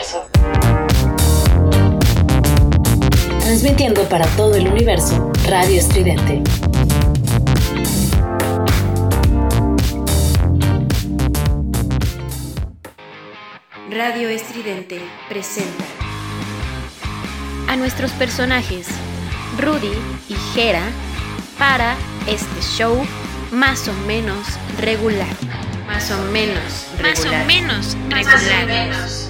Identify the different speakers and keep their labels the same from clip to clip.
Speaker 1: universo. Transmitiendo para todo el universo, Radio Estridente.
Speaker 2: Radio Estridente presenta a nuestros personajes Rudy y Jera para este show más o menos regular. Más o menos regular.
Speaker 3: Más o menos regular.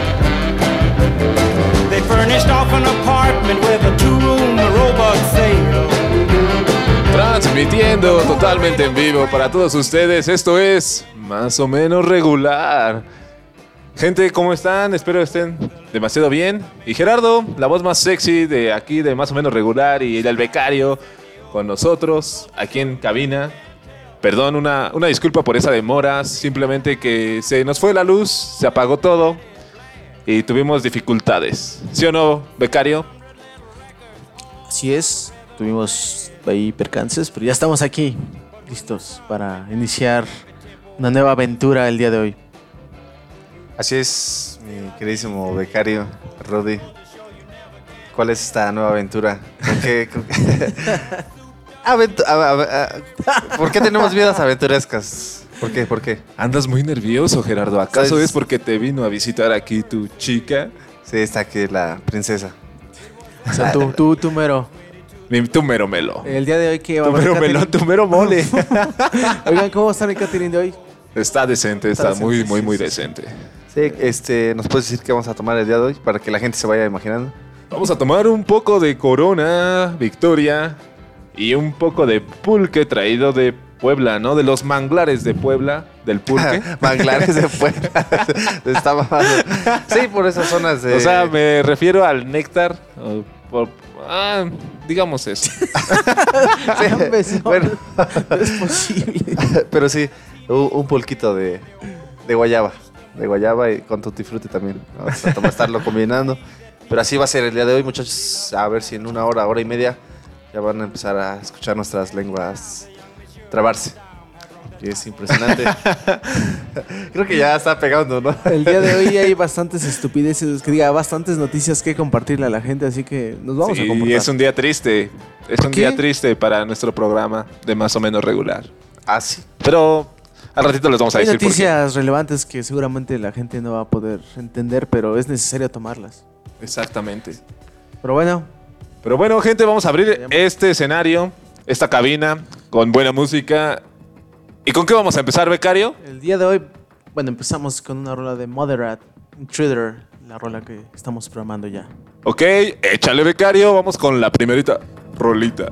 Speaker 4: Transmitiendo totalmente en vivo para todos ustedes. Esto es más o menos regular. Gente, ¿cómo están? Espero estén demasiado bien. Y Gerardo, la voz más sexy de aquí, de más o menos regular, y el becario con nosotros, aquí en cabina. Perdón, una, una disculpa por esa demora. Simplemente que se nos fue la luz, se apagó todo y tuvimos dificultades. ¿Sí o no, becario?
Speaker 5: Así es, tuvimos ahí percances, pero ya estamos aquí, listos para iniciar una nueva aventura el día de hoy.
Speaker 6: Así es, mi queridísimo becario, Rudy. ¿Cuál es esta nueva aventura? ¿Con qué? con qué- Aventu- a- a- a- ¿Por qué tenemos vidas aventurescas? ¿Por qué? ¿Por qué?
Speaker 4: Andas muy nervioso, Gerardo. ¿Acaso
Speaker 6: ¿Sabes?
Speaker 4: es porque te vino a visitar aquí tu chica?
Speaker 6: Sí, está aquí la princesa.
Speaker 5: O sea, tú, tú, tú mero.
Speaker 4: Mi- Tu mero melo.
Speaker 5: El día de hoy que va a
Speaker 4: Tu
Speaker 5: haber
Speaker 4: mero
Speaker 5: catering?
Speaker 4: melón, tu mero mole.
Speaker 5: Oigan, ¿cómo estar el catering de hoy?
Speaker 4: Está decente, está,
Speaker 5: Está
Speaker 4: muy,
Speaker 5: decente,
Speaker 4: muy,
Speaker 5: sí,
Speaker 4: muy
Speaker 5: sí,
Speaker 4: decente.
Speaker 6: Sí, este, ¿nos puedes decir qué vamos a tomar el día de hoy para que la gente se vaya imaginando?
Speaker 4: Vamos a tomar un poco de Corona, Victoria y un poco de pulque traído de Puebla, ¿no? De los manglares de Puebla, del pulque.
Speaker 6: Manglares de. Está mamado. Sí, por esas zonas de.
Speaker 4: O sea, me refiero al néctar. o por- ah, digamos eso.
Speaker 6: Sí, bueno,
Speaker 5: no es posible.
Speaker 6: pero sí, un, un pulquito de, de guayaba. De guayaba y con tutti frutti también. Vamos a tomar- estarlo combinando. Pero así va a ser el día de hoy, muchachos. A ver si en una hora, hora y media ya van a empezar a escuchar nuestras lenguas trabarse. Y es impresionante. Creo que ya está pegando, ¿no?
Speaker 5: El día de hoy hay bastantes estupideces, que diga, bastantes noticias que compartirle a la gente, así que nos vamos a
Speaker 4: Sí,
Speaker 5: comportar.
Speaker 4: es un día triste. Es
Speaker 5: ¿Por
Speaker 4: un
Speaker 5: qué?
Speaker 4: día triste para nuestro programa de más o menos regular.
Speaker 6: Así.
Speaker 4: Pero al ratito les vamos a
Speaker 5: Hay
Speaker 4: decir por qué.
Speaker 5: noticias relevantes que seguramente la gente no va a poder entender, pero es necesario tomarlas.
Speaker 4: Exactamente.
Speaker 5: Pero bueno,
Speaker 4: Pero bueno, gente, vamos a abrir este escenario, esta cabina, con buena música. ¿Y con qué vamos a empezar, becario?
Speaker 5: el día de hoy, bueno, empezamos con una rola de Moderate, Intruder, la rola que estamos programando ya.
Speaker 4: Ok, échale, becario. Vamos con la primerita rolita.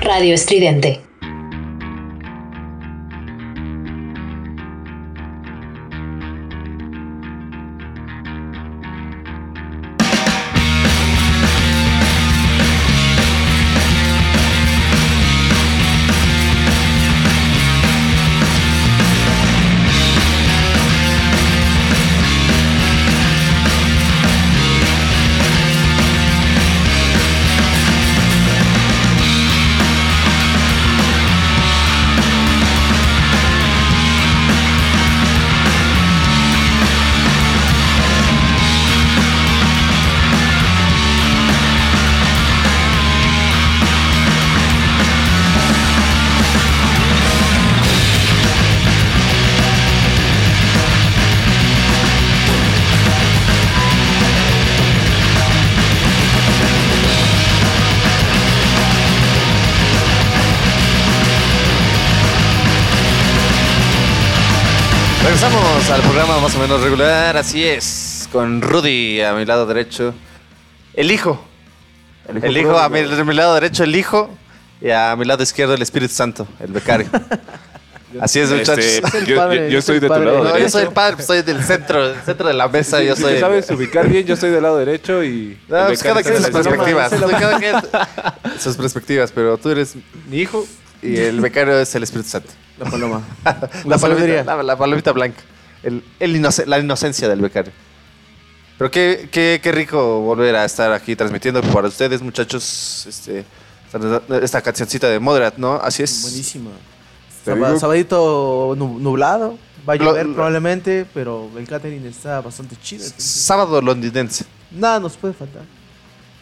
Speaker 1: Radio Estridente.
Speaker 6: Regresamos al programa más o menos regular, así es, con Rudy a mi lado derecho, el hijo, el hijo, a, mi, a mi lado derecho el hijo y a mi lado izquierdo el Espíritu Santo, el becario. Así es, muchachos.
Speaker 4: Este,
Speaker 5: el
Speaker 4: yo, yo- yo
Speaker 5: soy
Speaker 4: de tu lado
Speaker 6: No, yo soy el padre, pues, soy del centro, del centro de la mesa, yo
Speaker 4: Si
Speaker 6: soy...
Speaker 4: te sabes ubicar bien, yo estoy del lado derecho y...
Speaker 6: No,
Speaker 4: el
Speaker 6: pues cada quien sus perspectivas. Cada quien sus perspectivas, pero tú eres mi hijo y el becario es el Espíritu Santo.
Speaker 5: La paloma.
Speaker 6: La, palomita, la, la palomita blanca. El, el inoce- la inocencia del becario. Pero qué, qué, qué rico volver a estar aquí transmitiendo para ustedes, muchachos, este, esta, cancioncita de Moderat, ¿no? Así es.
Speaker 5: Buenísima. Sabadito nu- nublado. Va a
Speaker 6: Lo-
Speaker 5: llover
Speaker 6: lo-
Speaker 5: probablemente, pero el catering está bastante chido.
Speaker 6: Sábado londinense.
Speaker 5: Nada nos puede faltar.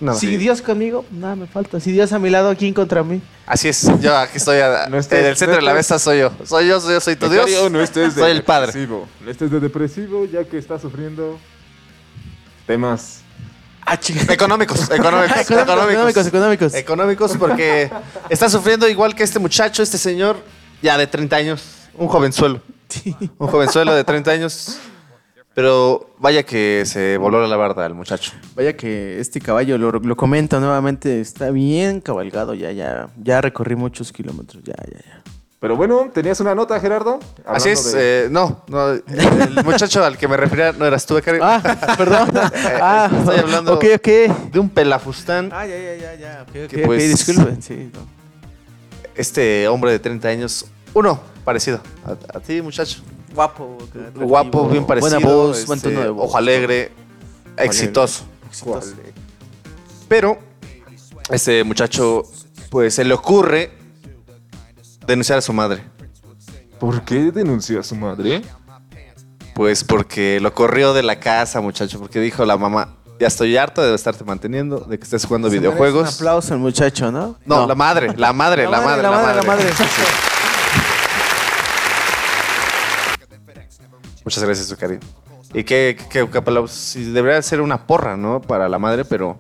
Speaker 6: Nada.
Speaker 5: Si Dios conmigo, nada me falta. Si Dios a mi lado, ¿quién contra mí?
Speaker 6: Así es. Yo aquí estoy a-
Speaker 4: No estés-
Speaker 6: en el centro
Speaker 4: no
Speaker 6: de la mesa, soy yo. Soy yo, soy yo, soy tu Dios.
Speaker 4: Becario, no estés de
Speaker 6: soy el padre.
Speaker 4: depresivo. No estés de depresivo ya que está sufriendo temas...
Speaker 5: Ah.
Speaker 6: Económicos, económicos,
Speaker 5: económicos, económicos, económicos.
Speaker 6: Económicos porque está sufriendo igual que este muchacho, este señor, ya de 30 años, un jovenzuelo. Un jovenzuelo de 30 años. Pero vaya que se voló la barda el muchacho.
Speaker 5: Vaya que este caballo, lo, lo comento nuevamente, está bien cabalgado. Ya, ya, ya recorrí muchos kilómetros. Ya, ya, ya.
Speaker 4: Pero bueno, ¿tenías una nota, Gerardo?
Speaker 6: Así es,
Speaker 4: de-
Speaker 6: eh, no, no, el muchacho al que me refería no eras tú, Becario.
Speaker 5: Ah, perdón. ah,
Speaker 6: estoy hablando-
Speaker 5: Ok, ok.
Speaker 6: De un pelafustán,
Speaker 5: Ah, ya, ya, ya, ya. Ok, ok,
Speaker 6: Que pues-
Speaker 5: disculpen. Sí, no.
Speaker 6: este hombre de 30 años, uno parecido a, a ti, muchacho.
Speaker 5: Guapo.
Speaker 6: Guapo, bien parecido.
Speaker 5: Buena voz,
Speaker 6: este,
Speaker 5: buen tono de voz.
Speaker 6: Ojo alegre, exitoso.
Speaker 5: Exitoso.
Speaker 6: Pero este muchacho, pues se le ocurre denunciar a su madre.
Speaker 4: ¿Por qué denunció a su madre?
Speaker 6: Pues porque lo corrió de la casa, muchacho, porque dijo la mamá, Ya estoy harto de estarte manteniendo, de que estés jugando
Speaker 5: Se
Speaker 6: videojuegos.
Speaker 5: Un aplauso al muchacho, ¿no?
Speaker 6: No, la madre, la madre, la, madre, la madre.
Speaker 5: la madre.
Speaker 6: Muchas gracias, su cariño. Y que, que, que. Sí, debería ser una porra, ¿no? Para la madre, pero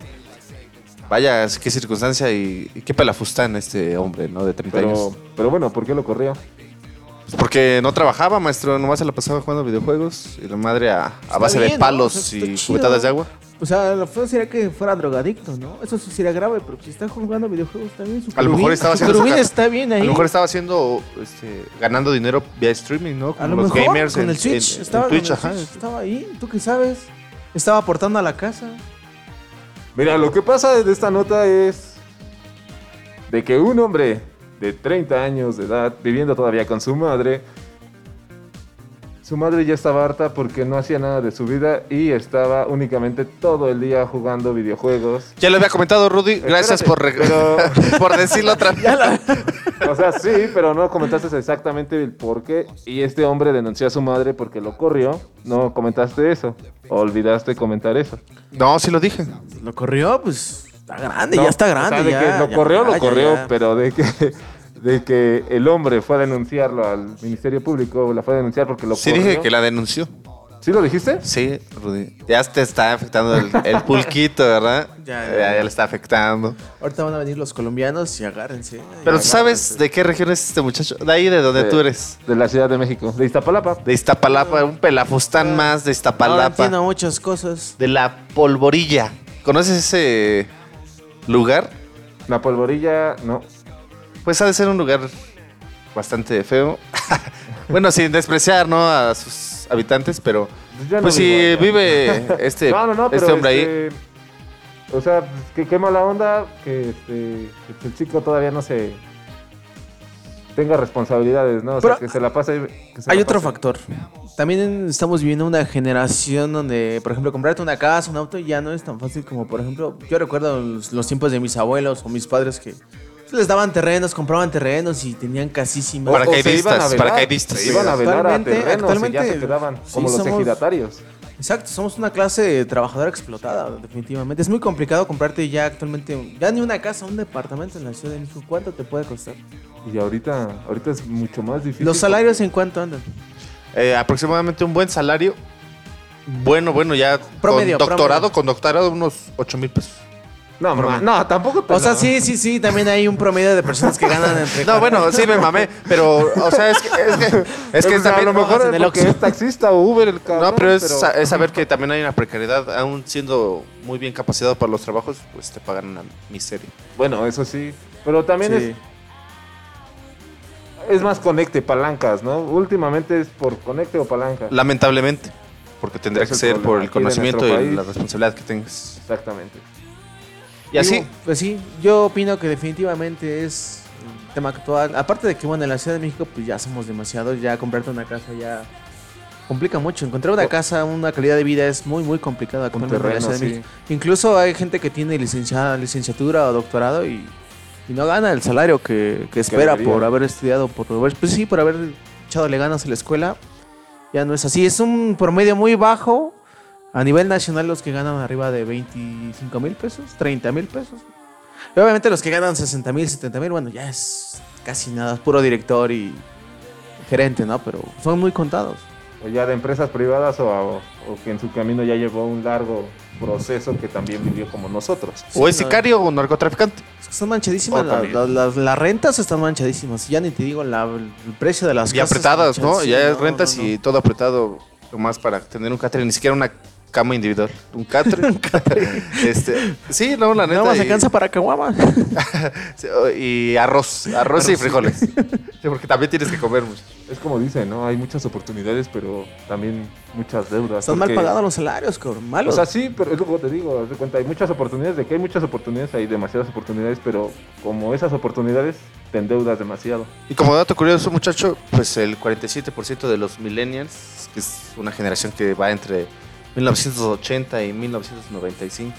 Speaker 6: vaya, qué circunstancia y, y qué pelafustán este hombre, ¿no? De 30 años.
Speaker 4: Pero, bueno, ¿por qué lo corrió?
Speaker 6: Pues porque no trabajaba, maestro, nomás se la pasaba jugando videojuegos y la madre a, a base de palos
Speaker 5: O sea,
Speaker 6: y cubetadas de agua.
Speaker 5: O sea, lo feo sería que fuera drogadicto, ¿no? Eso sí sería grave, pero si está jugando videojuegos también, su
Speaker 6: A lo mejor estaba
Speaker 5: su
Speaker 6: haciendo saca-
Speaker 5: está bien ahí.
Speaker 6: A lo mejor estaba haciendo, este, ganando dinero vía streaming, ¿no?
Speaker 5: A
Speaker 6: Como
Speaker 5: lo
Speaker 6: los
Speaker 5: mejor
Speaker 6: gamers
Speaker 5: con
Speaker 6: en,
Speaker 5: el Switch.
Speaker 6: en- en
Speaker 5: estaba
Speaker 6: Twitch,
Speaker 5: con el
Speaker 6: ajá.
Speaker 5: Switch, Estaba ahí, ¿tú qué sabes? Estaba aportando a la casa.
Speaker 4: Mira, lo que pasa de esta nota es de que un hombre de 30 años de edad, viviendo todavía con su madre, su madre ya estaba harta porque no hacía nada de su vida y estaba únicamente todo el día jugando videojuegos.
Speaker 6: Ya lo había comentado Rudy, gracias
Speaker 4: Espérate,
Speaker 6: por,
Speaker 4: pero-
Speaker 6: por decirlo otra vez.
Speaker 4: O sea, sí, pero no comentaste exactamente el por qué. Y este hombre denunció a su madre porque lo corrió. No comentaste eso. Olvidaste comentar eso.
Speaker 6: No, sí lo dije.
Speaker 5: Lo corrió, pues está grande,
Speaker 4: No,
Speaker 5: ya está
Speaker 4: o
Speaker 5: grande.
Speaker 4: sea, de
Speaker 5: ya,
Speaker 4: que lo
Speaker 5: ya,
Speaker 4: corrió,
Speaker 5: ya,
Speaker 4: lo
Speaker 5: ya,
Speaker 4: corrió,
Speaker 5: ya.
Speaker 4: pero de que, de que el hombre fue a denunciarlo al Ministerio Público, la fue a denunciar porque lo
Speaker 6: Sí
Speaker 4: corrió.
Speaker 6: dije que la denunció.
Speaker 4: ¿Sí lo dijiste?
Speaker 6: Sí, Rudy. Ya te está afectando el, el pulquito, ¿verdad?
Speaker 5: Ya,
Speaker 6: Ya,
Speaker 5: ya,
Speaker 6: le está afectando.
Speaker 5: Ahorita van a venir los colombianos y agárrense.
Speaker 6: Pero
Speaker 5: Y
Speaker 6: tú sabes de qué región es este muchacho. De ahí de donde
Speaker 4: De-
Speaker 6: tú eres.
Speaker 4: De la Ciudad de México, de Iztapalapa.
Speaker 6: De Iztapalapa, un pelafustán más de
Speaker 5: Ahora
Speaker 6: Iztapalapa.
Speaker 5: entiendo muchas cosas.
Speaker 6: De la polvorilla. ¿Conoces ese lugar?
Speaker 4: La polvorilla, no.
Speaker 6: Pues ha de ser un lugar bastante feo. bueno, sin despreciar, ¿no? A sus habitantes, pero...
Speaker 4: No
Speaker 6: Pues si vive este,
Speaker 4: no, no, no, pero
Speaker 6: este hombre ahí.
Speaker 4: este, O sea, pues, que qué mala onda que, este, que el chico todavía no se tenga responsabilidades, ¿no? O sea, que se la pase. que se
Speaker 5: Hay
Speaker 4: la
Speaker 5: otro
Speaker 4: pase.
Speaker 5: factor. También estamos viviendo una generación donde, por ejemplo, comprarte una casa, un auto ya no es tan fácil como, por ejemplo, yo recuerdo los, los tiempos de mis abuelos o mis padres que pues, les daban terrenos, compraban terrenos y tenían casísimas.
Speaker 6: Paracaidistas,
Speaker 4: iban a velar,
Speaker 6: paracaidistas.
Speaker 4: Se iban a velar a
Speaker 5: Actualmente-
Speaker 4: terrenos y ya
Speaker 5: actualmente,
Speaker 4: se quedaban
Speaker 5: sí,
Speaker 4: como los
Speaker 5: somos-
Speaker 4: ejidatarios.
Speaker 5: Exacto, somos una clase trabajadora explotada, definitivamente. Es muy complicado comprarte ya actualmente, ya ni una casa, un departamento en la Ciudad de México. ¿Cuánto te puede costar?
Speaker 4: Y ahorita, ahorita es mucho más difícil.
Speaker 5: ¿Los salarios en cuánto andan?
Speaker 6: Eh, aproximadamente un buen salario. Bueno, bueno, ya
Speaker 5: Promedio,
Speaker 6: con doctorado,
Speaker 5: promedio.
Speaker 6: con doctorado unos 8 mil pesos.
Speaker 4: No, ma- no, tampoco. te-
Speaker 5: O sea,
Speaker 4: no.
Speaker 5: sí, sí, sí, también hay un promedio de personas que ganan entre...
Speaker 6: No, bueno, sí me mamé, pero, o sea, es que es, que, es, que
Speaker 4: O sea,
Speaker 6: también...
Speaker 4: a lo mejor
Speaker 5: en
Speaker 4: es porque
Speaker 5: Oxxo.
Speaker 4: es taxista o Uber el cabrón.
Speaker 6: No, pero es, sa- es saber que también hay una precariedad, aún siendo muy bien capacitado para los trabajos, pues te pagan una miseria.
Speaker 4: Bueno, eso sí. Pero también
Speaker 5: Sí.
Speaker 4: es, es más conecte, palancas, ¿no? Últimamente es por conecte o palanca.
Speaker 6: Lamentablemente, porque tendría
Speaker 4: Es
Speaker 6: que
Speaker 4: el
Speaker 6: ser
Speaker 4: problema
Speaker 6: por el
Speaker 4: aquí de
Speaker 6: conocimiento y
Speaker 4: país.
Speaker 6: la responsabilidad que tengas.
Speaker 4: Exactamente.
Speaker 6: Y así,
Speaker 5: Digo, pues sí, yo opino que definitivamente es el tema actual. Aparte de que, bueno, en la Ciudad de México, pues ya somos demasiados. Ya comprarte una casa ya complica mucho. Encontrar una casa, una calidad de vida es muy, muy complicado actualmente en la
Speaker 4: terreno,
Speaker 5: Ciudad de. México. Incluso hay gente que tiene licenciada, licenciatura o doctorado y, y no gana el salario que, que espera por haber estudiado, por haber, pues sí, por haber echadole ganas en la escuela. Ya no es así. Es un promedio muy bajo. A nivel nacional, los que ganan arriba de 25 mil pesos, 30 mil pesos. Y obviamente los que ganan 60 mil, 70 mil, bueno, ya es casi nada, es puro director y gerente, ¿no? Pero son muy contados.
Speaker 4: O ya de empresas privadas o, o que en su camino ya llevó un largo proceso que también vivió como nosotros.
Speaker 6: o es
Speaker 5: no.
Speaker 6: sicario o narcotraficante.
Speaker 5: Es que están manchadísimas, la- la- las, las rentas están manchadísimas. Ya ni te digo la- el precio de las
Speaker 6: Y
Speaker 5: casas.
Speaker 6: apretadas, ¿no? Ya es
Speaker 5: no,
Speaker 6: rentas
Speaker 5: no, no.
Speaker 6: y todo apretado, nomás para tener un catre, ni siquiera una cama individual. Un catre. este, sí, no, la neta.
Speaker 5: Nada más alcanza para caguama.
Speaker 6: Sí, o- y arroz, arroz y frijoles. Sí, porque también tienes que comer mucho.
Speaker 4: Es como dicen, ¿no? Hay muchas oportunidades, pero también muchas deudas.
Speaker 5: Están mal pagados los salarios, cabrón.
Speaker 4: O
Speaker 5: Malos.
Speaker 4: sea, sí, pero es lo que te digo, haz de cuenta, hay muchas oportunidades, de que hay muchas oportunidades, hay demasiadas oportunidades, pero como esas oportunidades, te endeudas demasiado.
Speaker 6: Y como dato curioso, muchacho, pues el 47% de los millennials, que es una generación que va entre 1980 y 1995.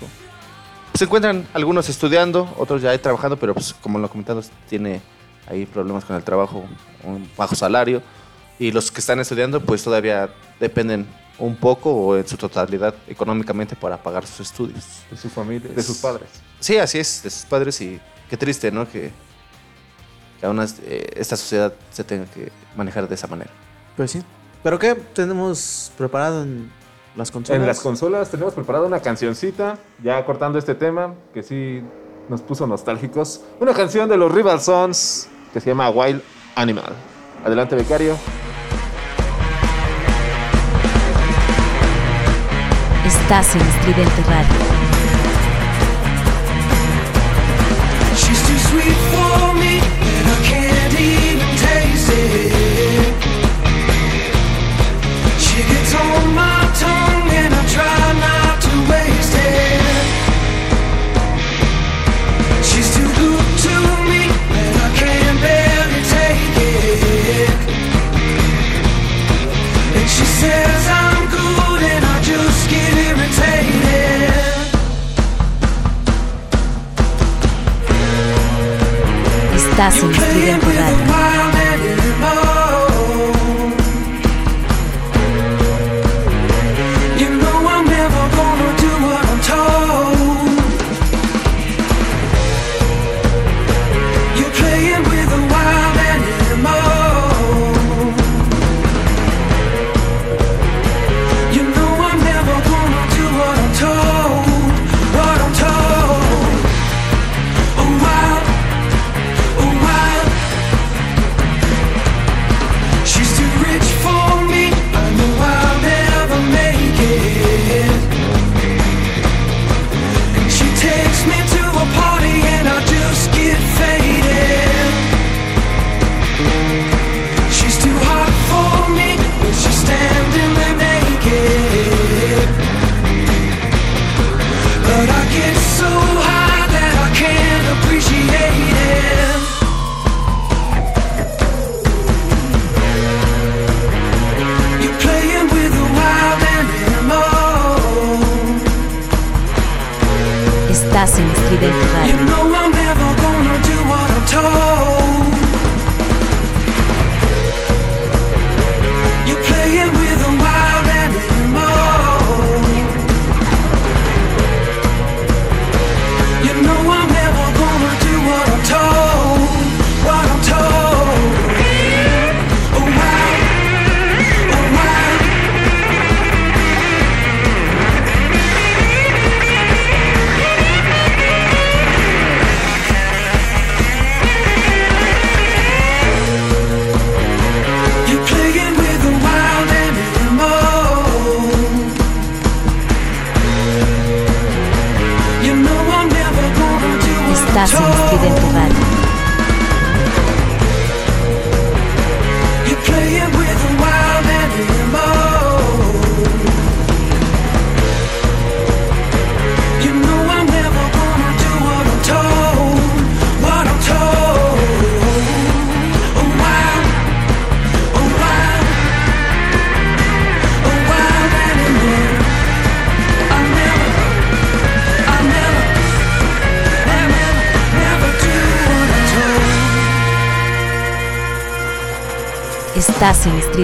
Speaker 6: Se encuentran algunos estudiando, otros ya ahí trabajando, pero pues como lo comentamos, tiene ahí problemas con el trabajo, un bajo salario. Y los que están estudiando, pues todavía dependen un poco o en su totalidad económicamente para pagar sus estudios.
Speaker 4: De su familia, de sus padres.
Speaker 6: Sí, así es, de sus padres. Y qué triste, ¿no? Que, aún eh, esta sociedad se tenga que manejar de esa manera.
Speaker 5: Pues sí. ¿Pero qué tenemos preparado en
Speaker 4: en las consolas tenemos preparada una cancioncita, ya cortando este tema, que sí nos puso nostálgicos. Una canción de los Rival Sons que se llama Wild Animal. Adelante, becario.
Speaker 2: Estás en Estridente Radio. Estás en Estudio Radio.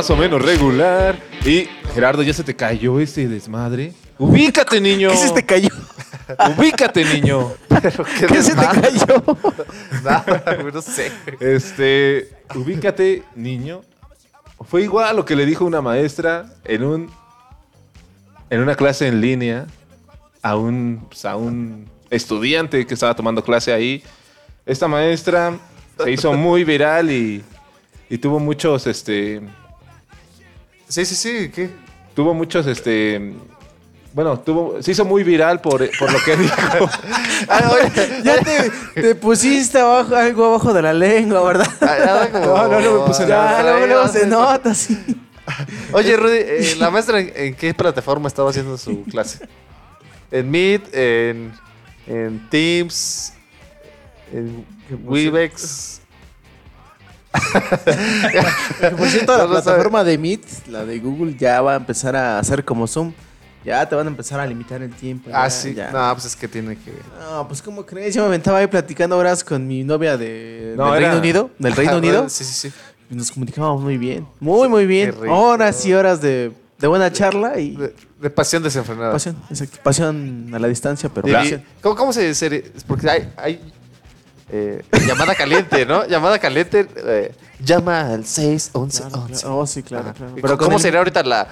Speaker 4: más o menos regular. Y Gerardo, ya se te cayó ese desmadre. Ubícate, niño.
Speaker 5: ¿Qué se te cayó?
Speaker 4: Ubícate, niño.
Speaker 5: Qué, se te cayó?
Speaker 6: Nada, no sé.
Speaker 4: Este, ubícate, niño. Fue igual a lo que le dijo una maestra en un en una clase en línea a un, pues, a un estudiante que estaba tomando clase ahí. Esta maestra se hizo muy viral y, y tuvo muchos este
Speaker 6: Sí, sí, sí, ¿qué?
Speaker 4: tuvo muchos, este, bueno, tuvo, se hizo muy viral por, por lo que dijo.
Speaker 6: Ah, oye,
Speaker 5: Ya te, te pusiste abajo, algo abajo de la lengua, ¿verdad?
Speaker 6: ah, como-
Speaker 4: No, no, no me puse nada.
Speaker 5: Ya, luego, luego se nota, sí.
Speaker 6: Oye, Rudy, eh, ¿la maestra en, en qué plataforma estaba haciendo su clase? ¿En Meet? ¿En, en Teams? ¿En Webex?
Speaker 5: Por cierto, la
Speaker 6: No lo sabe.
Speaker 5: plataforma de Meet, la de Google, ya va a empezar a hacer como Zoom. Ya te van a empezar a limitar el tiempo.
Speaker 6: Ah,
Speaker 5: ya,
Speaker 6: sí.
Speaker 5: ya.
Speaker 6: No, pues es que tiene que...
Speaker 5: No, pues ¿cómo crees? Yo me aventaba ahí platicando horas con mi novia de,
Speaker 4: No,
Speaker 5: del
Speaker 4: era-
Speaker 5: Reino Unido. Del Reino
Speaker 6: Ah,
Speaker 5: Unido.
Speaker 6: Sí, sí, sí.
Speaker 5: Y nos comunicábamos muy bien. Muy, muy bien. Horas y horas de, de buena charla y
Speaker 6: De, de pasión desenfrenada.
Speaker 5: pasión. Exacto. Pasión a la distancia, pero
Speaker 6: De-
Speaker 5: pasión.
Speaker 6: ¿Cómo, cómo se dice? Porque hay, hay eh, llamada caliente, ¿no? Llamada caliente. eh, llama al 611
Speaker 5: Claro,
Speaker 6: 11.
Speaker 5: claro. Oh, sí, claro,
Speaker 6: Ajá.
Speaker 5: claro.
Speaker 6: ¿Y
Speaker 5: Pero
Speaker 6: ¿Cómo sería ahorita la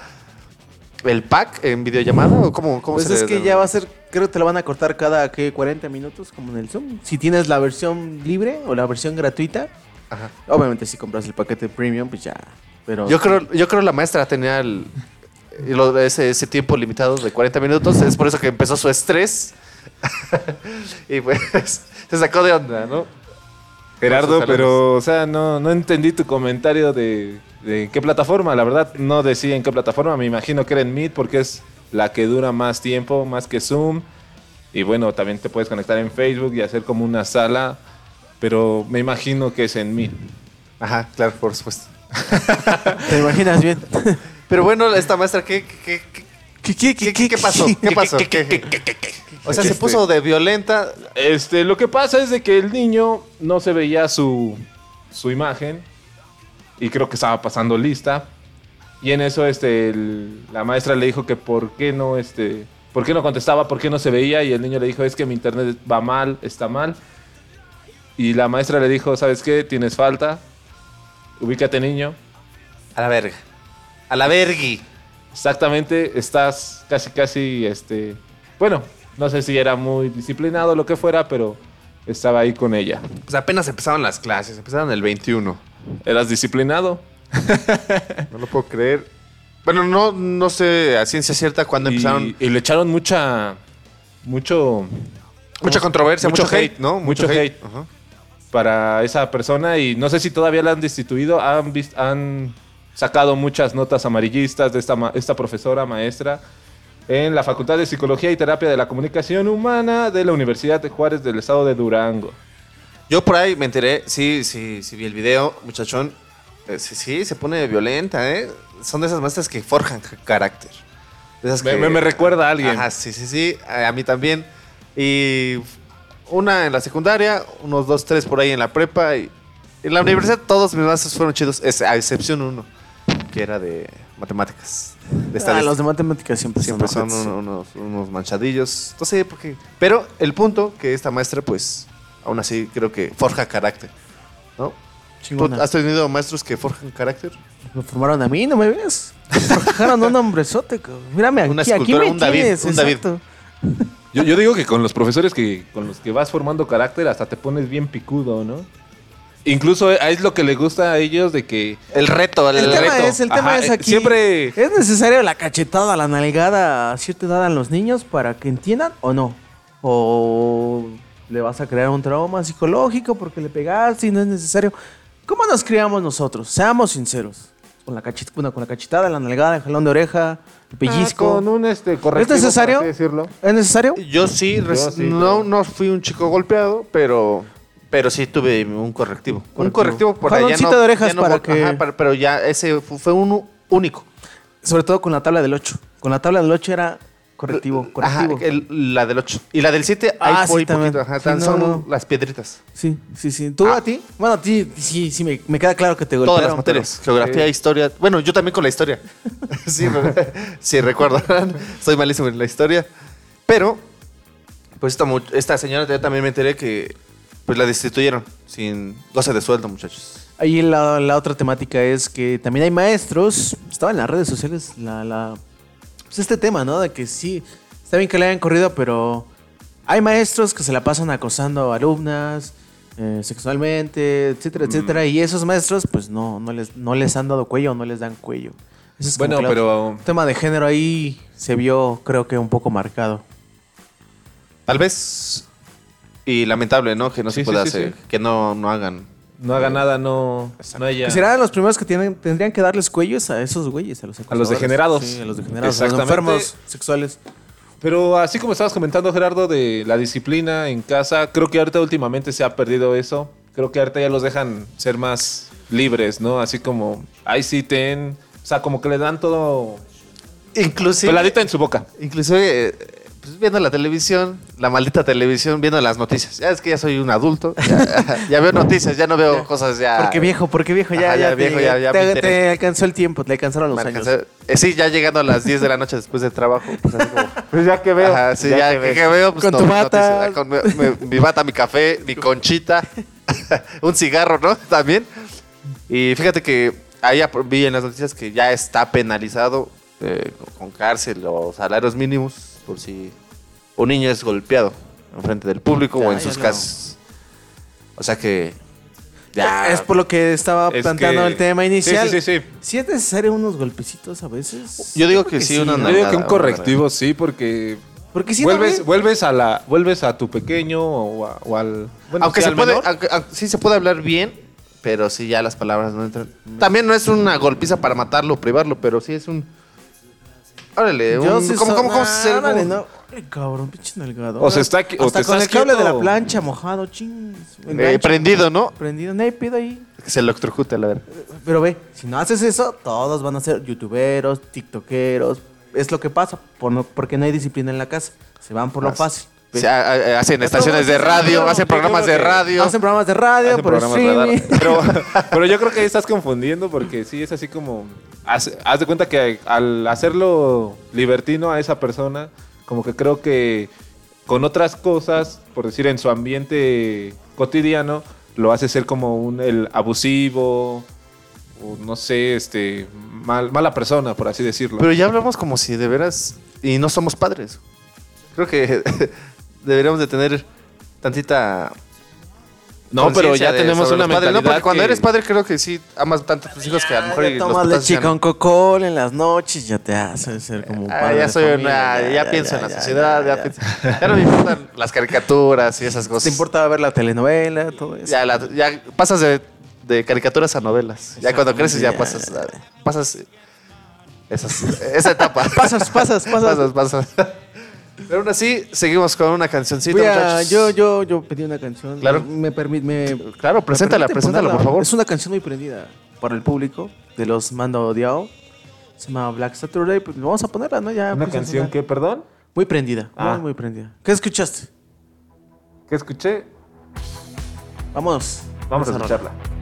Speaker 6: el pack en videollamada o cómo, cómo
Speaker 5: Pues
Speaker 6: se
Speaker 5: es
Speaker 6: le
Speaker 5: que ya va a ser, creo que te lo van a cortar cada ¿qué? 40 minutos, como en el Zoom. Si tienes la versión libre o la versión gratuita,
Speaker 6: Ajá.
Speaker 5: obviamente si compras el paquete premium, pues ya. Pero
Speaker 6: Yo creo, yo creo la maestra tenía el, lo- ese, ese tiempo limitado de 40 minutos. Es por eso que empezó su estrés. y pues se sacó de onda, ¿no?
Speaker 4: Gerardo, pero, o sea, no, no entendí tu comentario de, de qué plataforma. La verdad, no decía en qué plataforma. Me imagino que era en Meet porque es la que dura más tiempo, más que Zoom. Y bueno, también te puedes conectar en Facebook y hacer como una sala. Pero me imagino que es en Meet.
Speaker 6: Ajá, claro, por supuesto.
Speaker 5: te imaginas bien.
Speaker 6: Pero bueno, esta maestra, ¿qué, qué, qué,
Speaker 5: ¿Qué, qué,
Speaker 6: qué, qué- qué pasó? ¿Qué pasó? ¿Qué- O sea, se puso de violenta.
Speaker 4: Este, lo que pasa es de que el niño no se veía su, su imagen y creo que estaba pasando lista. Y en eso este, el- la maestra le dijo que por qué no, este, por qué no contestaba, por qué no se veía. Y el niño le dijo, es que mi internet va mal, está mal. Y la maestra le dijo, ¿sabes qué? Tienes falta. Ubícate, niño.
Speaker 6: A la verga. A la vergui.
Speaker 4: Exactamente, estás casi, casi, este... Bueno, no sé si era muy disciplinado o lo que fuera, pero estaba ahí con ella.
Speaker 6: Pues apenas empezaron las clases, empezaron el 21.
Speaker 4: ¿Eras disciplinado?
Speaker 6: No lo puedo creer. Bueno, no, no sé a ciencia cierta cuándo
Speaker 4: Y,
Speaker 6: empezaron.
Speaker 4: y le echaron mucha. Mucho.
Speaker 6: Mucha controversia, mucho,
Speaker 4: mucho
Speaker 6: hate,
Speaker 4: hate,
Speaker 6: ¿no?
Speaker 4: mucho hate.
Speaker 6: Ajá.
Speaker 4: para esa persona. Y no sé si todavía la han destituido. Han, han sacado muchas notas amarillistas de esta, ma- esta profesora, maestra, en la Facultad de Psicología y Terapia de la Comunicación Humana de la Universidad de Juárez del Estado de Durango.
Speaker 6: Yo por ahí me enteré, sí, sí, sí vi el video, muchachón. Eh, sí, sí, se pone violenta, ¿eh? Son de esas maestras que forjan ca- carácter. De esas
Speaker 4: Me,
Speaker 6: que-
Speaker 4: me- me recuerda a alguien.
Speaker 6: Ajá, sí, sí, sí, a, mí también. Y una en la secundaria, unos dos, tres por ahí en la prepa. Y en la universidad todos mis maestros fueron chidos, a excepción uno, que era de matemáticas. De
Speaker 5: Ah, los de matemáticas siempre,
Speaker 6: Siempre son unos, unos manchadillos. No sé por qué. Pero el punto que esta maestra, pues, aún así creo que forja carácter. ¿No? ¿Tú
Speaker 5: Chingona.
Speaker 6: has tenido maestros que forjan carácter?
Speaker 5: Me formaron a mí, ¿no me ves? Forjaron un hombrezote, cabrón. Mírame aquí,
Speaker 6: Una
Speaker 5: aquí me
Speaker 6: un David,
Speaker 5: tienes,
Speaker 6: un David.
Speaker 4: Yo, yo digo que con los profesores que, con los que vas formando carácter hasta te pones bien picudo, ¿no? Incluso es lo que le gusta a ellos de que...
Speaker 6: El reto, el,
Speaker 5: El tema
Speaker 6: reto.
Speaker 5: es, el tema
Speaker 4: Ajá,
Speaker 5: es
Speaker 4: eh,
Speaker 5: aquí.
Speaker 4: siempre-
Speaker 5: ¿Es necesario la cachetada, la nalgada a cierta edad a los niños para que entiendan o no? ¿O le vas a crear un trauma psicológico porque le pegaste y no es necesario? ¿Cómo nos criamos nosotros? Seamos sinceros. Con la, cachet- bueno, con la cachetada, la nalgada, el jalón de oreja, el pellizco.
Speaker 4: Ah, con un este, correctivo,
Speaker 5: ¿Es necesario?
Speaker 4: decirlo.
Speaker 5: ¿Es necesario?
Speaker 6: Yo sí, no, no fui un chico golpeado, pero, pero sí tuve un correctivo. Un correctivo por allá no,
Speaker 5: de orejas
Speaker 6: ya no
Speaker 5: para que-
Speaker 6: ajá, para- pero ya ese fu- fue uno único.
Speaker 5: Sobre todo con la tabla del 8. Con la tabla del 8 era correctivo,
Speaker 6: Ajá,
Speaker 5: correctivo.
Speaker 6: el- la del 8. Y la del 7,
Speaker 5: Ah,
Speaker 6: hay
Speaker 5: sí,
Speaker 6: poquito. Ajá,
Speaker 5: Sí,
Speaker 6: tan-
Speaker 5: no,
Speaker 6: son
Speaker 5: no.
Speaker 6: las piedritas.
Speaker 5: Sí, sí, sí. ¿Tú a ti? Bueno, a ti sí, sí, me, me queda claro que te golpearon.
Speaker 6: Todas las materias. Geografía, historia. Bueno, yo también con la historia. sí, me- sí, recuerdo. Soy malísimo en la historia. Pero, pues esta, esta señora yo también me enteré que pues la destituyeron sin goce de sueldo, muchachos.
Speaker 5: Ahí la, la otra temática es que también hay maestros, estaba en las redes sociales la, la- pues este tema, ¿no? De que sí, está bien que le hayan corrido, pero hay maestros que se la pasan acosando a alumnas eh, sexualmente, etcétera,
Speaker 4: Mm.
Speaker 5: etcétera, y esos maestros pues no, no, les, no les han dado cuello o no les dan cuello. Ese es
Speaker 4: Bueno, pero-
Speaker 5: el tema de género ahí se vio creo que un poco marcado.
Speaker 6: Tal vez. Y lamentable, ¿no? Que no
Speaker 4: Sí,
Speaker 6: se pueda
Speaker 4: sí,
Speaker 6: hacer.
Speaker 4: sí.
Speaker 6: Que no, no hagan.
Speaker 4: No haga nada, no, no haya...
Speaker 5: Que serán los primeros que tienen, tendrían que darles cuellos a esos güeyes, a los
Speaker 4: A los degenerados.
Speaker 5: Sí, a los degenerados, a los enfermos sexuales.
Speaker 4: Pero así como estabas comentando, Gerardo, de la disciplina en casa, creo que ahorita últimamente se ha perdido eso. Creo que ahorita ya los dejan ser más libres, ¿no? Así como, ahí sí ten... O sea, como que le dan todo
Speaker 6: Inclusive.
Speaker 4: peladita en su boca.
Speaker 6: Inclusive, eh, pues, viendo la televisión, la maldita televisión, viendo las noticias. Ya es que ya soy un adulto. Ya, ya veo noticias, ya no veo cosas ya.
Speaker 5: Porque viejo, porque viejo, ya,
Speaker 6: Ajá,
Speaker 5: ya,
Speaker 6: ya viejo,
Speaker 5: te,
Speaker 6: ya- ya
Speaker 5: te- alcanzó el tiempo, te alcanzaron los
Speaker 6: me
Speaker 5: años.
Speaker 6: alcancé- eh, sí, ya llegando a las 10 de la noche después del trabajo. Pues así como.
Speaker 4: Pues ya que veo.
Speaker 6: Ajá, sí, ya, que, que veo. Pues,
Speaker 5: Con
Speaker 6: no,
Speaker 5: tu bata.
Speaker 6: noticias, con mi, mi- mi bata, mi café, mi conchita, un cigarro, ¿no? También. Y fíjate que ahí vi en las noticias que ya está penalizado eh, con cárcel o salarios mínimos por si un niño es golpeado en frente del público
Speaker 5: Ya,
Speaker 6: o en sus
Speaker 5: no.
Speaker 6: casas. O sea que. Ya.
Speaker 5: Es por lo que estaba
Speaker 4: Es
Speaker 5: planteando
Speaker 4: que-
Speaker 5: el tema inicial.
Speaker 4: Sí, sí, sí, sí.
Speaker 5: ¿Sí es necesario unos golpecitos a veces?
Speaker 6: Yo digo que sí, una
Speaker 4: Yo digo que un correctivo sí, porque
Speaker 5: Porque si
Speaker 4: vuelves,
Speaker 5: no,
Speaker 4: vuelves a la, vuelves a tu pequeño o, a- o al, bueno,
Speaker 6: aunque
Speaker 4: sí,
Speaker 6: se
Speaker 4: al
Speaker 6: puede,
Speaker 4: menor.
Speaker 6: aunque- aunque sí se puede hablar bien, pero sí ya las palabras no entran. También no es una golpiza para matarlo o privarlo, pero sí es un. Órale,
Speaker 5: Yo
Speaker 6: un,
Speaker 5: sí
Speaker 6: ¿cómo, cómo, cómo se
Speaker 5: órale,
Speaker 6: cómo-
Speaker 5: no. Ay, cabrón, pinche nalgado.
Speaker 4: O se está qui- o
Speaker 5: Hasta
Speaker 4: te
Speaker 5: con
Speaker 4: estás
Speaker 5: el cable de
Speaker 4: quieto
Speaker 5: la plancha mojado, ching. el
Speaker 6: Eh,
Speaker 5: gancho
Speaker 6: prendido, ¿no?
Speaker 5: Prendido, pedo ahí.
Speaker 6: Que se electrocute, la verdad.
Speaker 5: Pero ve, si no haces eso, todos van a ser youtuberos, tiktokeros. Es lo que pasa, por no- porque no hay disciplina en la casa. Se van por lo fácil.
Speaker 6: Hacen estaciones de radio, hacen programas de radio.
Speaker 5: Hacen programas de radio,
Speaker 4: Hacen
Speaker 5: por
Speaker 4: programas de. Pero, pero yo creo que ahí estás confundiendo porque sí es así como. Haz, haz de cuenta que al hacerlo libertino a esa persona, como que creo que con otras cosas, por decir en su ambiente cotidiano, lo hace ser como un el abusivo, o no sé, este mal, mala persona, por así decirlo.
Speaker 6: Pero ya hablamos como si de veras. Y no somos padres. Creo que deberíamos de tener tantita.
Speaker 4: no, pero ya tenemos una
Speaker 6: padres, ¿no?
Speaker 4: mentalidad.
Speaker 6: Porque cuando
Speaker 4: que-
Speaker 6: eres padre, creo que sí amas tanto a tus hijos que a lo mejor. y los
Speaker 5: tomas leche
Speaker 6: ya no.
Speaker 5: con cocol en las noches, ya te hace ser como un
Speaker 6: Ah,
Speaker 5: padre
Speaker 6: ya
Speaker 5: de
Speaker 6: soy
Speaker 5: familia,
Speaker 6: una, ya, pienso en la
Speaker 5: ya,
Speaker 6: sociedad, ya,
Speaker 5: ya.
Speaker 6: pienso- ya no me importan las caricaturas y esas cosas.
Speaker 5: ¿Te importa ver la telenovela, todo eso?
Speaker 6: Ya, la- ya pasas de, de caricaturas a novelas. Ya cuando creces ya
Speaker 5: Ya,
Speaker 6: pasas,
Speaker 5: ya.
Speaker 6: pasas esas- esa etapa.
Speaker 5: Pasas, pasas, pasas.
Speaker 6: pasas, pasas. Pero aún así, seguimos con una cancioncita,
Speaker 5: Voy a-
Speaker 6: muchachos.
Speaker 5: yo, yo, yo pedí una canción.
Speaker 6: Claro.
Speaker 5: Me permite. Me,
Speaker 6: Claro,
Speaker 5: me
Speaker 6: preséntala,
Speaker 5: permite
Speaker 6: preséntala,
Speaker 5: ponerla.
Speaker 6: por favor.
Speaker 5: Es una canción muy prendida para el público de los Mando Odiao. Se llama Black Saturday. Pues vamos a ponerla, ¿no? Ya
Speaker 4: Una
Speaker 5: a
Speaker 4: canción que, perdón,
Speaker 5: Muy prendida.
Speaker 4: Ah.
Speaker 5: Muy, muy prendida. ¿Qué escuchaste?
Speaker 4: que escuché,
Speaker 5: Vámonos.
Speaker 4: vamos a
Speaker 5: Esa rola.
Speaker 4: escucharla.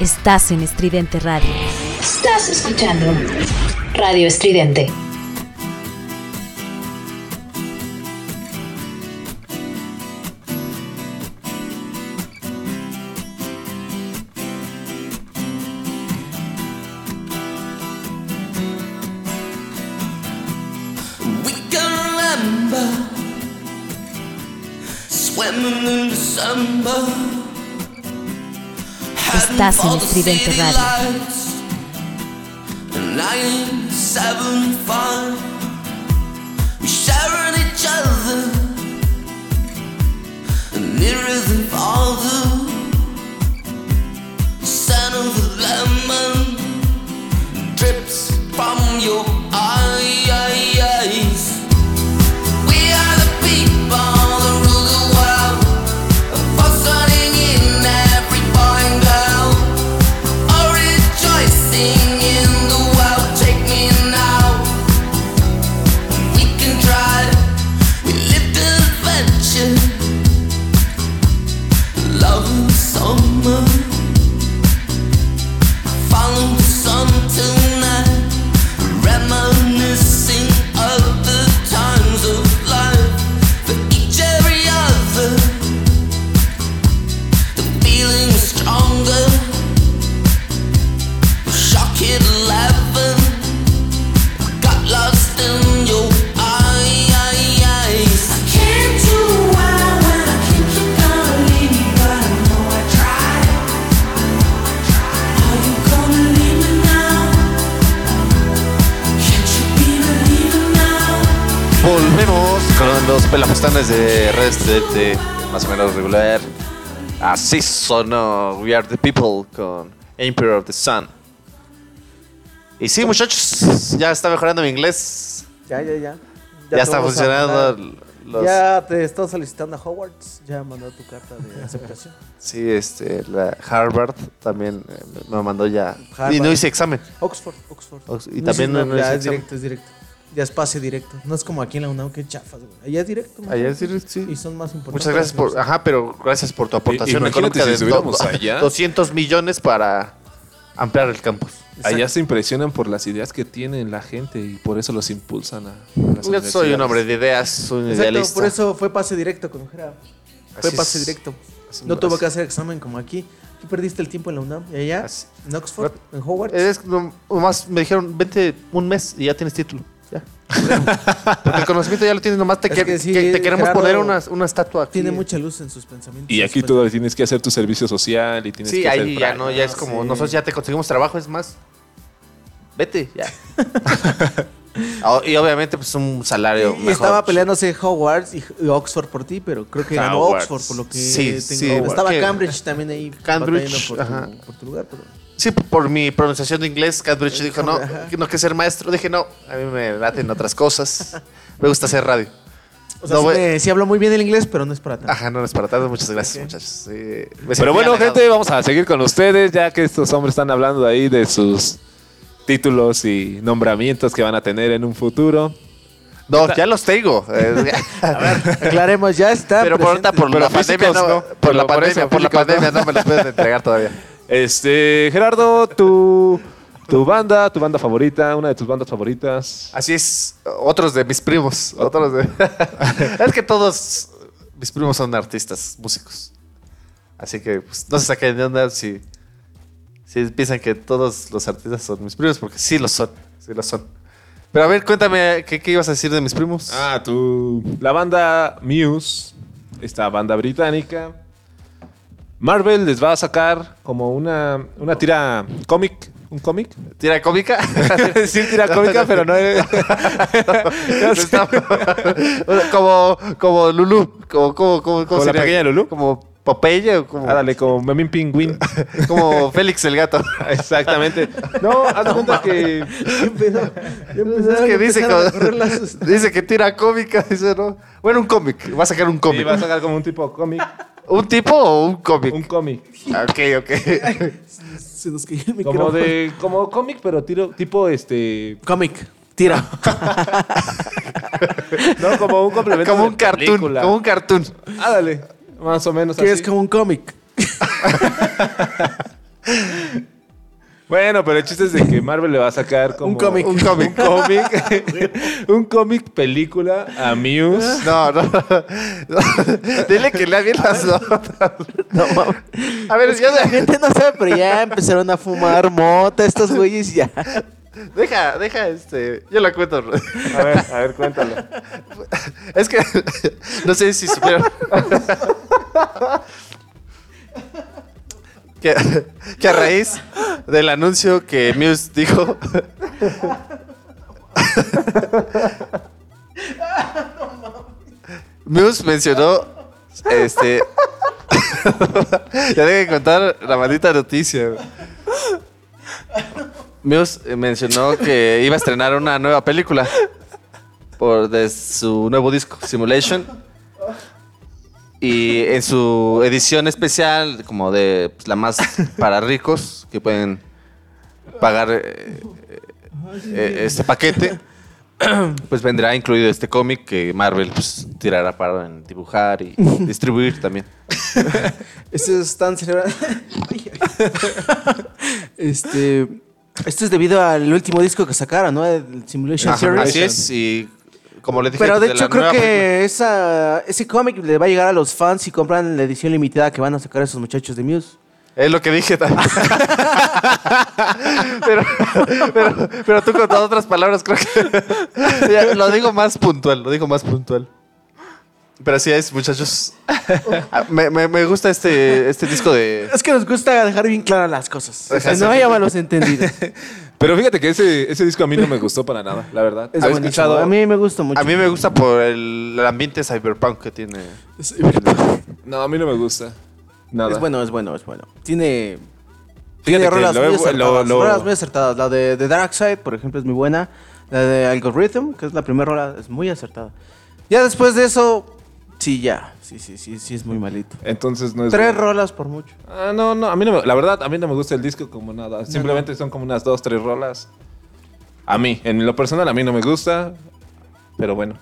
Speaker 7: Estás en Estridente Radio. Estás
Speaker 1: escuchando Radio Estridente.
Speaker 7: Estás en Estridente Radio.
Speaker 6: Sonó We Are the People con Emperor of the Sun. Y sí, muchachos, ya está mejorando mi inglés.
Speaker 5: Ya, ya, ya.
Speaker 6: Ya,
Speaker 5: te
Speaker 6: está funcionando los...
Speaker 5: Ya te está solicitando a Hogwarts. Ya mandó tu carta de aceptación.
Speaker 6: Sí, este, la Harvard también eh, me mandó ya.
Speaker 5: Harvard.
Speaker 6: Y no hice examen.
Speaker 5: Oxford, Oxford.
Speaker 6: Ox- y
Speaker 5: No,
Speaker 6: también
Speaker 5: sí,
Speaker 6: no- no
Speaker 5: ya
Speaker 6: hice
Speaker 5: es
Speaker 6: examen.
Speaker 5: directo, es directo. Ya es pase directo. No es como aquí en la UNAM que chafas, güey. Allá es directo. ¿no?
Speaker 6: Allá es directo, sí.
Speaker 5: Y son más importantes.
Speaker 6: Muchas gracias por, ajá, pero gracias por tu aportación
Speaker 4: imagínate
Speaker 6: económica
Speaker 4: si
Speaker 6: de
Speaker 4: estuviéramos
Speaker 6: do-
Speaker 4: allá.
Speaker 6: 200 millones para ampliar el campus.
Speaker 4: Allá se impresionan por las ideas que tienen la gente y por eso los impulsan a. las
Speaker 6: Yo soy un hombre de ideas, soy un
Speaker 5: Exacto,
Speaker 6: idealista.
Speaker 5: por eso fue pase directo con Jera. Fue
Speaker 6: Así
Speaker 5: pase
Speaker 6: es.
Speaker 5: directo.
Speaker 6: Así
Speaker 5: No tuvo que hacer examen como aquí. Aquí perdiste el tiempo en la UNAM. Y allá,
Speaker 6: Así.
Speaker 5: en Oxford, en Hogwarts.
Speaker 6: Es, no, nomás me dijeron, vente un mes y ya tienes título. Porque el conocimiento ya lo tienes, nomás te,
Speaker 5: Es
Speaker 6: que-
Speaker 5: que sí,
Speaker 6: que te queremos
Speaker 5: Gerardo
Speaker 6: poner una, una estatua aquí.
Speaker 5: Tiene mucha luz en sus pensamientos.
Speaker 4: Y aquí tú tienes que hacer tu servicio social y tienes
Speaker 6: Sí,
Speaker 4: que hacer
Speaker 6: ahí ya no, ya es como,
Speaker 5: sí.
Speaker 6: nosotros ya te conseguimos trabajo, es más. Vete, ya. Ah, y obviamente, pues un salario
Speaker 5: Y
Speaker 6: mejor.
Speaker 5: estaba peleándose Hogwarts y, y Oxford por ti, pero creo que ganó. Oxford por lo que
Speaker 6: Sí,
Speaker 5: tengo.
Speaker 6: sí,
Speaker 5: estaba Cambridge también ahí
Speaker 6: Cambridge,
Speaker 5: por, tu, por tu lugar. Pero...
Speaker 6: Sí, por mi pronunciación de inglés, Cambridge dijo, no, no que ser maestro. Dije, no, a mí me laten otras cosas. Me gusta hacer radio.
Speaker 5: O sea,
Speaker 6: No,
Speaker 5: sí,
Speaker 6: güey.
Speaker 5: me- sí habló muy bien el inglés, pero no es para tanto.
Speaker 6: Ajá, no es para tanto. Muchas gracias,
Speaker 5: Ok.
Speaker 6: muchachos. Sí, me
Speaker 4: Pero bueno, gente, vamos a seguir con ustedes, ya que estos hombres están hablando ahí de sus títulos y nombramientos que van a tener en un futuro.
Speaker 6: No, ya los tengo. Eh,
Speaker 5: Aclaremos, ya está.
Speaker 6: Pero por ahorita, por la pandemia,
Speaker 4: físicos
Speaker 6: no,
Speaker 4: no.
Speaker 6: por la
Speaker 4: por
Speaker 6: pandemia
Speaker 4: no
Speaker 6: me los pueden entregar todavía.
Speaker 4: Este, Gerardo, tu, tu banda, tu banda favorita, una de tus bandas favoritas.
Speaker 6: Así es, otros de mis primos. Otros de... es que todos mis primos son artistas, músicos. Así que pues, no se saquen de onda si, si piensan que todos los artistas son mis primos, porque sí lo son. Sí lo son. Pero a ver, cuéntame, ¿qué, qué ibas a decir de mis primos?
Speaker 4: Ah, tu. La banda Muse. esta banda británica. Marvel les va a sacar como una, una tira cómic. ¿Un cómic?
Speaker 6: ¿Tira cómica?
Speaker 4: sí, tira cómica, pero no es.
Speaker 6: Como, como Lulu. Como, como, como,
Speaker 4: ¿Como la pequeña Lulú?
Speaker 6: Como Popeye o como,
Speaker 4: Ándale, como Memín Pingüín.
Speaker 6: como Félix el gato.
Speaker 4: Exactamente. No, haz de cuenta que.
Speaker 6: Es que dice, como- dice que tira cómica. Dice, ¿no? Bueno, un cómic. Va a sacar un
Speaker 4: Sí,
Speaker 6: cómic.
Speaker 4: va a sacar como un tipo cómic.
Speaker 6: ¿Un tipo o un cómic?
Speaker 4: Un cómic.
Speaker 6: Ah, Ok, ok.
Speaker 5: Se nos cayó el
Speaker 4: Como
Speaker 5: micrófono.
Speaker 4: de. Como cómic, pero tiro, tipo este.
Speaker 5: Cómic. Tira.
Speaker 4: No, como un complemento.
Speaker 6: como
Speaker 4: de
Speaker 6: un cartoon.
Speaker 4: película.
Speaker 6: Como un cartoon.
Speaker 4: Ándale. Más o menos
Speaker 5: Que
Speaker 4: así.
Speaker 5: es como un cómic.
Speaker 4: Bueno, pero el chiste es de que Marvel le va a sacar como...
Speaker 5: Un cómic.
Speaker 4: Un cómic. Un cómic. un cómic película a Muse.
Speaker 6: No, no. Dile que lea bien las notas.
Speaker 5: No mames.
Speaker 6: A ver,
Speaker 5: Es
Speaker 6: ya
Speaker 5: que la gente no sabe, pero ya empezaron a fumar mota estos güeyes ya.
Speaker 6: Deja, deja este. Yo la cuento.
Speaker 4: A ver, a ver, cuéntalo.
Speaker 6: Es que no sé si supieron. Que, que a raíz del anuncio que Muse dijo. Muse mencionó. Este. ya debe contar la maldita noticia. Muse eh, mencionó que iba a estrenar una nueva película por de su nuevo disco, Simulation. Y en su edición especial, como de pues, la más para ricos, que pueden pagar eh, eh, este paquete, pues vendrá incluido este cómic que Marvel pues, tirará para en dibujar y distribuir también.
Speaker 5: Estos están celebrando. este. Esto es debido al último disco que sacaron, ¿no? El Simulation
Speaker 6: Ajá,
Speaker 5: Series.
Speaker 6: así es, y como le dije...
Speaker 5: Pero de hecho creo que esa, ese cómic le va a llegar a los fans si compran la edición limitada que van a sacar esos muchachos de Muse.
Speaker 6: Es lo que dije también. pero, pero, pero tú con todas otras palabras creo que... Ya, lo digo más puntual, lo digo más puntual. Pero así es, muchachos. Me, me- me gusta este, este disco de...
Speaker 5: Es que nos gusta dejar bien claras las cosas. No
Speaker 6: sí.
Speaker 5: haya malos entendidos.
Speaker 4: Pero fíjate que ese, ese disco a mí no me gustó para nada, la verdad.
Speaker 5: Es
Speaker 4: ¿Has
Speaker 5: buenísimo.
Speaker 4: escuchado?
Speaker 5: A mí me gusta mucho.
Speaker 6: A mí me gusta por el, el ambiente cyberpunk que tiene.
Speaker 4: No, a mí no me gusta. Nada.
Speaker 5: Es bueno, es bueno, es bueno. Tiene.
Speaker 4: Fíjate
Speaker 5: Tiene
Speaker 4: que
Speaker 5: rolas
Speaker 4: lo
Speaker 5: muy
Speaker 4: he-
Speaker 5: acertadas.
Speaker 4: lo- lo-
Speaker 5: rolas muy acertadas. La de, de Dark Side, por ejemplo, es muy buena. La de Algorithm, que es la primera rola, es muy acertada. Ya después de eso, sí, ya. Sí, sí, sí, sí, es muy malito.
Speaker 4: Entonces no es...
Speaker 5: Tres
Speaker 4: bueno.
Speaker 5: rolas por mucho.
Speaker 4: Ah, no, no, a mí no me, la verdad, a mí no me gusta el disco como nada. Simplemente son como unas dos, tres rolas. A mí, en lo personal, a mí no me gusta. Pero bueno.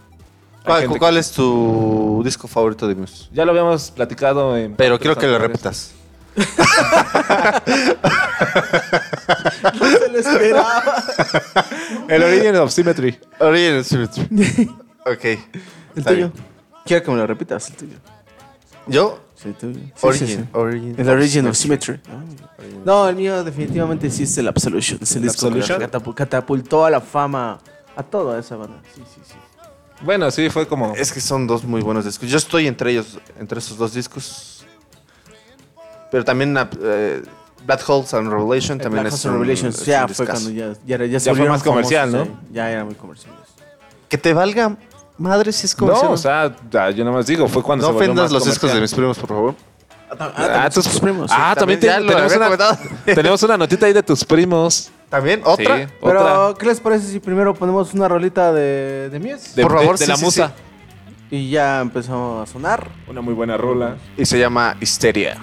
Speaker 6: ¿Cuál,
Speaker 4: gente
Speaker 6: cuál
Speaker 4: que-
Speaker 6: es tu disco favorito de Muse?
Speaker 4: Ya lo habíamos platicado en...
Speaker 6: Pero quiero que lo repitas.
Speaker 5: Se lo esperaba.
Speaker 4: El Origin of Symmetry.
Speaker 6: Origin of Symmetry. ok.
Speaker 5: El
Speaker 6: está
Speaker 5: tuyo.
Speaker 6: bien.
Speaker 5: Quiero que me lo repitas, el tuyo.
Speaker 6: ¿Yo?
Speaker 5: Sí. Sí,
Speaker 6: Origin.
Speaker 5: sí, sí.
Speaker 6: Origin
Speaker 5: El Origin of Symmetry. No, el mío definitivamente sí es el Absolution. Es el
Speaker 4: ¿El
Speaker 5: disco que
Speaker 4: Absolution?
Speaker 5: catapu- catapultó a la fama a toda esa banda. Sí, sí, sí.
Speaker 4: Bueno, sí, fue como...
Speaker 6: Es que son dos muy buenos discos. Yo estoy entre ellos, entre esos dos discos. Pero también eh, Black Holes and Revelation también
Speaker 5: Black
Speaker 6: es
Speaker 5: of
Speaker 6: un-
Speaker 5: Revelations
Speaker 6: es
Speaker 5: ya
Speaker 6: un
Speaker 5: fue cuando ya, ya, ya, se
Speaker 4: Ya fue
Speaker 5: volvieron
Speaker 4: más comercial,
Speaker 5: famosos,
Speaker 4: ¿no?
Speaker 5: sí. Ya era muy comerciales.
Speaker 6: Que te valga madre si es comercial.
Speaker 4: No, o sea, ya, yo nada más digo, fue cuando
Speaker 6: no
Speaker 4: se volvió
Speaker 6: ofendas
Speaker 4: más
Speaker 6: los discos de mis primos, por favor.
Speaker 4: Ah, tus,
Speaker 5: primos.
Speaker 4: Ah, también, te- tenemos, una, tenemos una notita ahí de tus primos.
Speaker 6: ¿También? ¿Otra?
Speaker 4: Sí,
Speaker 5: Pero,
Speaker 4: otra.
Speaker 5: ¿qué les parece si primero ponemos una rolita de, de?
Speaker 4: De,
Speaker 6: Por
Speaker 4: de-
Speaker 6: favor,
Speaker 4: de
Speaker 6: sí,
Speaker 4: la
Speaker 6: sí,
Speaker 4: musa.
Speaker 5: Y ya empezó a sonar.
Speaker 4: Una muy buena rola.
Speaker 6: Y se llama. Histeria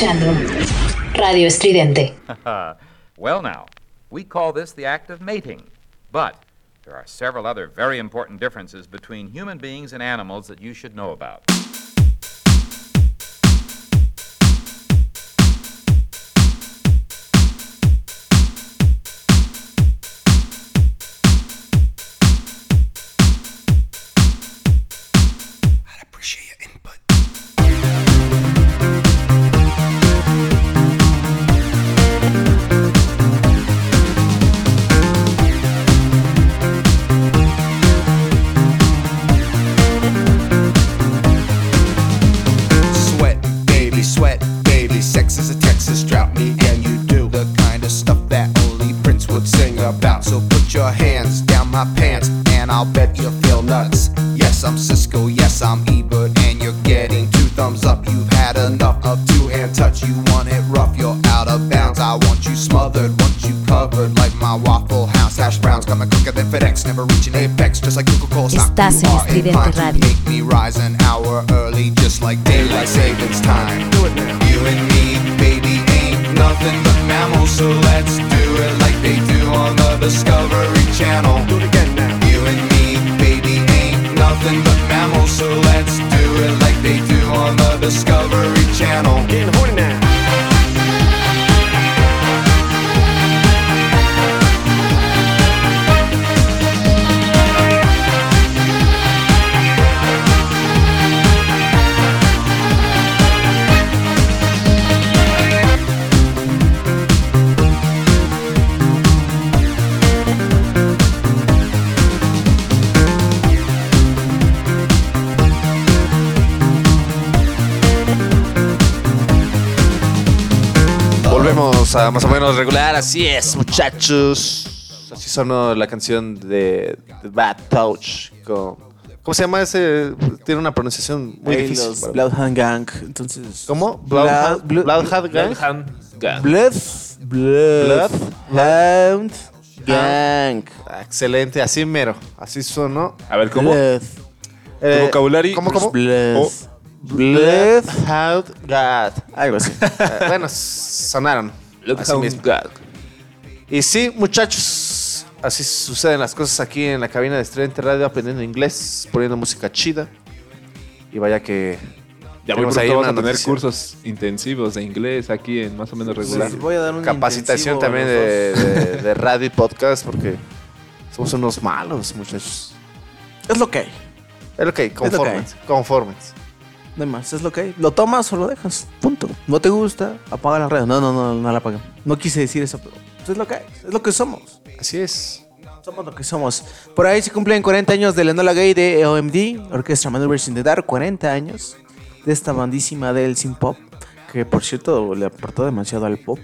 Speaker 1: escuchando Radio Estridente.
Speaker 8: well, now, we call this the act of mating. But there are several other very important differences between human beings and animals that you should know about.
Speaker 6: Muchachos. Así sonó la canción de, de Bad Touch. con- ¿Cómo se llama ese? Tiene una pronunciación muy difícil.
Speaker 5: los Bloodhound Gang. Entonces.
Speaker 6: ¿Cómo?
Speaker 5: Blood-
Speaker 6: Bloodhound Bloodhound Gang.
Speaker 4: Bloodhound Gang.
Speaker 5: Blood. Blood. Gang.
Speaker 6: Ah, Excelente, así mero. Así sonó.
Speaker 4: A ver, ¿cómo?
Speaker 5: Blood.
Speaker 6: Eh,
Speaker 4: vocabulario?
Speaker 6: ¿Cómo, cómo?
Speaker 5: Blood.
Speaker 6: Oh. Bloodhound God.
Speaker 5: Algo así.
Speaker 6: Eh, bueno, sonaron. Así
Speaker 4: Bloodhound
Speaker 6: mismo. Y sí, muchachos, así suceden las cosas aquí en la cabina de Estridente Radio, aprendiendo inglés, poniendo música chida. Y vaya que
Speaker 4: Ya muy
Speaker 6: tenemos
Speaker 4: pronto vamos a tener
Speaker 6: noticia.
Speaker 4: cursos intensivos de inglés aquí en más o menos regular.
Speaker 5: Sí, voy a dar un
Speaker 6: capacitación también de, de- de radio y podcast porque somos unos malos, muchachos.
Speaker 5: Es lo que hay.
Speaker 6: Es lo que hay, conformes, conformes.
Speaker 5: No hay más, es lo que hay. Lo tomas o lo dejas. Punto. No te gusta, apaga la red. No, no, no, no la apaga. No quise decir eso, pero es lo que hay. Es lo que somos.
Speaker 6: Así es.
Speaker 5: Somos lo que somos. Por ahí se cumplen 40 años de la Enola Gay de OMD, Orchestra Maneuvers in the Dark. 40 años de esta bandísima del synth pop, que por cierto le aportó demasiado al pop.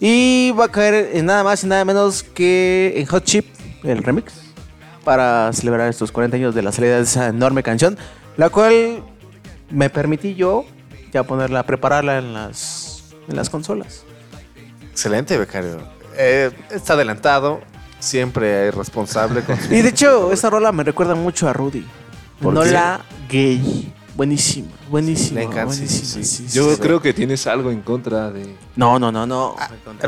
Speaker 5: Y va a caer en nada más y nada menos que en Hot Chip, el remix, para celebrar estos 40 años de la salida de esa enorme canción, la cual me permití yo ya ponerla, prepararla en las, en las consolas.
Speaker 6: Excelente, becario. Eh, está adelantado, siempre es responsable con su-
Speaker 5: Y de hecho, esta rola me recuerda mucho a Rudy.
Speaker 6: ¿Por
Speaker 5: Nola Gay. Buenísimo, buenísimo.
Speaker 6: Le encanta, sí,
Speaker 5: buenísimo,
Speaker 6: sí,
Speaker 5: sí,
Speaker 4: Yo
Speaker 5: sí.
Speaker 4: creo que tienes algo en contra de.
Speaker 5: No, no, no, no.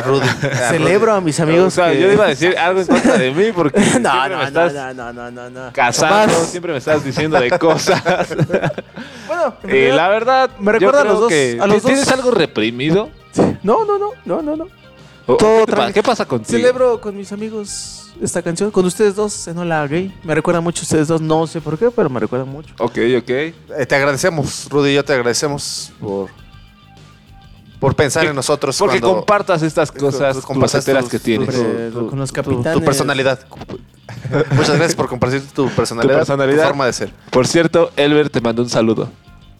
Speaker 6: Rudy.
Speaker 5: Celebro a mis amigos.
Speaker 4: o sea,
Speaker 5: que-
Speaker 4: yo iba a decir algo en contra de mí porque
Speaker 5: no,
Speaker 4: siempre
Speaker 5: no,
Speaker 4: me
Speaker 5: no,
Speaker 4: estás
Speaker 5: no, no, no, no, no.
Speaker 4: casando,
Speaker 5: Capaz.
Speaker 4: siempre me estás diciendo de cosas.
Speaker 5: Bueno, en
Speaker 4: y
Speaker 5: realidad-
Speaker 4: la verdad,
Speaker 5: me recuerda
Speaker 4: yo
Speaker 5: a los
Speaker 4: creo
Speaker 5: dos-
Speaker 4: que
Speaker 5: a los
Speaker 4: ¿tienes
Speaker 5: dos.
Speaker 4: algo reprimido.
Speaker 5: No, no, no, no, no, no.
Speaker 4: Oh,
Speaker 5: Todo
Speaker 4: ¿qué, qué pasa contigo?
Speaker 5: Celebro con mis amigos esta canción. Con ustedes dos, en Hola Gay. Me recuerda mucho a ustedes dos. No sé por qué, pero me recuerda mucho.
Speaker 4: Ok, ok.
Speaker 6: Eh, te agradecemos, Rudy y yo te agradecemos por, por pensar
Speaker 4: Que-
Speaker 6: en nosotros.
Speaker 4: Porque
Speaker 6: cuando-
Speaker 4: compartas estas cosas
Speaker 6: compartas tus-
Speaker 4: que tienes.
Speaker 6: tu- tu-
Speaker 5: con los
Speaker 6: tu- tu
Speaker 5: capitanes.
Speaker 6: personalidad. Muchas gracias por compartir tu personalidad,
Speaker 4: Tu personalidad.
Speaker 6: tu forma de ser.
Speaker 4: Por cierto, Elber te mandó un saludo.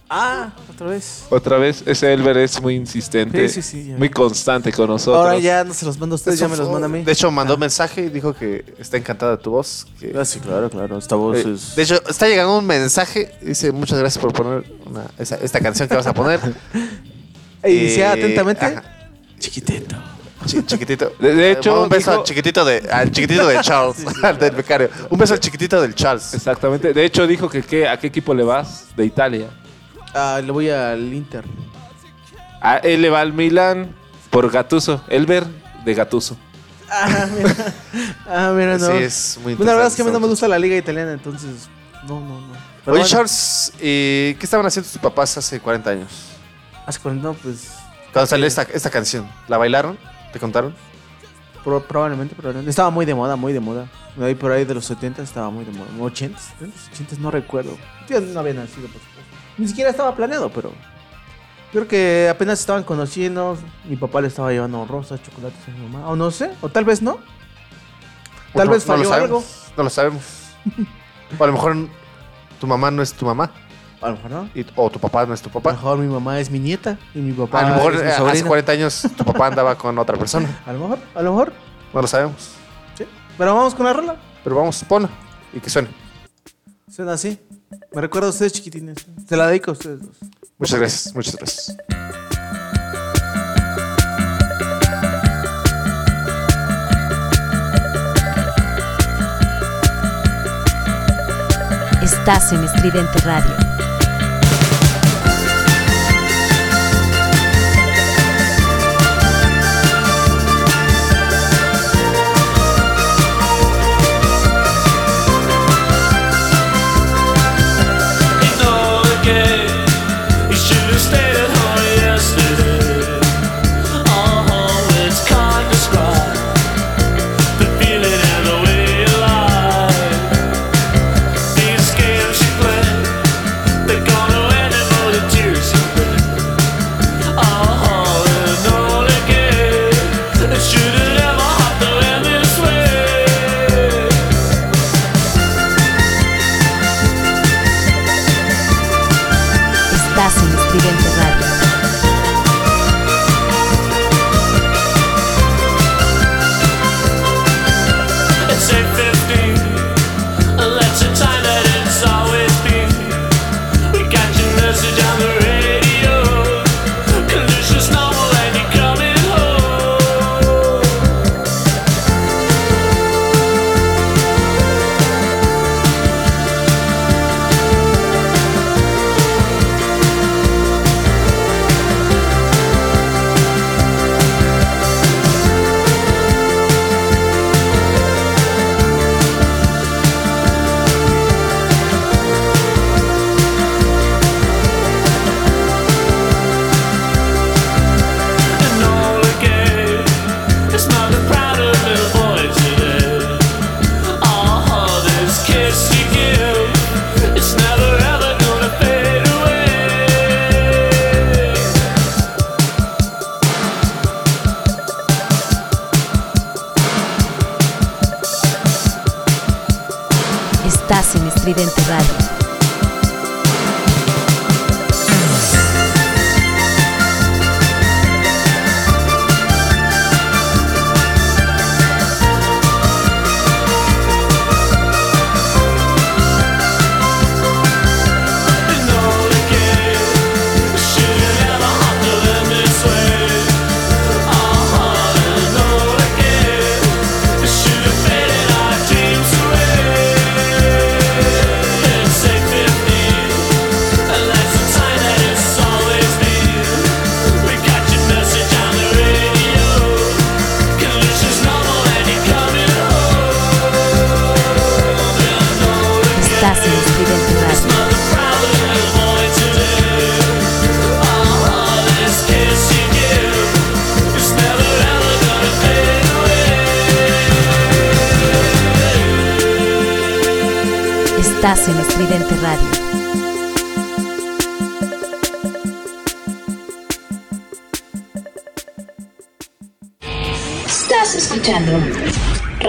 Speaker 5: Ah, otra vez.
Speaker 4: Otra vez, ese Elber es muy insistente,
Speaker 5: Sí, sí, sí, ya.
Speaker 4: muy constante con nosotros.
Speaker 5: Ahora ya no se los mando a ustedes, ya me los manda a mí.
Speaker 6: De hecho, mandó un mensaje y dijo que está encantada de tu voz. que-
Speaker 5: Ah, sí, claro, claro. Esta voz
Speaker 6: Eh,
Speaker 5: es.
Speaker 6: De hecho, está llegando un mensaje. Dice, muchas gracias por poner una- esa- esta canción que vas a poner.
Speaker 5: Y dice
Speaker 6: Eh,
Speaker 5: atentamente.
Speaker 6: ajá.
Speaker 5: Chiquitito.
Speaker 6: Chi- chiquitito.
Speaker 4: De- de hecho,
Speaker 6: Eh, un beso
Speaker 4: dijo-
Speaker 6: al chiquitito de, al chiquitito de Charles, al del becario. Un beso al chiquitito del Charles.
Speaker 4: Exactamente. De hecho, dijo que ¿qué- a qué equipo le vas de Italia.
Speaker 5: Ah, le voy al Inter.
Speaker 4: A él le va al Milan por Gatuso. Elber de Gatuso.
Speaker 5: Ah, mira. Ah, mira, no.
Speaker 6: Sí, es muy
Speaker 5: Bueno, la verdad es que a mí no me gusta la liga italiana, entonces. No, no, no. Pero
Speaker 6: Oye,
Speaker 5: bueno,
Speaker 6: Charles, ¿y ¿qué estaban haciendo tus papás hace 40 años?
Speaker 5: Hace 40, no, pues.
Speaker 6: Cuando salió esta, esta canción, ¿la bailaron? ¿Te contaron?
Speaker 5: pro- probablemente, probablemente. Estaba muy de moda, muy de moda. Ahí por ahí de los 70 estaba muy de moda. 80, 70, 80, no recuerdo. Yo no había nacido, por supuesto. Ni siquiera estaba planeado, pero. Creo que apenas estaban conociendo. Mi papá le estaba llevando rosas, chocolates a mi mamá. O no sé, o tal vez no. Tal
Speaker 6: No-
Speaker 5: vez
Speaker 6: no lo
Speaker 5: falló
Speaker 6: sabemos,
Speaker 5: algo.
Speaker 6: No lo sabemos. o a lo mejor tu mamá no es tu mamá.
Speaker 5: A lo mejor no.
Speaker 6: y- o tu papá no es tu
Speaker 5: A lo
Speaker 6: papá.
Speaker 5: mejor mi mamá es mi nieta y mi papá
Speaker 6: A lo mejor
Speaker 5: es mi
Speaker 6: eh, hace
Speaker 5: sobrino.
Speaker 6: 40 años tu papá andaba con otra persona.
Speaker 5: A lo mejor, a lo mejor.
Speaker 6: No lo sabemos.
Speaker 5: Sí. Pero vamos con la rola.
Speaker 6: Pero vamos, ponla y que suene.
Speaker 5: Suena así. Me recuerda a ustedes chiquitines. Se la dedico a ustedes dos.
Speaker 6: Muchas gracias, muchas gracias.
Speaker 9: Estás en Estridente Radio.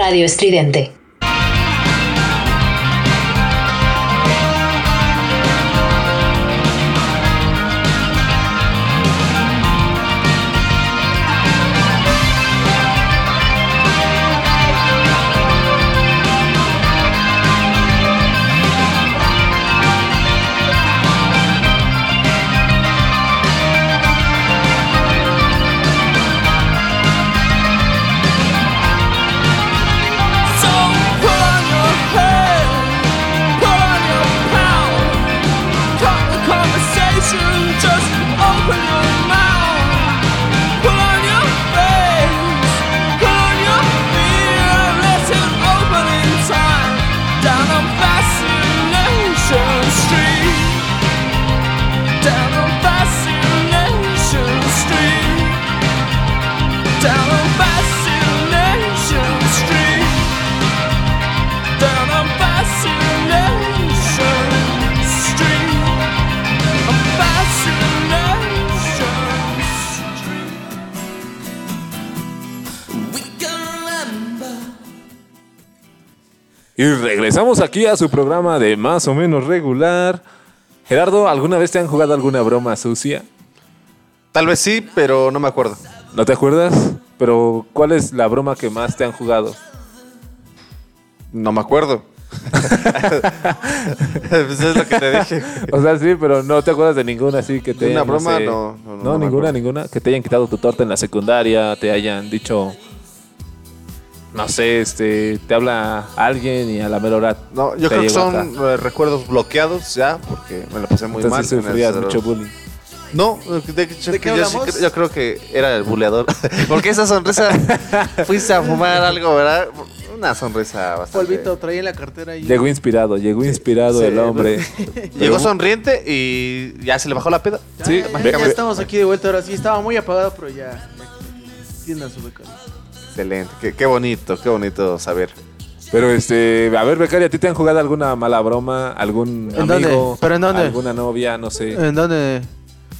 Speaker 9: Radio
Speaker 2: Estridente.
Speaker 4: Regresamos aquí a su programa de más o menos regular. Gerardo, ¿alguna vez te han jugado alguna broma sucia?
Speaker 6: Tal vez sí, pero no me acuerdo.
Speaker 4: ¿No te acuerdas? Pero ¿cuál es la broma que más te han jugado?
Speaker 6: No me acuerdo. pues es lo que te dije.
Speaker 4: O sea, sí, pero no te acuerdas de ninguna así que te
Speaker 6: ¿Una
Speaker 4: hayan,
Speaker 6: broma?
Speaker 4: sé-
Speaker 6: No, no, no,
Speaker 4: No, ninguna, ninguna. Que te hayan quitado tu torta en la secundaria, te hayan dicho... No sé, este, te habla alguien y a la mera hora
Speaker 6: No, yo creo que son eh, recuerdos bloqueados ya, porque me la pasé muy mal.
Speaker 4: Entonces
Speaker 6: en el
Speaker 4: sufrías mucho bullying.
Speaker 6: No, de, hecho,
Speaker 5: ¿De qué
Speaker 6: yo, sí
Speaker 5: hablamos?
Speaker 6: yo creo que era el buleador. Porque esa sonrisa, fuiste a fumar algo, ¿verdad? Una sonrisa bastante.
Speaker 5: Polvito, traía en la cartera y...
Speaker 4: Llegó inspirado, llegó inspirado
Speaker 6: sí,
Speaker 4: el hombre.
Speaker 6: Llegó sonriente y ya se le bajó la peda.
Speaker 4: Sí,
Speaker 5: Ya,
Speaker 4: ve-
Speaker 5: ya
Speaker 4: ve-
Speaker 5: estamos aquí de vuelta ahora sí. Estaba muy apagado, pero ya. ya tiene a su beca.
Speaker 6: Excelente, qué, qué bonito, qué bonito saber.
Speaker 4: Pero este, a ver, Becaria, ¿a ti te han jugado alguna mala broma? ¿Algún
Speaker 5: ¿En
Speaker 4: amigo?
Speaker 5: dónde? ¿Pero en dónde?
Speaker 4: ¿Alguna novia? No sé.
Speaker 5: ¿En dónde?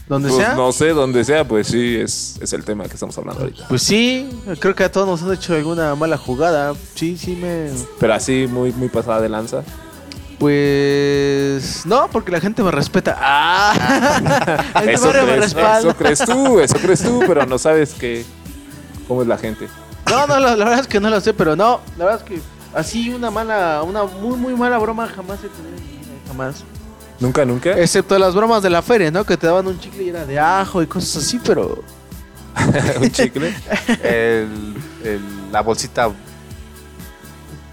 Speaker 5: ¿Dónde
Speaker 4: Pues
Speaker 5: sea?
Speaker 4: no sé, donde sea, pues sí, es, es el tema que estamos hablando ahorita.
Speaker 5: Pues sí, creo que a todos nos han hecho alguna mala jugada. Sí, sí me...
Speaker 4: Pero así, muy, muy pasada de lanza.
Speaker 5: Pues... No, porque la gente me respeta. ¡Ah!
Speaker 4: Eso
Speaker 5: me
Speaker 4: crees,
Speaker 5: respalda.
Speaker 4: eso crees tú, eso crees tú, pero no sabes que cómo es la gente.
Speaker 5: No, no, la, la verdad es que no lo sé, pero no. La verdad es que así una mala, una muy, muy mala broma jamás he tenido Jamás.
Speaker 4: Nunca, nunca.
Speaker 5: Excepto las bromas de la feria, ¿no? Que te daban un chicle y era de ajo y cosas así, pero...
Speaker 4: un chicle.
Speaker 6: El, el- la bolsita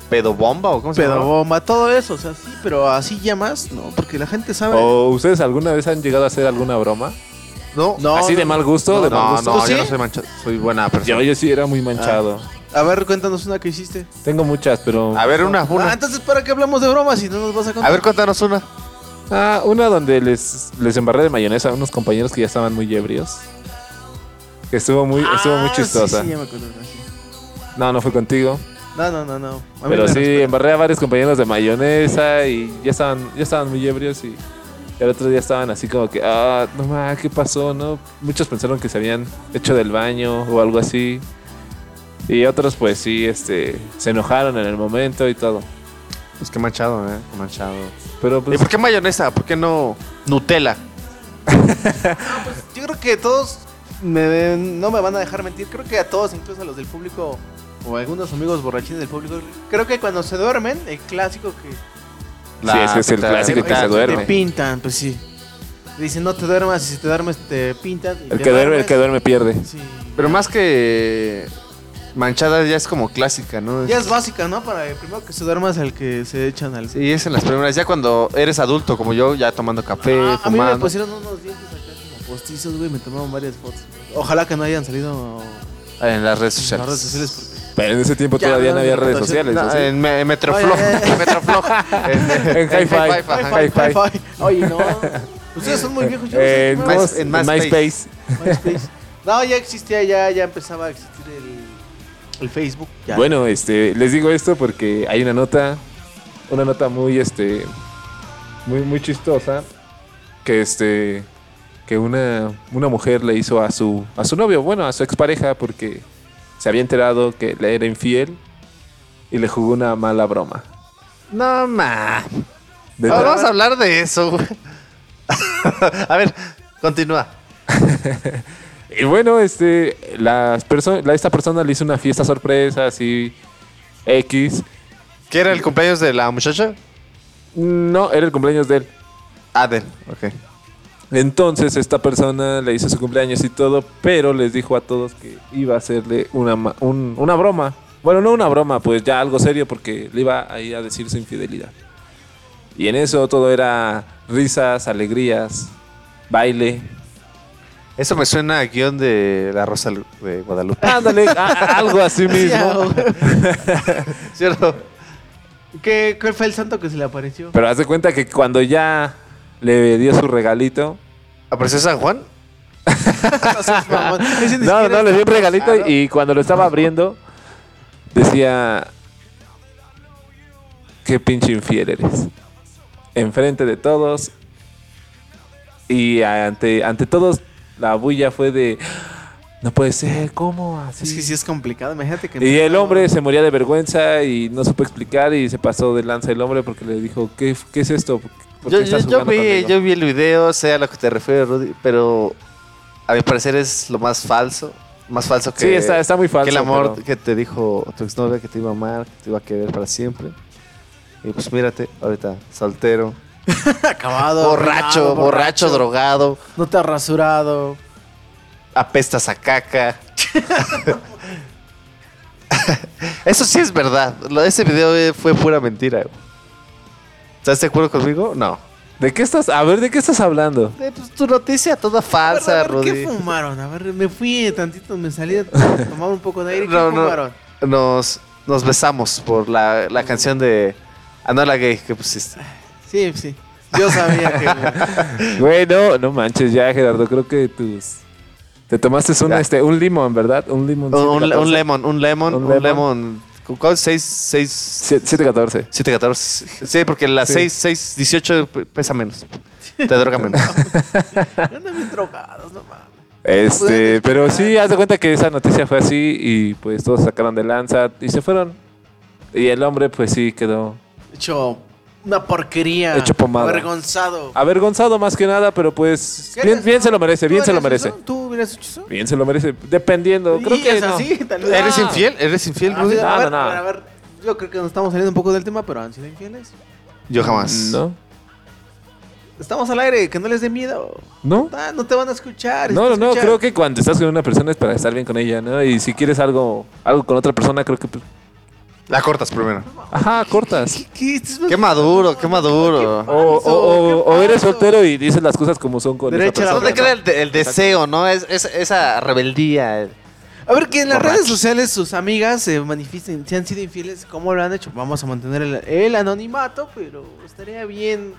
Speaker 6: pedobomba o cómo se llama?
Speaker 5: Pedobomba, todo eso, o sea, sí, pero así ya más, no, porque la gente sabe...
Speaker 4: ¿O ustedes alguna vez han llegado a hacer alguna broma?
Speaker 6: No,
Speaker 5: No,
Speaker 4: ¿Así
Speaker 5: no,
Speaker 4: de mal gusto? de mal
Speaker 6: no,
Speaker 4: gusto?
Speaker 6: no,
Speaker 5: ¿Tú
Speaker 6: yo
Speaker 5: sí?
Speaker 6: no soy manchado, soy buena persona.
Speaker 4: Yo, yo sí era muy manchado.
Speaker 5: A ver, cuéntanos una que hiciste.
Speaker 4: Tengo muchas, pero...
Speaker 6: A ver, una,
Speaker 5: Ah,
Speaker 6: una.
Speaker 5: entonces, ¿para qué hablamos de bromas si no nos vas a contar?
Speaker 6: A ver, cuéntanos una.
Speaker 4: Ah, una donde les, les embarré de mayonesa a unos compañeros que ya estaban muy ebrios. Que estuvo muy, estuvo muy
Speaker 5: Ah,
Speaker 4: chistosa.
Speaker 5: Sí, sí, ya me acuerdo, sí.
Speaker 4: No, no fue contigo.
Speaker 5: No, no, no, no. A mí
Speaker 4: Pero sí, embarré a varios compañeros de mayonesa y ya estaban, ya estaban muy ebrios y el otro día estaban así como que, ah, no más, ¿qué pasó? no Muchos pensaron que se habían hecho del baño o algo así. Y otros pues sí, este, se enojaron en el momento y todo.
Speaker 6: Pues qué manchado, eh. Qué manchado.
Speaker 4: Pero
Speaker 6: ¿Y
Speaker 4: pues,
Speaker 6: por qué mayonesa? ¿Por qué no Nutella?
Speaker 5: Yo creo que todos me- no me van a dejar mentir. Creo que a todos, incluso a los del público o a algunos amigos borrachines del público, creo que cuando se duermen, el clásico que
Speaker 4: Sí, ese es el clásico que se duerme.
Speaker 5: te pintan, pues sí. Dicen no te duermas y si te duermes te pintan. y
Speaker 4: el
Speaker 5: te
Speaker 4: que duerme, el que duerme pierde.
Speaker 5: Sí.
Speaker 6: Pero más que manchada ya es como clásica, ¿no?
Speaker 5: Ya es básica, ¿no? Para el primero que se duerma es el que se echan al...
Speaker 6: Sí, es en las primeras. Ya cuando eres adulto, como yo, ya tomando café,
Speaker 5: Ah, a mí me pusieron unos dientes acá como postizos, güey, me tomaron varias fotos. Ojalá que no hayan salido
Speaker 6: En las redes
Speaker 5: en
Speaker 6: sociales.
Speaker 5: las redes sociales porque...
Speaker 4: Pero en ese tiempo
Speaker 5: Ya,
Speaker 4: todavía no
Speaker 5: no,
Speaker 4: había redes sociales.
Speaker 6: No, en me- Metroflog.
Speaker 5: Oye, eh.
Speaker 6: Metroflog. En,
Speaker 4: En Hi-Fi.
Speaker 5: Oye, no. Ustedes son muy viejos. Yo no sé
Speaker 4: En,
Speaker 6: Más- en
Speaker 4: En
Speaker 6: MySpace.
Speaker 4: MySpace.
Speaker 5: MySpace. No, ya existía, ya, ya empezaba a existir el, el Facebook. Ya.
Speaker 4: Bueno, este, les digo esto porque hay una nota, una nota muy, este, muy, muy chistosa que este que una, una mujer le hizo a su a su novio, bueno, a su expareja porque se había enterado que le era infiel y le jugó una mala broma.
Speaker 6: No, Ahora vamos a hablar de eso, güey. a ver, continúa.
Speaker 4: Y bueno, este las perso- la- esta persona le hizo una fiesta sorpresa así X.
Speaker 6: ¿Qué era el cumpleaños de la muchacha?
Speaker 4: No, era el cumpleaños de él.
Speaker 6: Ah, de él, ok.
Speaker 4: Entonces esta persona le hizo su cumpleaños y todo, pero les dijo a todos que iba a hacerle una, un- una broma. Bueno, no una broma, pues ya algo serio porque le iba a ir a decir su infidelidad. Y en eso todo era risas, alegrías, baile.
Speaker 6: Eso me suena a guion de La Rosa de Guadalupe.
Speaker 4: Ándale, a- a- algo así mismo.
Speaker 6: ¿Cierto?
Speaker 5: ¿Qué, ¿Cuál fue el santo que se le apareció?
Speaker 4: Pero haz de cuenta que cuando ya le dio su regalito,
Speaker 6: ¿Apareció San Juan?
Speaker 4: No, no, le di un regalito y cuando lo estaba abriendo decía qué pinche infiel eres. Enfrente de todos y ante ante todos la bulla fue de no puede ser, ¿cómo así?
Speaker 5: Es que sí es complicado, imagínate que...
Speaker 4: Y el hombre se moría de vergüenza y no supo explicar y se pasó de lanza el hombre porque le dijo, ¿qué, qué es esto? ¿Por qué
Speaker 6: Yo, vi,
Speaker 4: conmigo?"
Speaker 6: yo vi el video, sé a lo que te refieres, Rudy, pero a mi parecer es lo más falso. Más falso que,
Speaker 4: Sí, está, está muy falso.
Speaker 6: que el amor
Speaker 4: pero-
Speaker 6: que te dijo tu exnovia que te iba a amar, que te iba a querer para siempre. Y pues mírate, ahorita soltero,
Speaker 5: Acabado.
Speaker 6: borracho, borracho, drogado,
Speaker 5: No te has rasurado.
Speaker 6: apestas a caca. Eso sí es verdad. Ese video fue pura mentira. güey. ¿Estás de acuerdo conmigo? No.
Speaker 4: ¿De qué estás? A ver, ¿de qué estás hablando?
Speaker 6: Eh, pues, tu noticia toda
Speaker 5: A
Speaker 6: falsa,
Speaker 5: ver, a ver,
Speaker 6: Rudy.
Speaker 5: ¿Qué fumaron? A ver, me fui tantito, me salí a tomar un poco de aire. ¿Qué
Speaker 6: No, no.
Speaker 5: fumaron?
Speaker 6: nos, nos besamos por la, la canción de Anola Gay que pusiste.
Speaker 5: Sí, sí. Yo sabía que...
Speaker 4: Güey, no, no manches ya, Gerardo. Creo que tus... Te tomaste un,
Speaker 6: Ya.
Speaker 4: este, un limón, ¿verdad? Un limón.
Speaker 6: Un, un,
Speaker 4: 714.
Speaker 6: un lemon, un lemon,
Speaker 4: Un
Speaker 6: un,
Speaker 4: lemon.
Speaker 6: ¿Cuál? 6, 6,
Speaker 4: 714.
Speaker 6: 7, 14. Sí, porque la
Speaker 4: Sí.
Speaker 6: 6, 6, 18 pesa menos. Te droga menos.
Speaker 5: Andan bien drogados, no mames.
Speaker 4: Este, pero sí, haz de cuenta que esa noticia fue así y pues todos sacaron de lanza y se fueron. Y el hombre pues sí quedó
Speaker 5: Hecho una porquería.
Speaker 4: Hecho pomada.
Speaker 5: Avergonzado.
Speaker 4: avergonzado más que nada, pero pues
Speaker 5: ¿Qué
Speaker 4: bien, bien se lo merece,
Speaker 5: ¿Tú
Speaker 4: bien se lo merece.
Speaker 5: eso? ¿Tú hubieras hecho eso?
Speaker 4: Bien se lo merece, dependiendo. Creo que
Speaker 5: es
Speaker 4: no.
Speaker 5: así, tal vez.
Speaker 6: ¿Eres
Speaker 4: Ah.
Speaker 6: infiel? ¿Eres infiel,
Speaker 5: Ah,
Speaker 6: Rudy?
Speaker 4: No, no, no.
Speaker 5: a ver, yo creo que nos estamos saliendo un poco del tema, pero han sido infieles.
Speaker 6: Yo jamás.
Speaker 4: No,
Speaker 5: Estamos al aire, que no les dé miedo.
Speaker 4: no.
Speaker 5: Ah, no te van a escuchar.
Speaker 4: No, no, no, creo que cuando estás con una persona es para estar bien con ella, ¿no? Y si quieres algo, algo con otra persona, creo que,
Speaker 6: La cortas primero.
Speaker 4: ajá, cortas.
Speaker 5: ¿Qué? Esto es-
Speaker 6: Qué maduro, qué maduro.
Speaker 4: O, o- o- o eres soltero y dices las cosas como son con
Speaker 5: Derecha
Speaker 4: esa
Speaker 5: a la
Speaker 6: ¿Dónde
Speaker 4: persona.
Speaker 6: queda el, de- el deseo, no? Es, es- esa rebeldía.
Speaker 5: A ver, que en las
Speaker 6: Borracho.
Speaker 5: redes sociales sus amigas se manifiesten, si han sido infieles, ¿cómo lo han hecho? Vamos a mantener el, el anonimato, pero estaría bien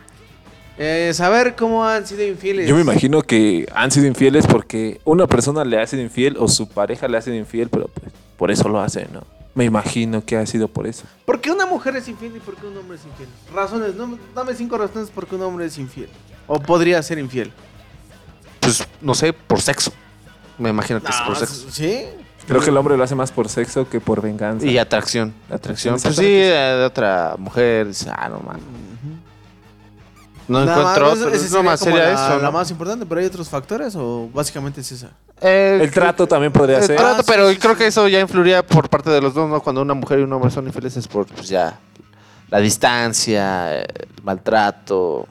Speaker 5: eh, saber cómo han sido infieles.
Speaker 4: Yo me imagino que han sido infieles porque una persona le ha sido infiel o su pareja le ha sido infiel, pero pues por eso lo hace, ¿no? Me imagino que ha sido por eso.
Speaker 5: ¿Por qué una mujer es infiel y por qué un hombre es infiel? Razones, no, dame cinco razones por qué un hombre es infiel. O podría ser infiel.
Speaker 6: Pues, no sé, por sexo. Me imagino que es por
Speaker 5: Ah,
Speaker 6: sexo.
Speaker 5: ¿Sí?
Speaker 4: Creo que el hombre lo hace más por sexo que por venganza.
Speaker 6: Y atracción.
Speaker 4: Atracción,
Speaker 6: Atracción. Pues sí, eh, de otra mujer. dice, Ah, no, man. No
Speaker 5: Nada
Speaker 6: encuentro
Speaker 5: más,
Speaker 6: otro.
Speaker 5: ese
Speaker 6: No
Speaker 5: sería
Speaker 6: más sería
Speaker 5: la,
Speaker 6: eso.
Speaker 5: más importante, pero hay otros factores o básicamente es esa.
Speaker 6: Eh,
Speaker 4: El trato también podría
Speaker 6: el
Speaker 4: ser.
Speaker 6: trato,
Speaker 5: Ah,
Speaker 6: pero
Speaker 5: sí,
Speaker 6: creo
Speaker 5: sí.
Speaker 6: que eso ya influiría por parte de los dos, ¿no? Cuando una mujer y un hombre son infelices por, pues ya, la distancia, el maltrato,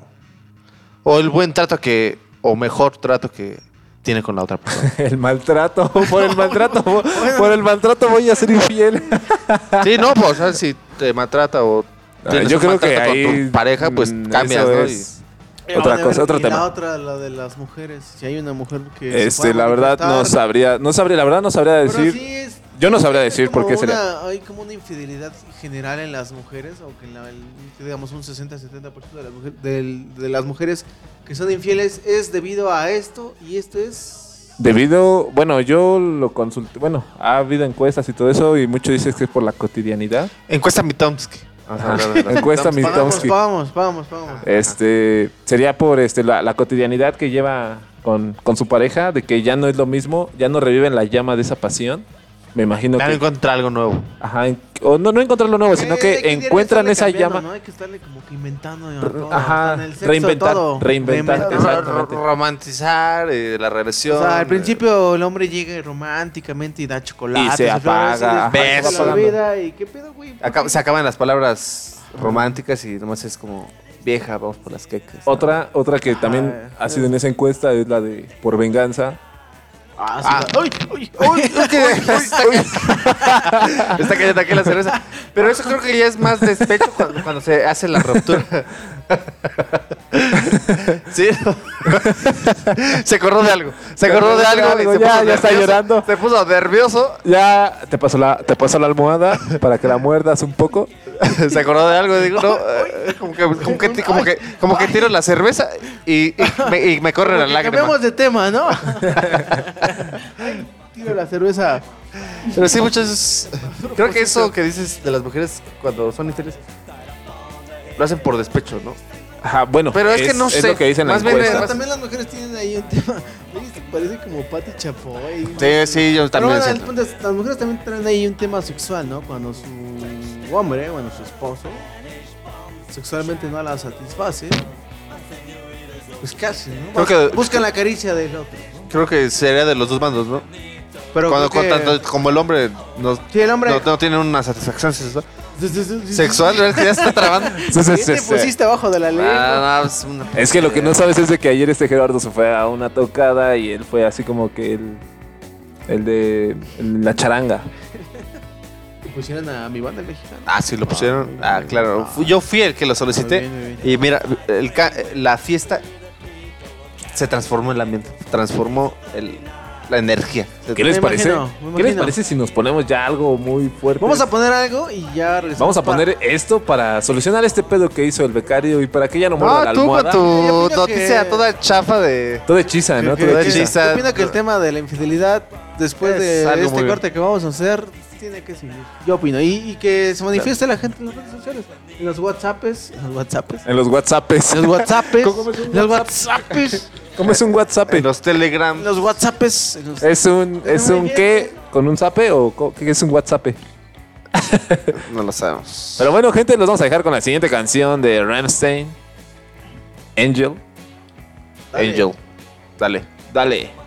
Speaker 6: o el buen trato que, o mejor trato que tiene con la otra persona.
Speaker 4: El maltrato, por el maltrato, por, por el maltrato voy a ser infiel.
Speaker 6: sí, no, pues, o sea, si te maltrata o tienes
Speaker 4: yo creo que
Speaker 6: con
Speaker 4: ahí
Speaker 6: tu pareja, pues
Speaker 4: mm,
Speaker 6: cambias, ¿no?
Speaker 4: es otra
Speaker 5: a
Speaker 4: cosa,
Speaker 5: ver,
Speaker 4: otro
Speaker 5: y
Speaker 4: tema.
Speaker 5: La otra, la de las mujeres. Si hay una mujer que.
Speaker 4: Este, la verdad no sabría, no sabría, la verdad no sabría
Speaker 5: Pero
Speaker 4: decir.
Speaker 5: sí es-
Speaker 4: Yo no sabría decir por qué sería.
Speaker 5: Hay como una infidelidad general en las mujeres, o que en la, el- digamos un 60-70% de, las mujer- del- de las mujeres que son infieles es debido a esto, y esto es.
Speaker 4: Debido, bueno, yo lo consulté, bueno, ha habido encuestas y todo eso y mucho dices que es por la cotidianidad.
Speaker 6: Encuesta Mitomsky.
Speaker 4: Encuesta
Speaker 5: Vamos,
Speaker 4: Mitowski.
Speaker 5: vamos, vamos, vamos.
Speaker 4: Este sería por este la, la cotidianidad que lleva con, con su pareja, de que ya no es lo mismo, ya no reviven la llama de esa pasión. Me imagino
Speaker 6: Ya
Speaker 4: que
Speaker 6: encontré algo nuevo.
Speaker 4: ajá, en- o no no encontrar lo nuevo, sino
Speaker 5: Eh,
Speaker 4: que encuentran esa llama.
Speaker 5: ¿no? Hay que estarle como que inventando.
Speaker 4: ajá,
Speaker 5: hasta en el sexo,
Speaker 4: reinventar,
Speaker 5: todo.
Speaker 4: reinventar,
Speaker 5: Reinventar.
Speaker 4: exactamente.
Speaker 6: Romantizar eh, la
Speaker 5: O
Speaker 6: relación.
Speaker 5: sea, al
Speaker 6: eh,
Speaker 5: principio el hombre llega románticamente y da chocolate.
Speaker 4: Y se apaga,
Speaker 5: y qué pedo, güey.
Speaker 6: Se acaban las palabras románticas y nomás es como vieja, vamos por las quecas.
Speaker 4: Otra otra que también
Speaker 5: Ah,
Speaker 4: ha sido en esa encuesta es la de por venganza.
Speaker 5: Ah, sí,
Speaker 6: Ah.
Speaker 5: va- ¡Uy! ¡Uy!
Speaker 6: Uy, es que está, ca- está cayendo aquí la cerveza. Pero eso creo que ya es más despecho cuando, cuando se hace la ruptura. Sí. se acordó de algo. Se acordó de algo. y se
Speaker 4: ya,
Speaker 6: puso
Speaker 4: ya está
Speaker 6: nervioso.
Speaker 4: llorando.
Speaker 6: Se puso nervioso.
Speaker 4: Ya te paso la te paso la almohada para que la muerdas un poco.
Speaker 6: Se acordó de algo. Digo, no. como, que, como, que, como, que, como que tiro la cerveza y, y me, y me corre la lágrima.
Speaker 5: Cambiamos de tema, ¿no? Ay, Tiro la cerveza.
Speaker 6: Pero sí, muchas. Creo que eso que dices de las mujeres cuando son infieles lo hacen por despecho, ¿no?
Speaker 4: Ajá, bueno,
Speaker 6: Pero es que no sé,
Speaker 4: lo que dicen
Speaker 6: más bien.
Speaker 5: Pero también las mujeres tienen ahí un tema. Parece como Pati Chapoy.
Speaker 6: Sí, sí, yo
Speaker 5: Pero
Speaker 6: también
Speaker 5: bueno, punto es, las mujeres también traen ahí un tema sexual, ¿no? Cuando su hombre, bueno, su esposo, sexualmente no la satisface, pues casi, ¿no?
Speaker 6: Creo que-
Speaker 5: Buscan la caricia del otro, ¿no?
Speaker 6: Creo que sería de los dos bandos, ¿no?
Speaker 5: Pero
Speaker 6: Cuando,
Speaker 5: creo que-
Speaker 6: cuando tanto como el hombre no,
Speaker 5: Sí, el hombre...
Speaker 6: no, no tiene una satisfacción sexual, ¿verdad? ya está trabando.
Speaker 5: ¿Qué te pusiste abajo de la ley?
Speaker 6: Ah, no, es una-
Speaker 4: Es que lo que no sabes es de que ayer este Gerardo se fue a una tocada y él fue así como que el, el de el- la charanga.
Speaker 5: Pusieron a mi banda el mexicano.
Speaker 6: Ah, sí, lo pusieron. Ah, claro. Yo fui el que lo solicité.
Speaker 5: Muy bien, muy bien.
Speaker 6: Y mira, el ca- la fiesta se transformó el ambiente. Transformó el, la energía.
Speaker 4: ¿Qué les
Speaker 5: Me
Speaker 4: parece?
Speaker 5: imagino, me
Speaker 4: ¿Qué les
Speaker 5: imagino.
Speaker 4: parece si nos ponemos ya algo muy fuerte?
Speaker 5: Vamos a poner algo y ya regresamos.
Speaker 4: Vamos a
Speaker 5: para-
Speaker 4: poner esto para solucionar este pedo que hizo el becario y para que ya no muerda la
Speaker 6: No, tú con
Speaker 4: almohada.
Speaker 6: tu
Speaker 5: opino
Speaker 6: noticia
Speaker 5: que-
Speaker 6: toda chafa de.
Speaker 4: Todo hechiza, ¿no? Todo
Speaker 5: que-
Speaker 4: hechiza.
Speaker 5: Yo opino que el tema de la infidelidad, después
Speaker 6: Es
Speaker 5: de
Speaker 6: algo
Speaker 5: este
Speaker 6: muy-
Speaker 5: corte que vamos a hacer, tiene que seguir. Yo opino. Y, y que se manifieste la gente en las redes sociales. En los WhatsApps. En los WhatsApps.
Speaker 4: En los WhatsApps.
Speaker 5: En los WhatsApps.
Speaker 4: ¿Cómo es un
Speaker 5: En los WhatsApps.
Speaker 4: ¿Cómo es un WhatsApp?
Speaker 6: En los Telegram.
Speaker 5: En los en los-
Speaker 4: ¿Es un, es un qué? ¿Con un zape o qué es un WhatsApp?
Speaker 6: No lo sabemos.
Speaker 4: Pero bueno, gente, los vamos a dejar con la siguiente canción de Ramstein. Angel.
Speaker 5: Dale.
Speaker 6: Angel. Dale.
Speaker 4: Dale.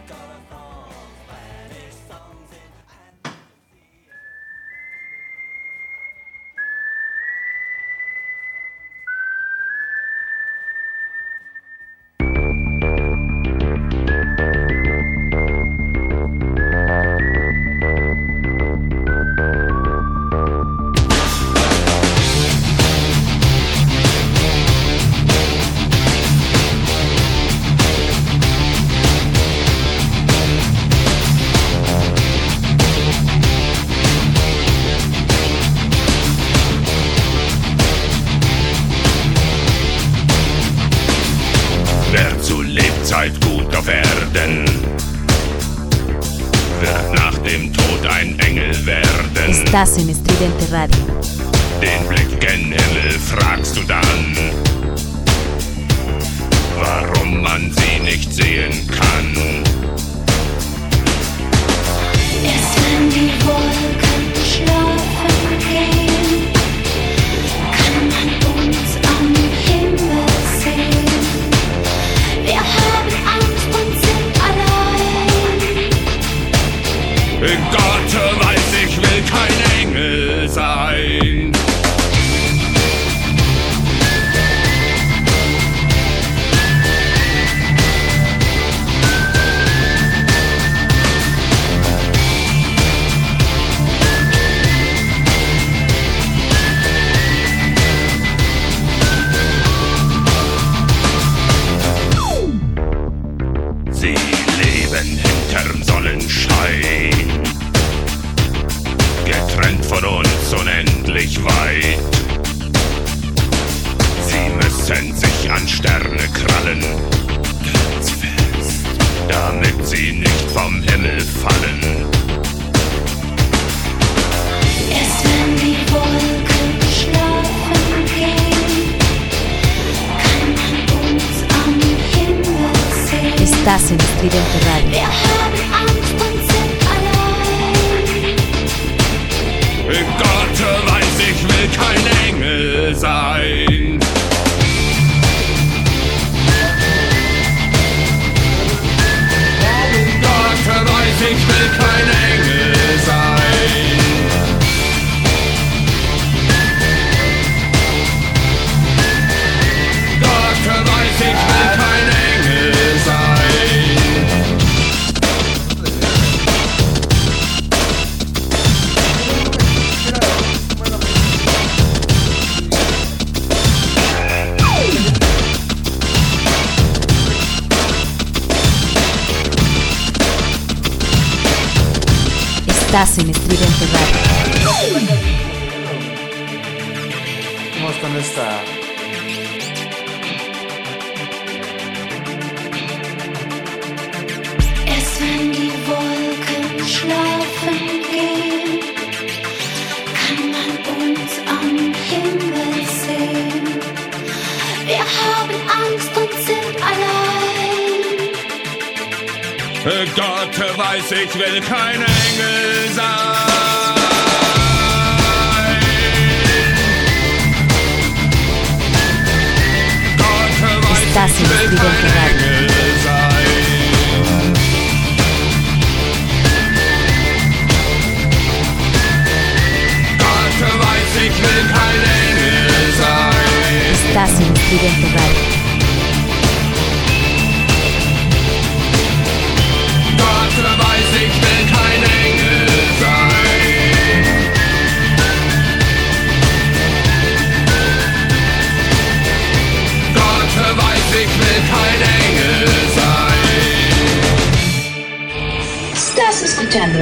Speaker 1: escuchando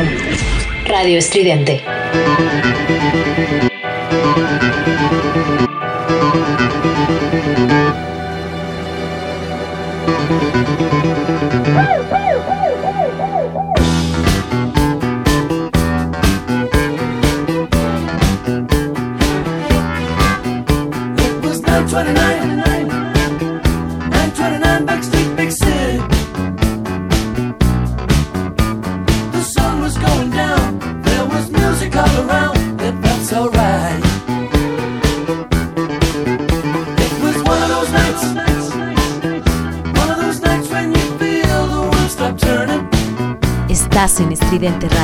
Speaker 1: Radio Estridente.
Speaker 2: mediante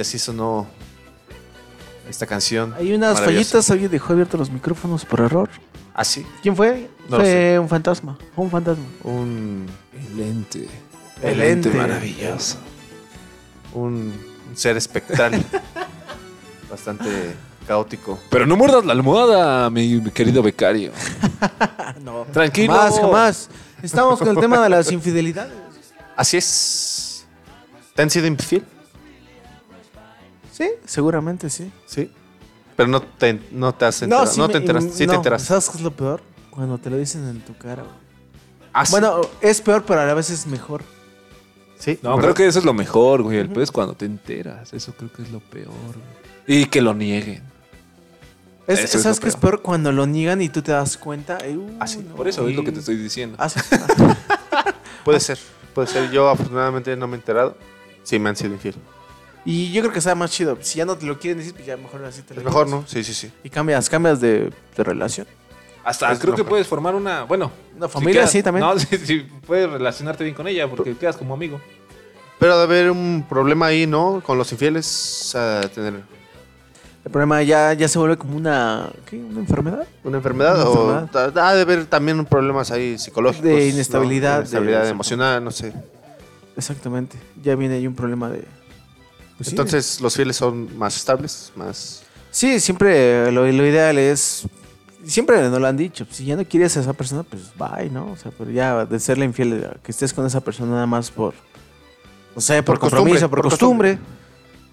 Speaker 2: y así sonó esta canción.
Speaker 5: Hay unas fallitas, alguien dejó abiertos los micrófonos por error.
Speaker 2: ¿Ah, sí?
Speaker 5: ¿Quién fue? Fue un fantasma, un fantasma.
Speaker 2: Un...
Speaker 4: El ente.
Speaker 5: El,
Speaker 4: ente, maravilloso.
Speaker 2: Un, ser espectral. Bastante caótico.
Speaker 4: Pero no muerdas la almohada, mi, querido becario.
Speaker 5: no.
Speaker 4: Tranquilo.
Speaker 5: Jamás, jamás. Estamos con el tema de las infidelidades.
Speaker 2: Así es. ¿Te han sido infiel?
Speaker 5: Sí, seguramente sí.
Speaker 2: Sí. Pero no te, no te has enterado. No,
Speaker 5: no
Speaker 2: te enteraste. Sí te enteraste.
Speaker 5: ¿Sabes qué es lo peor? Cuando te lo dicen en tu cara, güey.
Speaker 6: Ah,
Speaker 5: bueno, es peor, pero a la vez es mejor.
Speaker 6: Sí.
Speaker 4: No, creo que eso es lo mejor, güey. El uh peor es cuando te enteras. Eso creo que es lo peor, güey. Y que lo nieguen.
Speaker 5: Es, ¿Sabes
Speaker 4: es
Speaker 5: qué es peor? Cuando lo niegan y tú te das cuenta. Uh, ah,
Speaker 4: por eso es lo que te estoy diciendo.
Speaker 5: Ah,
Speaker 6: puede ser, puede ser. Yo afortunadamente no me he enterado. Sí, me han sido infiel.
Speaker 5: Y yo creo que sea más chido. Si ya no te lo quieren decir, pues ya mejor así te lo
Speaker 6: Es mejor. ¿no? Sí, sí, sí.
Speaker 5: Y cambias, cambias de, de relación.
Speaker 4: Hasta
Speaker 6: Es
Speaker 4: creo que puedes formar una. Bueno,
Speaker 5: Una
Speaker 4: si
Speaker 5: familia,
Speaker 4: quedas-
Speaker 5: sí, también.
Speaker 4: No, sí, sí, puedes relacionarte bien con ella porque quedas como amigo.
Speaker 6: Pero de haber un problema ahí, ¿no? Con los infieles, a tener
Speaker 5: El problema ya, ya se vuelve como una, ¿qué? ¿Una enfermedad?
Speaker 6: una enfermedad
Speaker 5: Una
Speaker 6: o
Speaker 5: enfermedad.
Speaker 6: ha de haber también problemas ahí psicológicos.
Speaker 5: De
Speaker 6: ¿no?
Speaker 5: inestabilidad,
Speaker 6: De inestabilidad
Speaker 5: de-
Speaker 6: emocional, no sé.
Speaker 5: Exactamente. Ya viene ahí un problema de... pues sí,
Speaker 6: Entonces, los fieles son más estables, más...
Speaker 5: Sí, siempre lo, lo ideal es. Siempre nos lo han dicho. Si ya no quieres a esa persona, pues bye, ¿no? O sea, pero ya de serle infiel, que estés con esa persona nada más por. No sé, por,
Speaker 6: Por
Speaker 5: compromiso, por,
Speaker 6: por
Speaker 5: costumbre.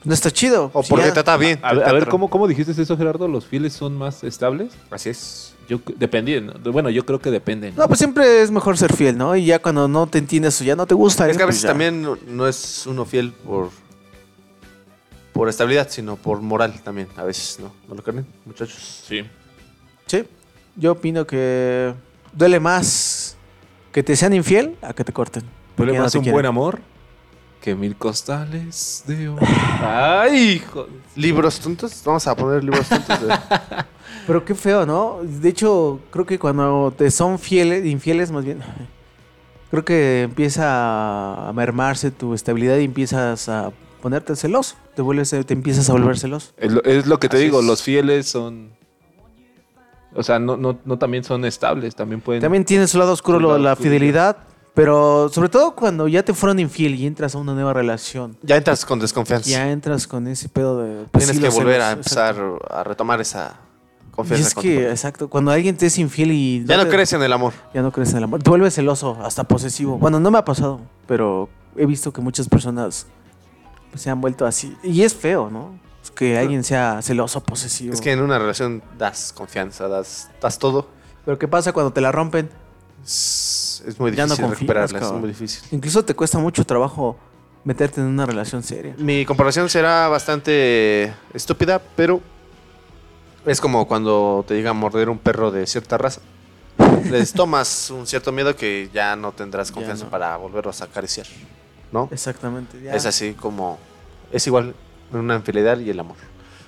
Speaker 5: No está chido.
Speaker 6: O
Speaker 5: Si
Speaker 6: porque
Speaker 5: ya-
Speaker 6: te trata bien.
Speaker 4: A, ver- a ver, ¿cómo, ¿cómo dijiste eso, Gerardo? ¿Los fieles son más estables?
Speaker 6: Así es.
Speaker 4: Yo, dependiendo. Bueno, yo creo que dependen.
Speaker 5: No, pues siempre es mejor ser fiel, ¿no? Y ya cuando no te entiendes o ya no te gusta.
Speaker 6: Es que a
Speaker 5: pues
Speaker 6: veces también no, no es uno fiel por por estabilidad, sino por moral también. A veces, ¿no? ¿No lo creen, muchachos?
Speaker 4: Sí.
Speaker 5: Sí. Yo opino que duele más que te sean infiel a que te corten.
Speaker 4: Duele
Speaker 5: no
Speaker 4: más un
Speaker 5: quieren.
Speaker 4: buen amor que mil costales de oro. ¡Ay, hijo!
Speaker 6: ¿Libros tontos? Vamos a poner libros tontos. de-
Speaker 5: Pero qué feo, ¿no? De hecho, creo que cuando te son fieles, infieles más bien, creo que empieza a mermarse tu estabilidad y empiezas a ponerte celoso. Te vuelves, te empiezas a volver celoso.
Speaker 4: Es lo, es lo que te
Speaker 6: Así
Speaker 4: digo,
Speaker 6: es.
Speaker 4: los fieles son... O sea, no, no, no también son estables, también pueden...
Speaker 5: También tiene su lado oscuro
Speaker 4: Su
Speaker 5: lo-
Speaker 4: lado
Speaker 5: la
Speaker 4: oscuro,
Speaker 5: fidelidad, pero sobre todo cuando ya te fueron infiel y entras a una nueva relación,
Speaker 6: ya entras con desconfianza.
Speaker 5: ya entras con ese pedo de... pues,
Speaker 6: Tienes
Speaker 5: sí,
Speaker 6: que volver a empezar
Speaker 5: exacto.
Speaker 6: a retomar esa
Speaker 5: Y
Speaker 6: confianza.
Speaker 5: es
Speaker 6: con tu
Speaker 5: que, exacto, cuando alguien te es infiel y...
Speaker 6: ya no
Speaker 5: te-
Speaker 6: crees en el amor.
Speaker 5: Ya no crees en el amor. Te vuelves celoso, hasta posesivo. Bueno, no me ha pasado, pero he visto que muchas personas se han vuelto así. Y es feo, ¿no? Es que alguien sea celoso, posesivo.
Speaker 6: Es que en una relación das confianza, das, das todo.
Speaker 5: Pero ¿qué pasa cuando te la rompen?
Speaker 6: Es, es muy
Speaker 5: Ya no
Speaker 6: difícil recuperarla, es
Speaker 5: cabrón.
Speaker 6: muy difícil.
Speaker 5: Incluso te cuesta mucho trabajo meterte en una relación seria.
Speaker 6: Mi comparación será bastante estúpida, pero es como cuando te llega a morder un perro de cierta raza. Les tomas un cierto miedo que ya no tendrás confianza
Speaker 5: no.
Speaker 6: para volverlos a acariciar, ¿no?
Speaker 5: Exactamente. ya.
Speaker 6: Es así como es igual en una infidelidad y el amor.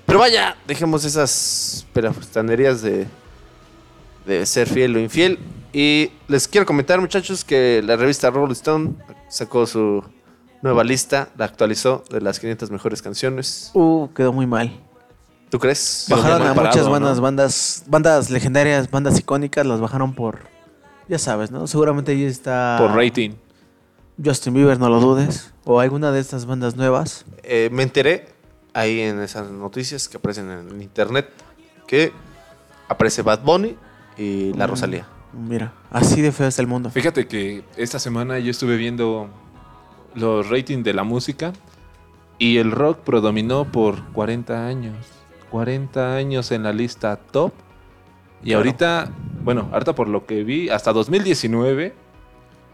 Speaker 6: Pero vaya, dejemos esas perafustanerías de de ser fiel o infiel y les quiero comentar, muchachos, que la revista Rolling Stone sacó su nueva lista, la actualizó de las 500 mejores canciones.
Speaker 5: Uh, quedó muy mal.
Speaker 6: ¿Tú crees?
Speaker 5: Bajaron a
Speaker 4: parado,
Speaker 5: muchas
Speaker 4: ¿no?
Speaker 5: bandas, bandas, bandas legendarias, bandas icónicas, las bajaron por, ya sabes, ¿no? Seguramente ahí está
Speaker 4: Por rating.
Speaker 5: Justin Bieber, no lo dudes, o alguna de estas bandas nuevas.
Speaker 6: Eh, me enteré ahí en esas noticias que aparecen en internet que aparece Bad Bunny y la
Speaker 5: Mm.
Speaker 6: Rosalía.
Speaker 5: Mira, así de feo está el mundo.
Speaker 4: Fíjate que esta semana yo estuve viendo los ratings de la música y el rock predominó por 40 años. 40 años en la lista top. Y
Speaker 5: Claro.
Speaker 4: ahorita, bueno, ahorita por lo que vi, hasta 2019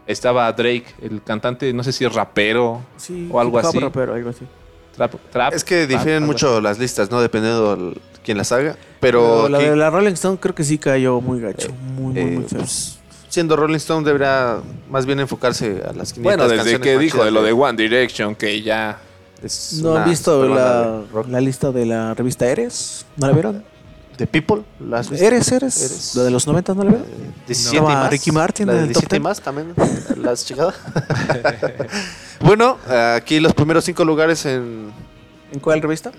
Speaker 4: estaba Drake, el cantante, no sé si es rapero
Speaker 5: Sí,
Speaker 4: o algo así.
Speaker 5: rapero, algo así.
Speaker 4: Trap, trap,
Speaker 6: Es que difieren mucho las listas, ¿no? Dependiendo de quién las haga. Pero,
Speaker 5: Pero la de la Rolling Stone creo que sí cayó muy gacho, muy, muy,
Speaker 6: eh,
Speaker 5: muy feo.
Speaker 6: pues, siendo Rolling Stone deberá más bien enfocarse a las 500
Speaker 4: Bueno, desde
Speaker 6: canciones
Speaker 4: que dijo de lo de One Direction, que ya...
Speaker 6: es
Speaker 5: ¿No
Speaker 6: una
Speaker 5: han visto la, la lista de la revista Eres? ¿No la vieron?
Speaker 6: ¿De People? ¿Las has visto?
Speaker 5: Eres, Eres.
Speaker 6: Eres.
Speaker 5: ¿La de los 90 no la vieron?
Speaker 6: 17 y
Speaker 5: Estaba
Speaker 6: más.
Speaker 5: Ricky Martin
Speaker 6: La
Speaker 5: en
Speaker 6: de
Speaker 5: el top
Speaker 6: 17 y
Speaker 5: 10.
Speaker 6: más también. ¿Las checadas? bueno, aquí los primeros cinco lugares en
Speaker 5: ¿En cuál revista?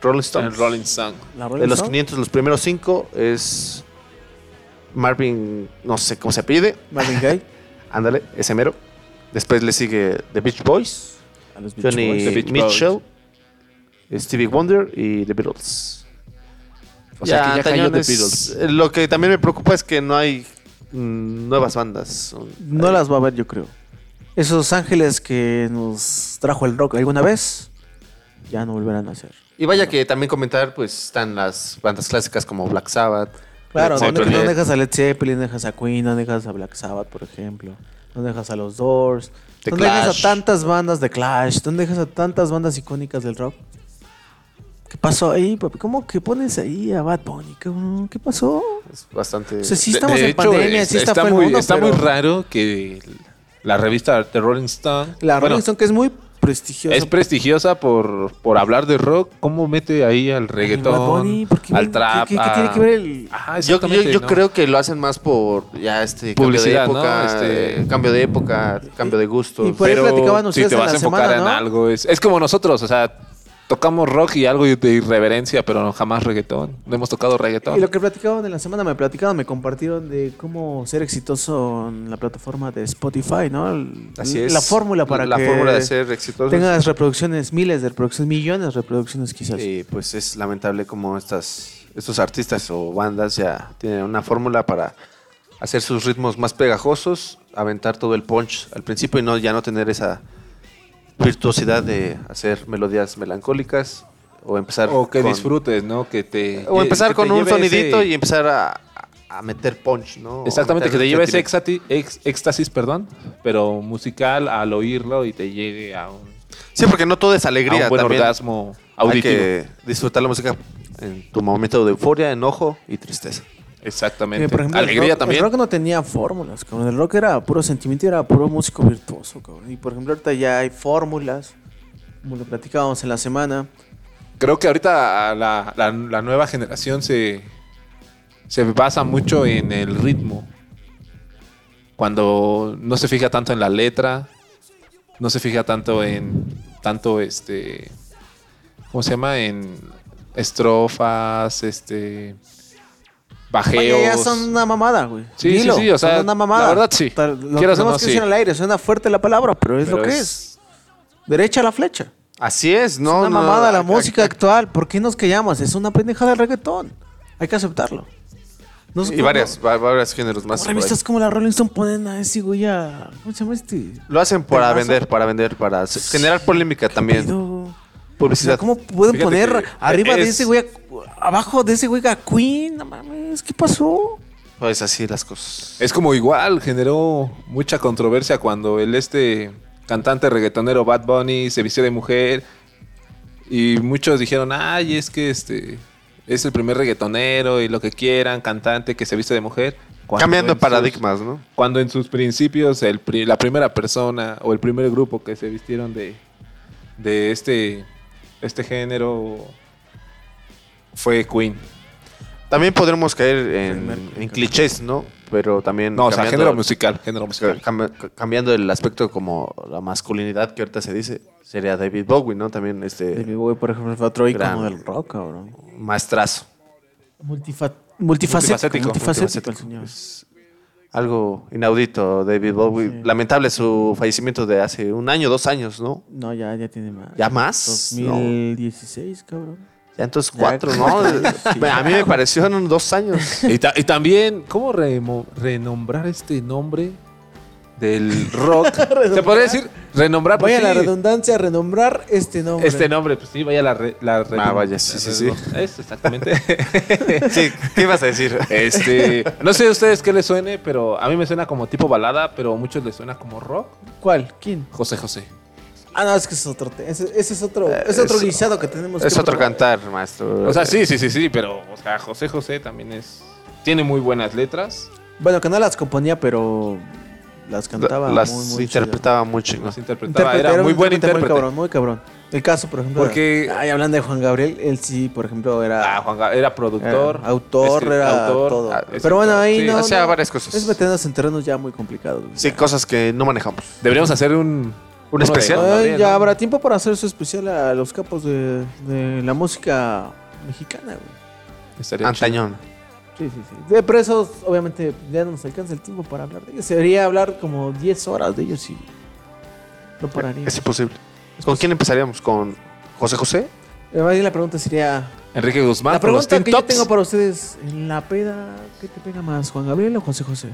Speaker 6: Rolling Stone.
Speaker 4: El Rolling Stone.
Speaker 5: La Rolling
Speaker 6: De los
Speaker 5: Stone.
Speaker 6: 500, los primeros cinco es Marvin, no sé cómo se pide.
Speaker 5: Marvin Gaye.
Speaker 6: Ándale, ese mero. Después le sigue The Beach Boys,
Speaker 5: A los Beach
Speaker 6: Johnny
Speaker 5: Boys.
Speaker 4: The Beach
Speaker 6: Mitchell, Stevie Wonder y The Beatles.
Speaker 4: O sea, que ya cayó The Beatles.
Speaker 6: Lo que también me preocupa es que no hay mm, nuevas bandas.
Speaker 5: No las va a ver, yo creo. Esos ángeles que nos trajo el rock alguna vez, ya no volverán a ser.
Speaker 6: Y vaya que también comentar, pues están las bandas clásicas como Black Sabbath,
Speaker 5: Claro,
Speaker 4: Led
Speaker 5: no, dejas-
Speaker 4: Zeppelin.
Speaker 5: no dejas a Led Zeppelin, no dejas a Queen, no dejas a Black Sabbath, por ejemplo. No dejas a los Doors.
Speaker 6: The
Speaker 5: no dejas a tantas bandas de Clash. No dejas a tantas bandas icónicas del rock. ¿Qué pasó ahí, papi? ¿Cómo que pones ahí a Bad Bunny? ¿Qué pasó?
Speaker 6: Es bastante.
Speaker 5: O sea, sí estamos
Speaker 4: de
Speaker 5: en
Speaker 4: hecho,
Speaker 5: pandemia,
Speaker 4: es-
Speaker 5: sí está, el
Speaker 4: muy,
Speaker 5: mundo,
Speaker 4: está
Speaker 5: pero
Speaker 4: muy raro que la revista The Rolling Stone.
Speaker 5: La
Speaker 4: bueno,
Speaker 5: Rolling Stone, que es muy prestigiosa.
Speaker 4: Es prestigiosa por, por hablar de rock. ¿Cómo mete ahí al
Speaker 5: Bad
Speaker 4: reggaetón,
Speaker 5: Bunny, ¿por qué-
Speaker 4: al trap?
Speaker 5: qué- qué
Speaker 4: a-
Speaker 5: tiene que ver el-
Speaker 4: Ajá,
Speaker 6: Yo, yo, yo
Speaker 4: ¿no?
Speaker 6: creo que lo hacen más por ya este
Speaker 4: Publicidad,
Speaker 6: cambio de
Speaker 4: ¿no?
Speaker 6: época,
Speaker 4: Este-
Speaker 6: eh, cambio de época, cambio de gustos.
Speaker 5: y por ahí platicaban
Speaker 4: si
Speaker 5: ustedes
Speaker 4: te
Speaker 5: en
Speaker 4: vas a enfocar
Speaker 5: semana,
Speaker 4: en algo, es, es como nosotros, o sea, tocamos rock y algo de irreverencia, pero no jamás reggaetón. No hemos tocado reggaetón.
Speaker 5: Y lo que platicaban en la semana, me platicaban, me compartieron de cómo ser exitoso en la plataforma de Spotify, ¿no? El-
Speaker 6: Así es.
Speaker 5: La fórmula para
Speaker 6: la
Speaker 5: que
Speaker 6: fórmula de ser exitoso.
Speaker 5: tengas reproducciones, miles de reproducciones, millones de reproducciones quizás.
Speaker 6: Y pues es lamentable como estas, estos artistas o bandas ya tienen una fórmula para hacer sus ritmos más pegajosos, aventar todo el punch al principio y no ya no tener esa virtuosidad de hacer melodías melancólicas o empezar
Speaker 4: o que
Speaker 6: con-
Speaker 4: disfrutes, ¿no? Que te
Speaker 6: o empezar
Speaker 4: que
Speaker 6: con un sonidito
Speaker 4: ese-
Speaker 6: y empezar a, a meter punch, ¿no?
Speaker 4: Exactamente, que te lleve ese ex- éxtasis, perdón, pero musical al oírlo y te llegue a un,
Speaker 6: Sí, porque no todo es
Speaker 4: a
Speaker 6: alegría.
Speaker 4: un buen
Speaker 6: también
Speaker 4: orgasmo
Speaker 6: Hay
Speaker 4: auditivo.
Speaker 6: que disfrutar la música en tu momento de euforia, enojo y tristeza.
Speaker 4: Exactamente.
Speaker 5: Por ejemplo, el
Speaker 4: Alegría
Speaker 5: rock-
Speaker 4: también.
Speaker 5: El rock no tenía fórmulas, cabrón. El rock era puro sentimiento y era puro músico virtuoso, cabrón. Y por ejemplo, ahorita ya hay fórmulas, como lo platicábamos en la semana.
Speaker 4: Creo que ahorita la, la- la nueva generación se, se basa mucho en el ritmo. Cuando no se fija tanto en la letra, no se fija tanto en tanto este ¿cómo se llama? en estrofas, este bajeos.
Speaker 5: Ya son una mamada, güey.
Speaker 4: Sí, sí,
Speaker 5: Dilo,
Speaker 4: sí, o sea,
Speaker 5: son una mamada.
Speaker 4: la verdad sí.
Speaker 5: Lo
Speaker 4: Quieras o no,
Speaker 5: que
Speaker 4: sí.
Speaker 5: decir al aire, suena fuerte la palabra, pero es
Speaker 4: Pero
Speaker 5: lo que
Speaker 4: es-
Speaker 5: es. Derecha a la flecha.
Speaker 6: Así es, ¿no?
Speaker 5: es una
Speaker 6: no,
Speaker 5: mamada la
Speaker 6: acá-
Speaker 5: música actual. ¿Por qué nos callamos? Es una pendejada del reggaetón. Hay que aceptarlo. No
Speaker 6: Y varias, va- varios géneros más.
Speaker 5: revistas como la Rolling Stone ponen a ese güey a... ¿Cómo se llama este?
Speaker 6: Lo hacen para vender, para vender, para generar polémica también.
Speaker 5: O
Speaker 6: Publicidad.
Speaker 5: sea, ¿Cómo pueden
Speaker 4: Fíjate
Speaker 5: poner arriba de
Speaker 4: es-
Speaker 5: ese güey, a- abajo de ese güey a Queen? No mames, ¿qué pasó?
Speaker 6: Pues así las cosas.
Speaker 4: Es como igual, generó mucha controversia cuando el este cantante reggaetonero Bad Bunny se vistió de mujer y muchos dijeron, ay, es que este es el primer reggaetonero y lo que quieran, cantante que se viste de mujer. Cuando
Speaker 6: Cambiando
Speaker 4: sus-
Speaker 6: paradigmas, ¿no?
Speaker 4: cuando en sus principios el pri- la primera persona o el primer grupo que se vistieron de, de este, este género fue Queen.
Speaker 6: También podremos caer en, clichés, ¿no? Pero también.
Speaker 4: No, o sea, género musical, género musical.
Speaker 6: cam- cambiando el aspecto como la masculinidad que ahorita se dice, sería David Bowie, ¿no? También este
Speaker 5: David Bowie, por ejemplo, fue otro icono del rock, cabrón.
Speaker 6: maestrazo.
Speaker 5: Multifa- multifacético.
Speaker 4: Multifacético.
Speaker 5: Multifacético, el señor.
Speaker 6: Es algo inaudito, David Bowie.
Speaker 5: Sí.
Speaker 6: Lamentable su fallecimiento de hace un año, dos años, ¿no?
Speaker 5: No, ya, ya tiene más.
Speaker 6: ¿Ya más? No.
Speaker 5: 2016, cabrón.
Speaker 6: Ya entonces
Speaker 5: Ya,
Speaker 6: cuatro, ¿no?
Speaker 5: sí.
Speaker 6: A mí me parecieron dos años.
Speaker 4: Y, ta- y también, ¿cómo renombrar este nombre del rock? ¿Se podría decir renombrar? Pues
Speaker 5: Vaya la
Speaker 4: sí,
Speaker 5: redundancia, renombrar este nombre.
Speaker 4: Este nombre, pues sí, vaya la... re- la renom-
Speaker 6: vaya, sí, sí, sí.
Speaker 4: Es exactamente.
Speaker 6: Sí, ¿qué ibas a decir?
Speaker 4: este, no sé a ustedes qué les suene, pero a mí me suena como tipo balada, pero a muchos les suena como rock.
Speaker 5: ¿Cuál? ¿Quién?
Speaker 4: José José.
Speaker 5: Ah, no, es que es otro. Ese, ese es otro, es otro
Speaker 6: es-
Speaker 5: guisado que tenemos
Speaker 6: Es
Speaker 5: que
Speaker 6: otro
Speaker 5: probar.
Speaker 6: cantar, maestro.
Speaker 4: O sea, sí, sí, sí, sí, pero o sea, José José también es... Tiene muy buenas letras.
Speaker 5: Bueno, que no las componía, pero las cantaba
Speaker 6: Las
Speaker 5: muy, muy
Speaker 6: interpretaba muy chingón.
Speaker 4: Las interpretaba. Era muy buen
Speaker 5: intérprete. Muy cabrón, muy cabrón. El caso, por ejemplo.
Speaker 4: Porque-
Speaker 5: Ay, hablando de Juan Gabriel, él sí, por ejemplo, era.
Speaker 4: Ah, Juan Ga- era productor.
Speaker 5: era autor, era
Speaker 4: autor,
Speaker 5: todo.
Speaker 4: ah,
Speaker 5: Pero bueno, ahí
Speaker 4: sí.
Speaker 5: no.
Speaker 6: hacía
Speaker 5: no,
Speaker 6: varias cosas.
Speaker 5: Es meternos en terrenos ya muy complicados.
Speaker 6: Sí, cosas que no manejamos.
Speaker 4: Deberíamos hacer un...
Speaker 6: ¿Un
Speaker 4: uno
Speaker 6: especial?
Speaker 4: Gabriel,
Speaker 5: ya
Speaker 4: ¿no?
Speaker 5: habrá tiempo para hacer su especial a los capos de, de la música mexicana, güey.
Speaker 6: Antañón.
Speaker 5: Sí, sí, sí. De presos, obviamente, ya no nos alcanza el tiempo para hablar de ellos. Sería hablar como 10 horas de ellos y no pararía.
Speaker 6: Es imposible. ¿Con quién empezaríamos? ¿Con José José?
Speaker 5: Además, la pregunta sería...
Speaker 4: Enrique Guzmán.
Speaker 5: la
Speaker 4: los
Speaker 5: pregunta que yo tengo para ustedes, en la peda, ¿qué te pega más, Juan Gabriel o José José?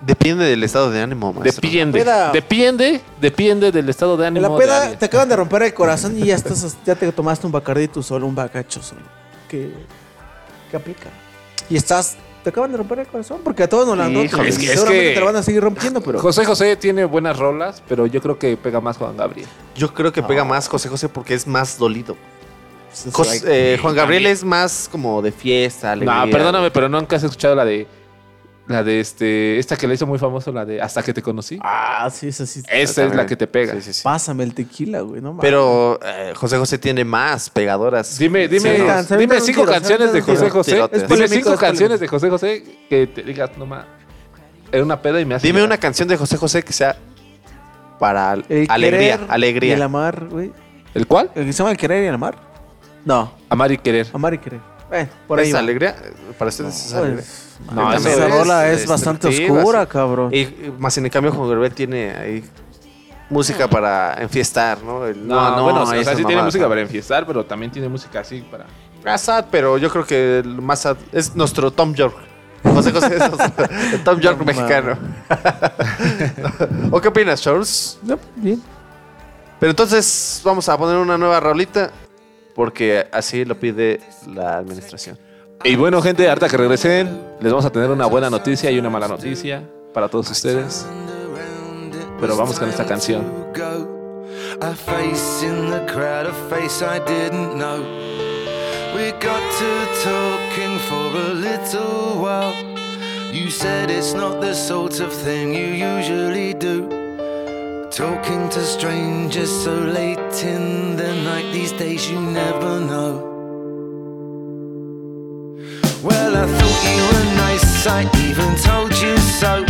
Speaker 6: Depende del estado de ánimo, maestro.
Speaker 4: Depende.
Speaker 5: Peda.
Speaker 4: Depende, depende del estado de
Speaker 5: En
Speaker 4: ánimo.
Speaker 5: la peda te acaban de romper el corazón y ya estás, ya te tomaste un bacardí tú solo, un bacacho solo. ¿Qué, qué aplica? Y estás, te acaban de romper el corazón, porque a todos nos la han roto.
Speaker 4: Es que- es que-
Speaker 5: te la van a seguir rompiendo, pero...
Speaker 4: José José tiene buenas rolas, pero yo creo que pega más Juan Gabriel.
Speaker 6: Yo creo que pega más José José porque es más dolido. Eh, Juan Gabriel es más como de fiesta, alegría.
Speaker 4: No, perdóname, pero nunca has escuchado la de. La de este. Esta que le hizo muy famoso, la de Hasta que te conocí.
Speaker 5: Ah, sí, esa sí.
Speaker 4: Esa es la que te pega.
Speaker 6: Sí, sí, sí.
Speaker 5: Pásame el tequila, güey, no mames.
Speaker 6: Pero eh, José José tiene más pegadoras.
Speaker 4: Dime, dime,
Speaker 5: Sí, no. Se
Speaker 4: dime cinco
Speaker 5: tiro,
Speaker 4: canciones de José
Speaker 6: tiro.
Speaker 4: José. Dime cinco
Speaker 5: es
Speaker 4: canciones de José José que te digas, no más. Era una peda y me hace.
Speaker 6: Dime
Speaker 4: llorar.
Speaker 6: una canción de José José que sea para
Speaker 5: El
Speaker 6: alegría,
Speaker 5: querer
Speaker 6: alegría.
Speaker 5: Y el amar, güey.
Speaker 4: ¿El cuál?
Speaker 5: ¿El que se llama el querer y el amar? No,
Speaker 4: Amar y querer.
Speaker 5: amar y querer. Bueno, por ahí
Speaker 6: ¿Es
Speaker 5: va.
Speaker 6: alegría? Para ustedes es alegría.
Speaker 4: No,
Speaker 5: esa rola es, bastante oscura, cabrón.
Speaker 6: Y, más en el cambio Juan Gabriel tiene ahí música para enfiestar, ¿no? El-
Speaker 4: No, bueno, o sea,
Speaker 6: esas
Speaker 4: sí tiene música
Speaker 6: ¿no?
Speaker 4: para enfiestar, pero también tiene música así para.
Speaker 6: Ah, sad, pero yo creo que el más sad es nuestro Tom York. José José es Tom York
Speaker 5: No
Speaker 6: mexicano. ¿O qué opinas, Charles?
Speaker 5: No, bien.
Speaker 6: Pero entonces vamos a poner una nueva rolita porque así lo pide la administración.
Speaker 4: Y bueno, gente, harta que regresen, les vamos a tener una buena noticia y una mala noticia para todos ustedes. Pero vamos con esta canción.
Speaker 7: A face in the crowd, a face I didn't know. We got to talking for a little while. You said it's not the sort of thing you usually do. Talking to strangers so late in the night, these days you never know. Well, I thought you were nice, I even told you so.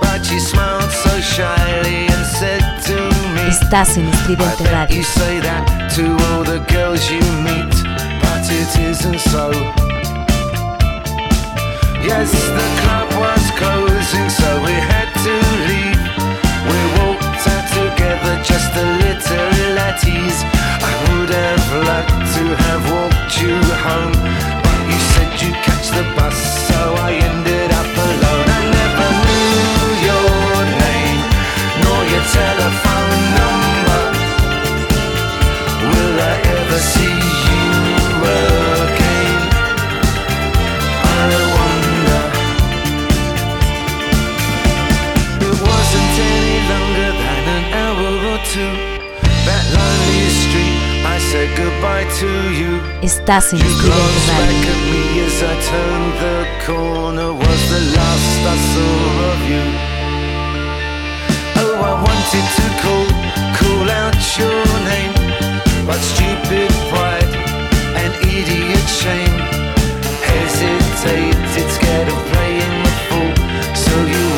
Speaker 7: But you smiled so shyly and said to me,
Speaker 2: Estás en Estridente Radio.
Speaker 7: you say that to all the girls you meet, but it isn't so. Yes, the club was closing, so we had to leave. We walked out together, just a little at ease. I would have liked to have walked you home, so I ended idiot shame. Hesitated, scared of playing the fool. So you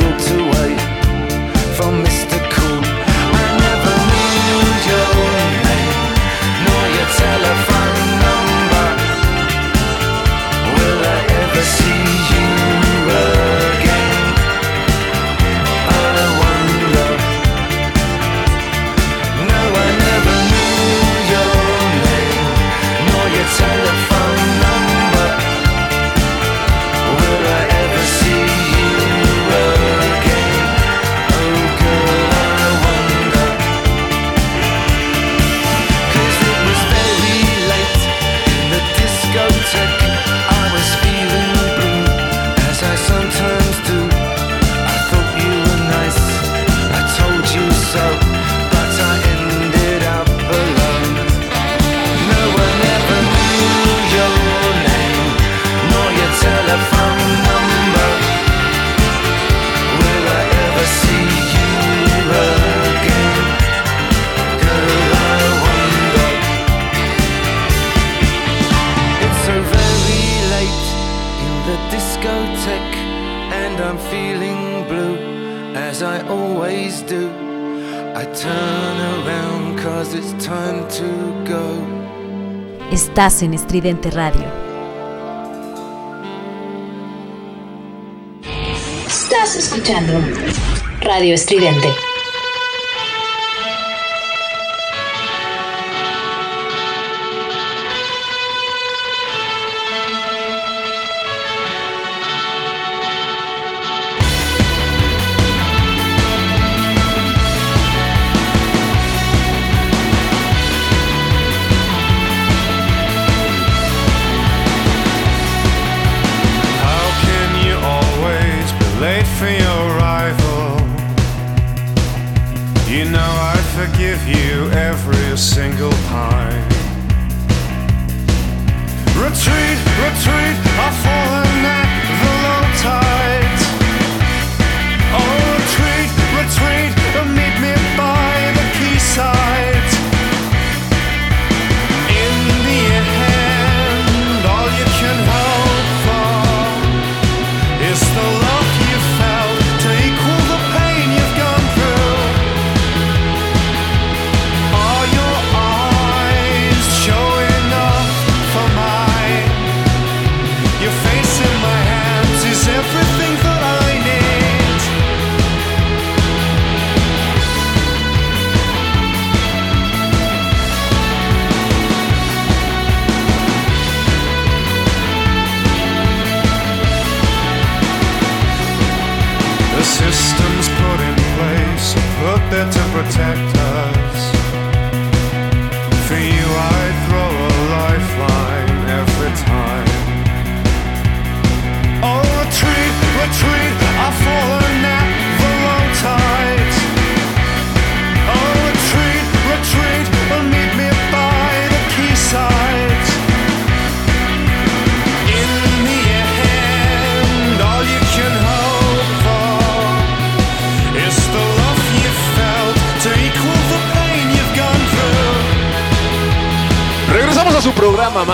Speaker 2: Estás en Estridente Radio.
Speaker 1: Estás escuchando Radio Estridente.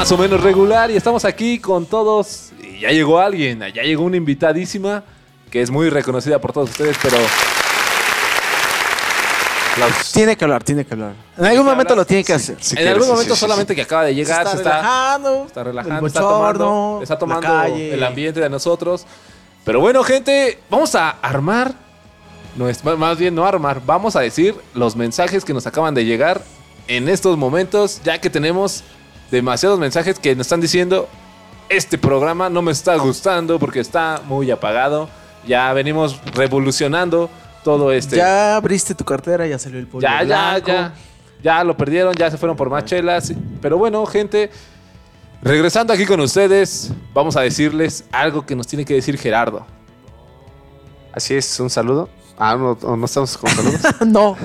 Speaker 4: Más o menos regular y estamos aquí con todos. Y ya llegó alguien, ya llegó una invitadísima que es muy reconocida por todos ustedes, pero
Speaker 5: Tiene que hablar, tiene que hablar. En algún momento lo tiene que hacer.
Speaker 4: en algún momento solamente que acaba de llegar
Speaker 5: Se
Speaker 4: se
Speaker 5: está
Speaker 4: está,
Speaker 5: relajando,
Speaker 4: está relajando,
Speaker 5: el
Speaker 4: está tomando, está tomando el ambiente de nosotros. Pero bueno, gente, vamos a armar, no es, más bien no armar, vamos a decir los mensajes que nos acaban de llegar en estos momentos, ya que tenemos demasiados mensajes que nos están diciendo, este programa no me está gustando porque está muy apagado, ya venimos revolucionando todo este...
Speaker 5: Ya abriste tu cartera, ya salió el polvo
Speaker 4: Ya, ya,
Speaker 5: blanco.
Speaker 4: ya. Ya lo perdieron, ya se fueron por más chelas. Pero bueno, gente, regresando aquí con ustedes, vamos a decirles algo que nos tiene que decir Gerardo.
Speaker 6: Así es, un saludo. Ah, no, no estamos con saludos.
Speaker 5: no.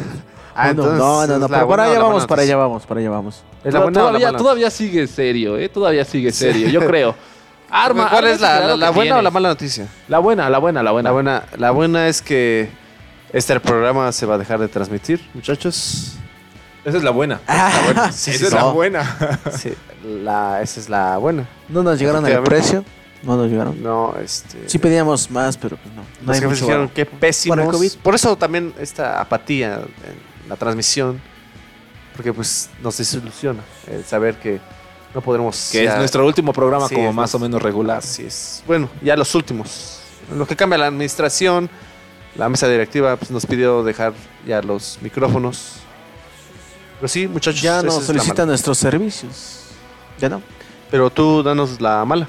Speaker 6: Ah,
Speaker 5: no,
Speaker 6: entonces,
Speaker 5: no, no, no,
Speaker 6: ¿es la
Speaker 5: pero para allá vamos, para allá vamos, para allá vamos.
Speaker 6: ¿Es la buena o la
Speaker 4: todavía,
Speaker 6: mala?
Speaker 4: todavía sigue serio, ¿eh? Todavía sigue serio, yo creo. Arma,
Speaker 6: ¿Cuál
Speaker 4: arma
Speaker 6: es la, la- buena o la mala noticia?
Speaker 4: La buena, la buena, la buena.
Speaker 6: La buena, la buena es que este programa se va a dejar de transmitir, muchachos.
Speaker 4: Esa es la buena.
Speaker 6: Sí,
Speaker 4: Esa
Speaker 6: sí,
Speaker 4: es la
Speaker 6: No.
Speaker 4: buena.
Speaker 6: Sí, la, esa es la buena.
Speaker 5: No nos llegaron al precio. No nos llegaron.
Speaker 6: No, este.
Speaker 5: Sí pedíamos más, pero pues no. No
Speaker 6: Los
Speaker 5: hay
Speaker 6: jefes
Speaker 5: mucho
Speaker 6: dijeron
Speaker 5: varo.
Speaker 6: que pésimos.
Speaker 5: Por el COVID.
Speaker 6: Por eso también esta apatía en la transmisión. Porque pues nos desilusiona el saber que no podremos.
Speaker 4: Que es nuestro último programa
Speaker 6: Sí,
Speaker 4: como más o menos regular.
Speaker 6: Así es. Bueno, ya los últimos. En lo que cambia la administración, la mesa directiva pues, nos pidió dejar ya los micrófonos. Pero sí, muchachos.
Speaker 5: Ya
Speaker 6: la
Speaker 5: solicitan nuestros servicios. Ya no.
Speaker 6: Pero tú danos la mala.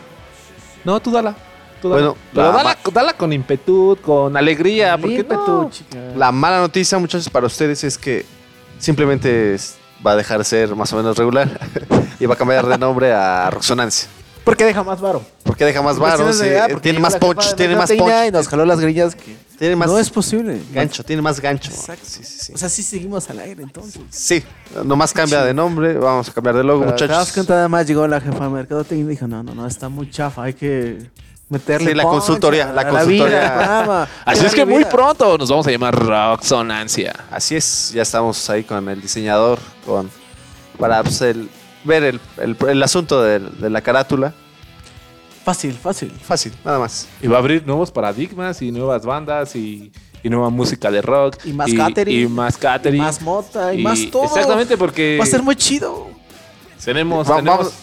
Speaker 4: No, tú dala. tú dala.
Speaker 6: Bueno,
Speaker 4: pero
Speaker 6: la
Speaker 4: dala, dala con impetud, con alegría. ¿Por qué
Speaker 5: Ímpetu,
Speaker 4: no?
Speaker 5: chica.
Speaker 6: La mala noticia, muchachos, para ustedes es que simplemente va a dejar de ser más o menos regular y va a cambiar de nombre a Roxonancia.
Speaker 5: ¿Por qué deja más varo?
Speaker 6: Porque deja más varo,
Speaker 5: Cuestiones
Speaker 6: sí,
Speaker 5: de, ah,
Speaker 6: eh,
Speaker 5: porque
Speaker 6: tiene más punch, tiene más punch,
Speaker 5: Y nos jaló las grillas que
Speaker 6: tiene más
Speaker 5: no es posible.
Speaker 6: gancho, tiene más gancho.
Speaker 5: Exacto.
Speaker 6: Sí, sí.
Speaker 5: O sea, sí seguimos al aire entonces.
Speaker 6: Sí, nomás cambia de nombre, vamos a cambiar de logo,
Speaker 5: Pero te das
Speaker 6: muchachos.
Speaker 5: cuenta, además llegó la jefa de mercadotecnia y dijo, no, no, no, está muy chafa, hay que meterle
Speaker 6: Sí, la consultoría, la consultoría.
Speaker 5: vida,
Speaker 4: Así es que muy
Speaker 5: vida.
Speaker 4: pronto nos vamos a llamar Roxonancia.
Speaker 6: Así es, ya estamos ahí con el diseñador, con para pues, el- ver el, el- el asunto de, la carátula.
Speaker 5: Fácil, fácil.
Speaker 6: Fácil, nada más.
Speaker 4: Y va a abrir nuevos paradigmas y nuevas bandas y, y nueva música de rock.
Speaker 5: Y más catering.
Speaker 4: Y más catering.
Speaker 5: Y más mota, y, más todo.
Speaker 4: Exactamente, porque
Speaker 5: Va a ser muy chido.
Speaker 4: tenemos,
Speaker 6: Va-
Speaker 4: tenemos-
Speaker 6: vamos,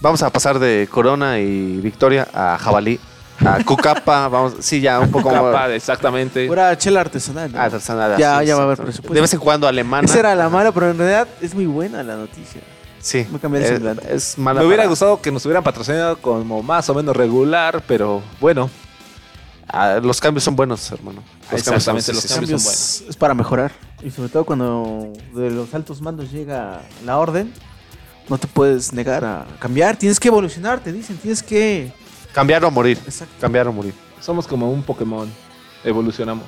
Speaker 6: vamos a pasar de Corona y Victoria a Jabalí, a Cucapa, vamos, sí, ya un poco
Speaker 4: capa, exactamente.
Speaker 5: Pura chela artesanal. ¿no?
Speaker 6: Ah, artesanal,
Speaker 5: Ya, ya va a haber
Speaker 6: exactamente.
Speaker 5: presupuesto.
Speaker 6: De vez en cuando alemana.
Speaker 5: Esa era la mala, pero en realidad es muy buena la noticia.
Speaker 6: Sí,
Speaker 5: Me cambié de
Speaker 6: es, es mala.
Speaker 4: Me hubiera
Speaker 6: para-
Speaker 4: gustado que nos hubieran patrocinado como más o menos regular, pero bueno.
Speaker 6: Ah, los cambios son buenos, hermano. Los cambios son-
Speaker 4: Exactamente, los
Speaker 6: sí,
Speaker 4: cambios son buenos.
Speaker 5: Es para mejorar. Y sobre todo cuando de los altos mandos llega la orden, no te puedes negar a cambiar. Tienes que evolucionar, te dicen. Tienes que.
Speaker 6: Cambiar o morir.
Speaker 5: Exacto.
Speaker 6: Cambiar o morir.
Speaker 4: Somos como un Pokémon. Evolucionamos.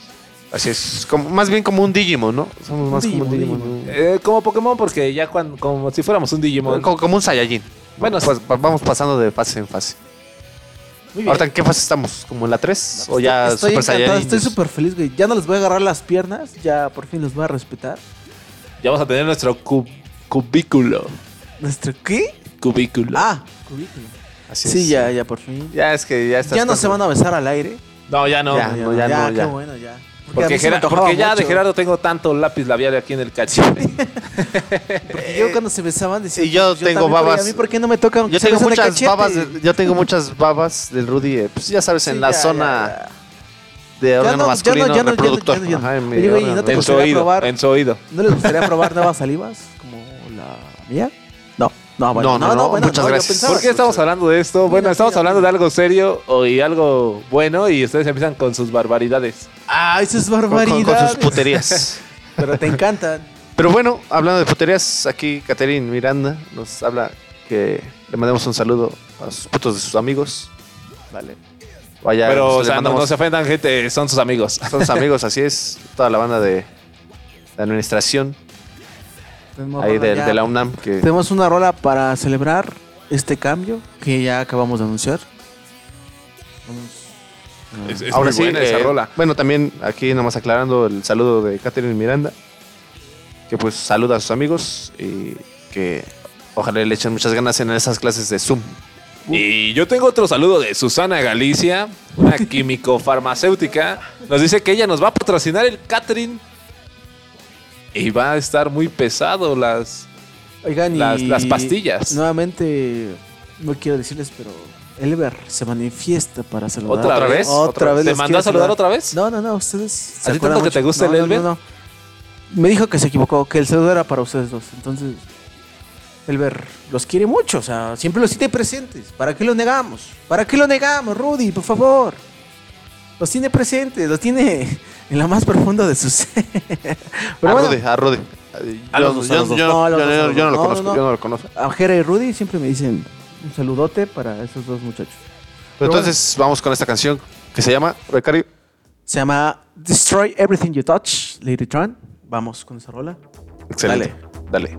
Speaker 6: Así es, como, más bien como un Digimon, ¿no? Somos más como un
Speaker 5: Digimon,
Speaker 6: Digimon. ¿no?
Speaker 4: Eh, como Pokémon, porque ya cuando, como si fuéramos un Digimon.
Speaker 6: Como, como un Saiyajin.
Speaker 4: Bueno,
Speaker 6: Pues, pa- vamos pasando de fase en fase.
Speaker 5: Muy bien.
Speaker 6: Ahorita, ¿en qué fase estamos? ¿Como en la 3? ¿O ya
Speaker 5: estoy
Speaker 6: Super
Speaker 5: encantado,
Speaker 6: Saiyajin?
Speaker 5: estoy súper feliz, güey. Ya no les voy a agarrar las piernas, ya por fin los voy a respetar.
Speaker 4: ya vamos a tener nuestro cu- cubículo.
Speaker 5: ¿Nuestro qué?
Speaker 4: Cubículo.
Speaker 5: Ah, cubículo.
Speaker 6: Así
Speaker 5: Sí,
Speaker 6: es.
Speaker 5: ya, ya por fin.
Speaker 6: Ya es que ya estás
Speaker 5: Ya no
Speaker 6: con-
Speaker 5: se van a besar al aire.
Speaker 4: No, ya no.
Speaker 6: Ya, no, ya no,
Speaker 5: qué
Speaker 6: ya.
Speaker 5: bueno, ya.
Speaker 4: Porque,
Speaker 5: mí se me
Speaker 4: Gera-
Speaker 5: antojaba
Speaker 4: porque ya de. Gerardo tengo tanto lápiz labial aquí en el cachete.
Speaker 5: Porque yo cuando se besaban decía,
Speaker 6: y yo
Speaker 5: pues,
Speaker 6: tengo
Speaker 5: también, pero
Speaker 6: babas.
Speaker 5: ¿y ¿A mí por qué no me tocan?
Speaker 6: Yo tengo muchas babas, de- yo tengo muchas babas del Rudy, eh, pues ya sabes,
Speaker 5: Sí,
Speaker 6: en la
Speaker 5: ya,
Speaker 6: zona
Speaker 5: ya,
Speaker 6: de
Speaker 5: Ya
Speaker 6: órgano
Speaker 5: no, ya no,
Speaker 6: masculino
Speaker 5: ya no, ya no,
Speaker 6: reproductor.
Speaker 5: ya no, ya no.
Speaker 6: Ajá, en mi
Speaker 5: Oye, güey, ¿y
Speaker 6: órgano
Speaker 5: no te
Speaker 4: en su
Speaker 5: gustaría
Speaker 4: oído.
Speaker 5: probar?
Speaker 4: En su oído.
Speaker 5: ¿No les gustaría probar nuevas salivas? Como la mía. No, no, bueno,
Speaker 6: No, no, no, muchas gracias.
Speaker 5: pensaba-
Speaker 4: ¿Por qué estamos hablando de esto? Bueno,
Speaker 5: Mira,
Speaker 4: estamos
Speaker 5: mira,
Speaker 4: hablando
Speaker 5: mira.
Speaker 4: de algo serio o- y algo bueno y ustedes empiezan con sus barbaridades.
Speaker 5: Ah, eso es
Speaker 6: con, con-
Speaker 5: barbaridad.
Speaker 6: con sus puterías.
Speaker 5: Pero te encantan.
Speaker 6: Pero bueno, hablando de puterías, aquí Catherine Miranda nos habla que le mandemos un saludo a sus putos de sus amigos. Vale. Vaya,
Speaker 4: Pero, o
Speaker 6: le
Speaker 4: sea, no,
Speaker 6: mandamos-
Speaker 4: no se ofendan, gente, son sus amigos.
Speaker 6: Son sus amigos, así es. Toda la banda de, de administración ahí de, de la UNAM que
Speaker 5: Tenemos una rola para celebrar este cambio que ya acabamos de anunciar. Vamos.
Speaker 4: Es, es
Speaker 6: Ahora
Speaker 4: muy
Speaker 6: sí,
Speaker 4: buena esa
Speaker 6: eh,
Speaker 4: rola.
Speaker 6: bueno, también aquí nomás aclarando el saludo de Catherine Miranda, que pues saluda a sus amigos y que ojalá le echen muchas ganas en esas clases de Zoom.
Speaker 4: Y yo tengo otro saludo de Susana Galicia, una químico farmacéutica. Nos dice que ella nos va a patrocinar el catering. Y va a estar muy pesado las...
Speaker 5: Oigan, y
Speaker 4: Las- las pastillas.
Speaker 5: Nuevamente, no quiero decirles, pero Elber se manifiesta para saludar.
Speaker 4: ¿Otra vez?
Speaker 5: Otra vez.
Speaker 4: ¿Te mandó a saludar otra vez?
Speaker 5: No, no, no, ustedes. se
Speaker 4: ¿A ti tanto que te gusta
Speaker 5: No,
Speaker 4: el
Speaker 5: no,
Speaker 4: Elber?
Speaker 5: no, no. Me dijo que se equivocó, que el saludo era para ustedes dos. Entonces, Elber los quiere mucho, o sea, siempre los tiene presentes. ¿Para qué lo negamos? ¿Para qué lo negamos, Rudy? Por favor. Los tiene presentes, los tiene en la más profunda de su ser. Pero
Speaker 6: a
Speaker 5: bueno,
Speaker 6: Rudy, a Rudy.
Speaker 5: A
Speaker 6: Yo,
Speaker 5: dos,
Speaker 6: yo-
Speaker 5: No,
Speaker 6: lo
Speaker 5: No,
Speaker 6: conozco,
Speaker 5: no, no.
Speaker 6: yo no lo conozco.
Speaker 5: a Jera y Rudy siempre me dicen un saludote para esos dos muchachos.
Speaker 6: Pero entonces vamos con esta canción que se llama Becario.
Speaker 5: Se llama Destroy Everything You Touch, Lady Tron. Vamos con esa rola.
Speaker 6: Excelente. Dale.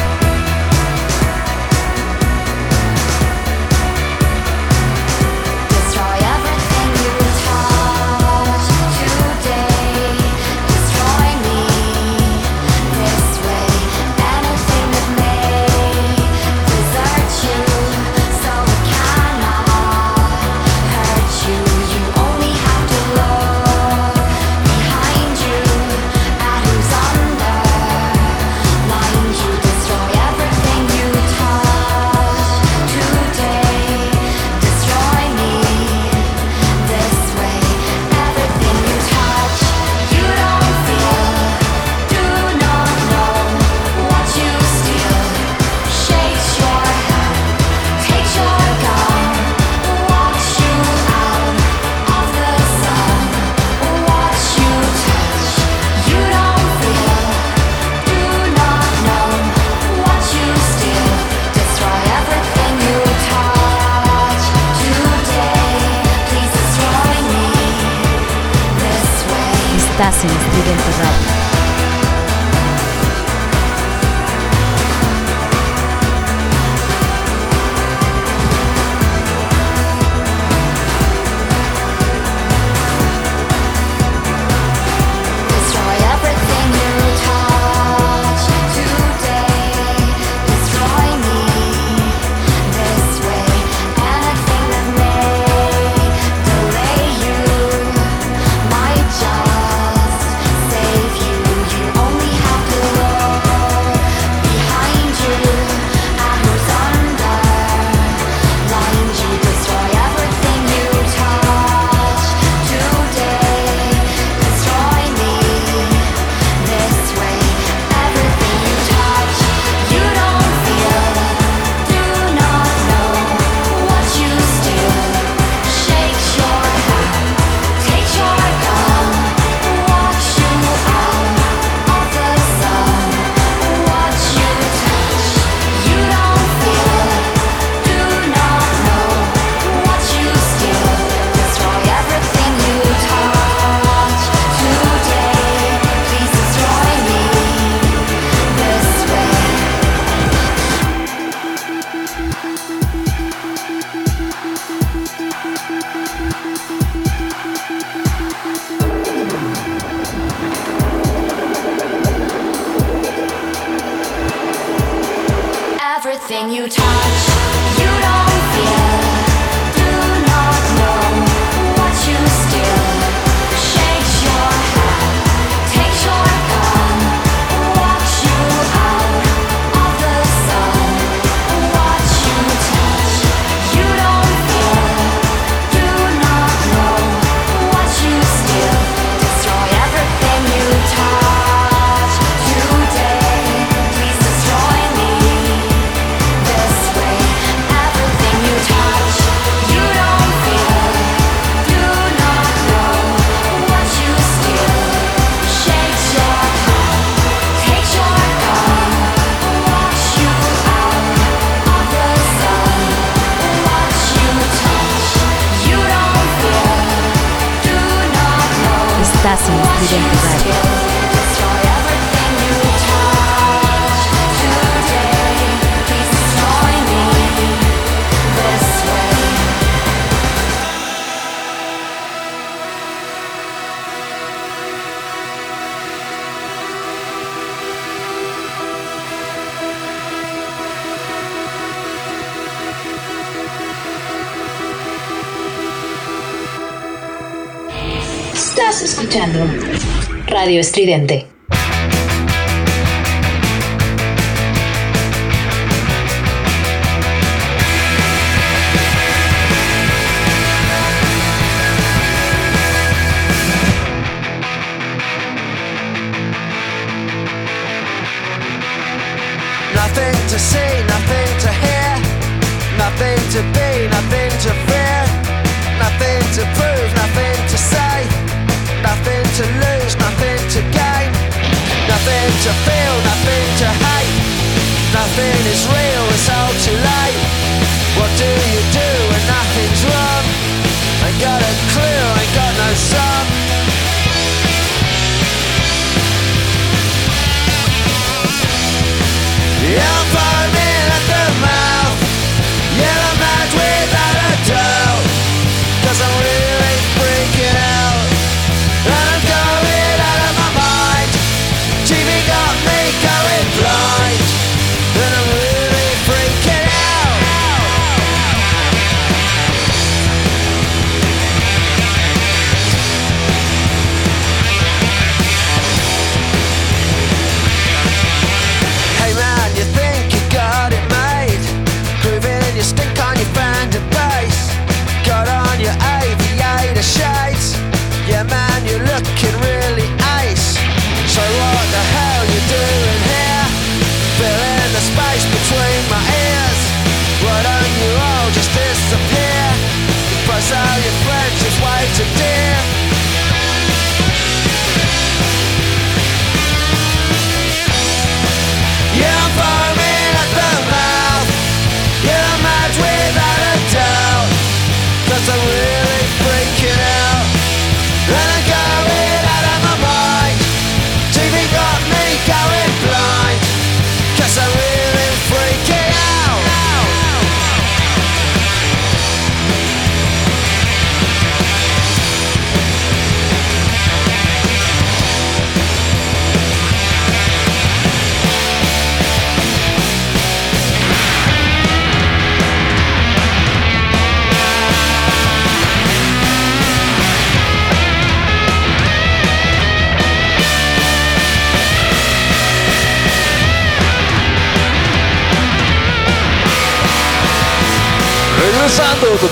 Speaker 10: estridente.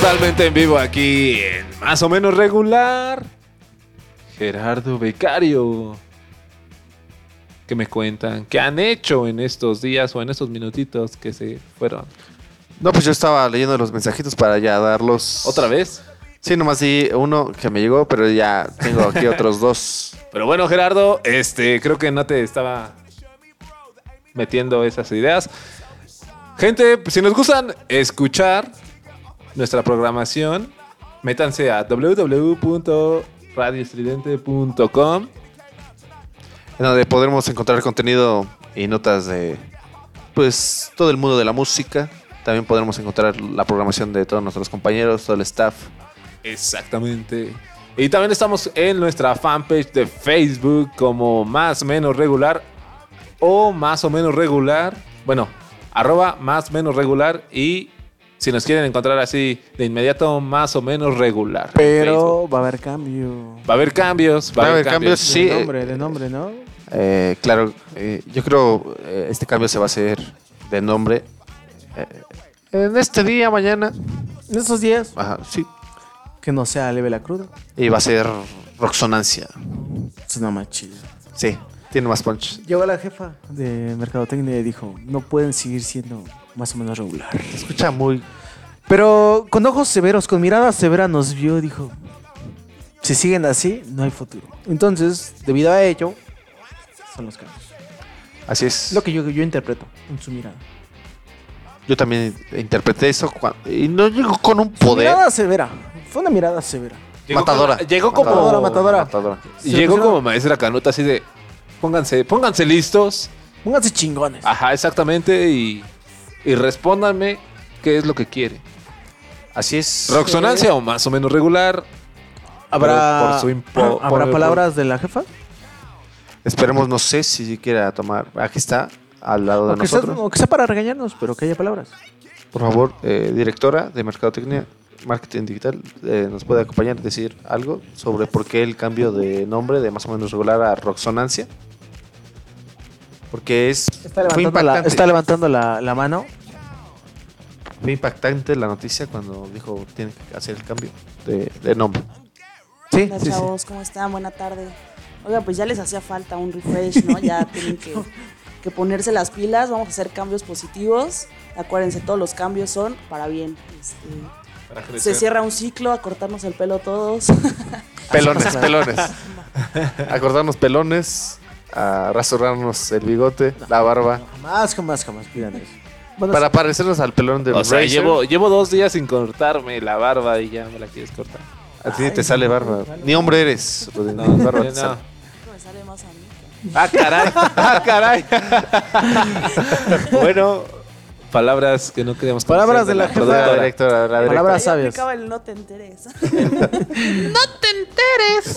Speaker 4: Totalmente en vivo aquí, en más o menos regular. Gerardo Becario. ¿Qué me cuentan? ¿Qué han hecho en estos días o en estos minutitos que se fueron?
Speaker 6: No, pues yo estaba leyendo los mensajitos para ya darlos.
Speaker 4: ¿Otra vez?
Speaker 6: Sí, nomás sí, uno que me llegó, pero ya tengo aquí otros dos.
Speaker 4: Pero bueno, Gerardo, este, creo que no te estaba metiendo esas ideas. Gente, pues, si nos gustan escuchar nuestra programación, métanse a www.radioestridente.com,
Speaker 6: en donde podremos encontrar contenido y notas de pues todo el mundo de la música. También podremos encontrar la programación de todos nuestros compañeros, todo el staff.
Speaker 4: Exactamente. Y también estamos en nuestra fanpage de Facebook como más o menos regular o más o menos regular. Bueno, arroba más menos regular y si nos quieren encontrar así de inmediato, más o menos regular.
Speaker 5: Pero va a haber cambio.
Speaker 4: Va a haber cambios, va, a haber cambios.
Speaker 6: Sí,
Speaker 5: De nombre, de nombre, ¿no?
Speaker 6: Eh, claro, eh, yo creo eh, este cambio se va a hacer de nombre eh, en este día, mañana.
Speaker 5: En esos días.
Speaker 6: Ajá, sí.
Speaker 5: Que no sea leve la cruda.
Speaker 6: Y va a ser Roxonancia.
Speaker 5: Suena más chido.
Speaker 6: Sí, tiene más punch.
Speaker 5: Llegó la jefa de Mercadotecnia y dijo, no pueden seguir siendo más o menos regular.
Speaker 6: Se escucha muy...
Speaker 5: Pero con ojos severos, con mirada severa nos vio y dijo, si siguen así, no hay futuro. Entonces, debido a ello, son los cambios.
Speaker 6: Así es.
Speaker 5: Lo que yo, yo interpreto en su mirada.
Speaker 6: Yo también interpreté eso y no llegó con un
Speaker 5: Su
Speaker 6: poder.
Speaker 5: mirada severa. Fue una mirada severa.
Speaker 4: Llegó
Speaker 6: Matadora.
Speaker 4: como- llegó como.
Speaker 5: Matadora, matadora.
Speaker 6: Matadora.
Speaker 4: Y
Speaker 5: Se
Speaker 4: llegó
Speaker 5: pusieron-
Speaker 4: como maestra canuta así de. Pónganse, pónganse listos.
Speaker 5: Pónganse chingones.
Speaker 4: Ajá, exactamente. Y, y respóndanme qué es lo que quiere.
Speaker 6: Así es.
Speaker 4: Roxonancia o más o menos regular.
Speaker 5: ¿Habrá,
Speaker 4: por su impo-
Speaker 5: ¿habrá
Speaker 4: por-
Speaker 5: palabras de la jefa?
Speaker 6: Esperemos, no sé si quiera tomar. Aquí está, al lado de
Speaker 5: O que, sea,
Speaker 6: nosotros.
Speaker 5: o que sea para regañarnos, pero que haya palabras.
Speaker 6: Por favor, eh, directora de Mercadotecnia, Marketing Digital, eh, ¿nos puede acompañar y decir algo sobre por qué el cambio de nombre de más o menos regular a Roxonancia? Porque es
Speaker 5: Está
Speaker 6: fue
Speaker 5: levantando, la,
Speaker 6: impactante,
Speaker 5: está levantando la, la mano.
Speaker 6: fue impactante la noticia cuando dijo tiene que hacer el cambio de, de nombre.
Speaker 5: Sí,
Speaker 11: Hola chavos, ¿cómo están? Buena tarde. Oiga, pues ya les hacía falta un refresh, ¿no? Ya tienen que, que ponerse las pilas, vamos a hacer cambios positivos. Acuérdense, todos los cambios son para bien. Este, se cierra un ciclo, a cortarnos el pelo todos.
Speaker 6: Pelones, pelones. A cortarnos pelones, a rasurarnos el bigote, la barba,
Speaker 5: Jamás, jamás, jamás pidan eso. Bueno,
Speaker 6: para parecernos al pelón del
Speaker 4: O sea, llevo, llevo dos días sin cortarme la barba y ya me la quieres cortar.
Speaker 6: A ti ni te sale barba. Ni hombre eres.
Speaker 4: No,
Speaker 6: ni barba
Speaker 4: no.
Speaker 6: te sale.
Speaker 11: Me sale más a mí.
Speaker 4: Ah, caray. Ah, caray. bueno, palabras que no queríamos
Speaker 5: Palabras de la.
Speaker 6: La directora, la directora.
Speaker 5: Palabras sabias.
Speaker 11: el no te enteres.
Speaker 6: No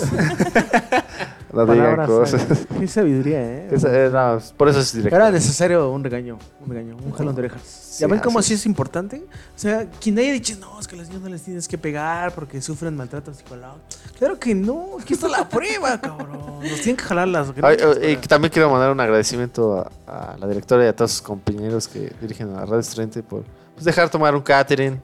Speaker 6: digan
Speaker 5: Palabras
Speaker 6: cosas.
Speaker 5: Qué sabiduría, ¿eh?
Speaker 6: Eh, no, por eso es directora.
Speaker 5: Era necesario un regaño, un regaño, un jalón de orejas. ¿Ya ven cómo
Speaker 6: así
Speaker 5: es importante? O sea, quien haya dicho, no, es que a los niños no les tienes que pegar porque sufren maltrato psicológico. Claro que no, aquí está la prueba, cabrón. Nos tienen que jalar las
Speaker 6: Ay, eh, y también quiero mandar un agradecimiento a, a la directora y a todos sus compañeros que dirigen a Radio Estudiante por pues, dejar tomar un catering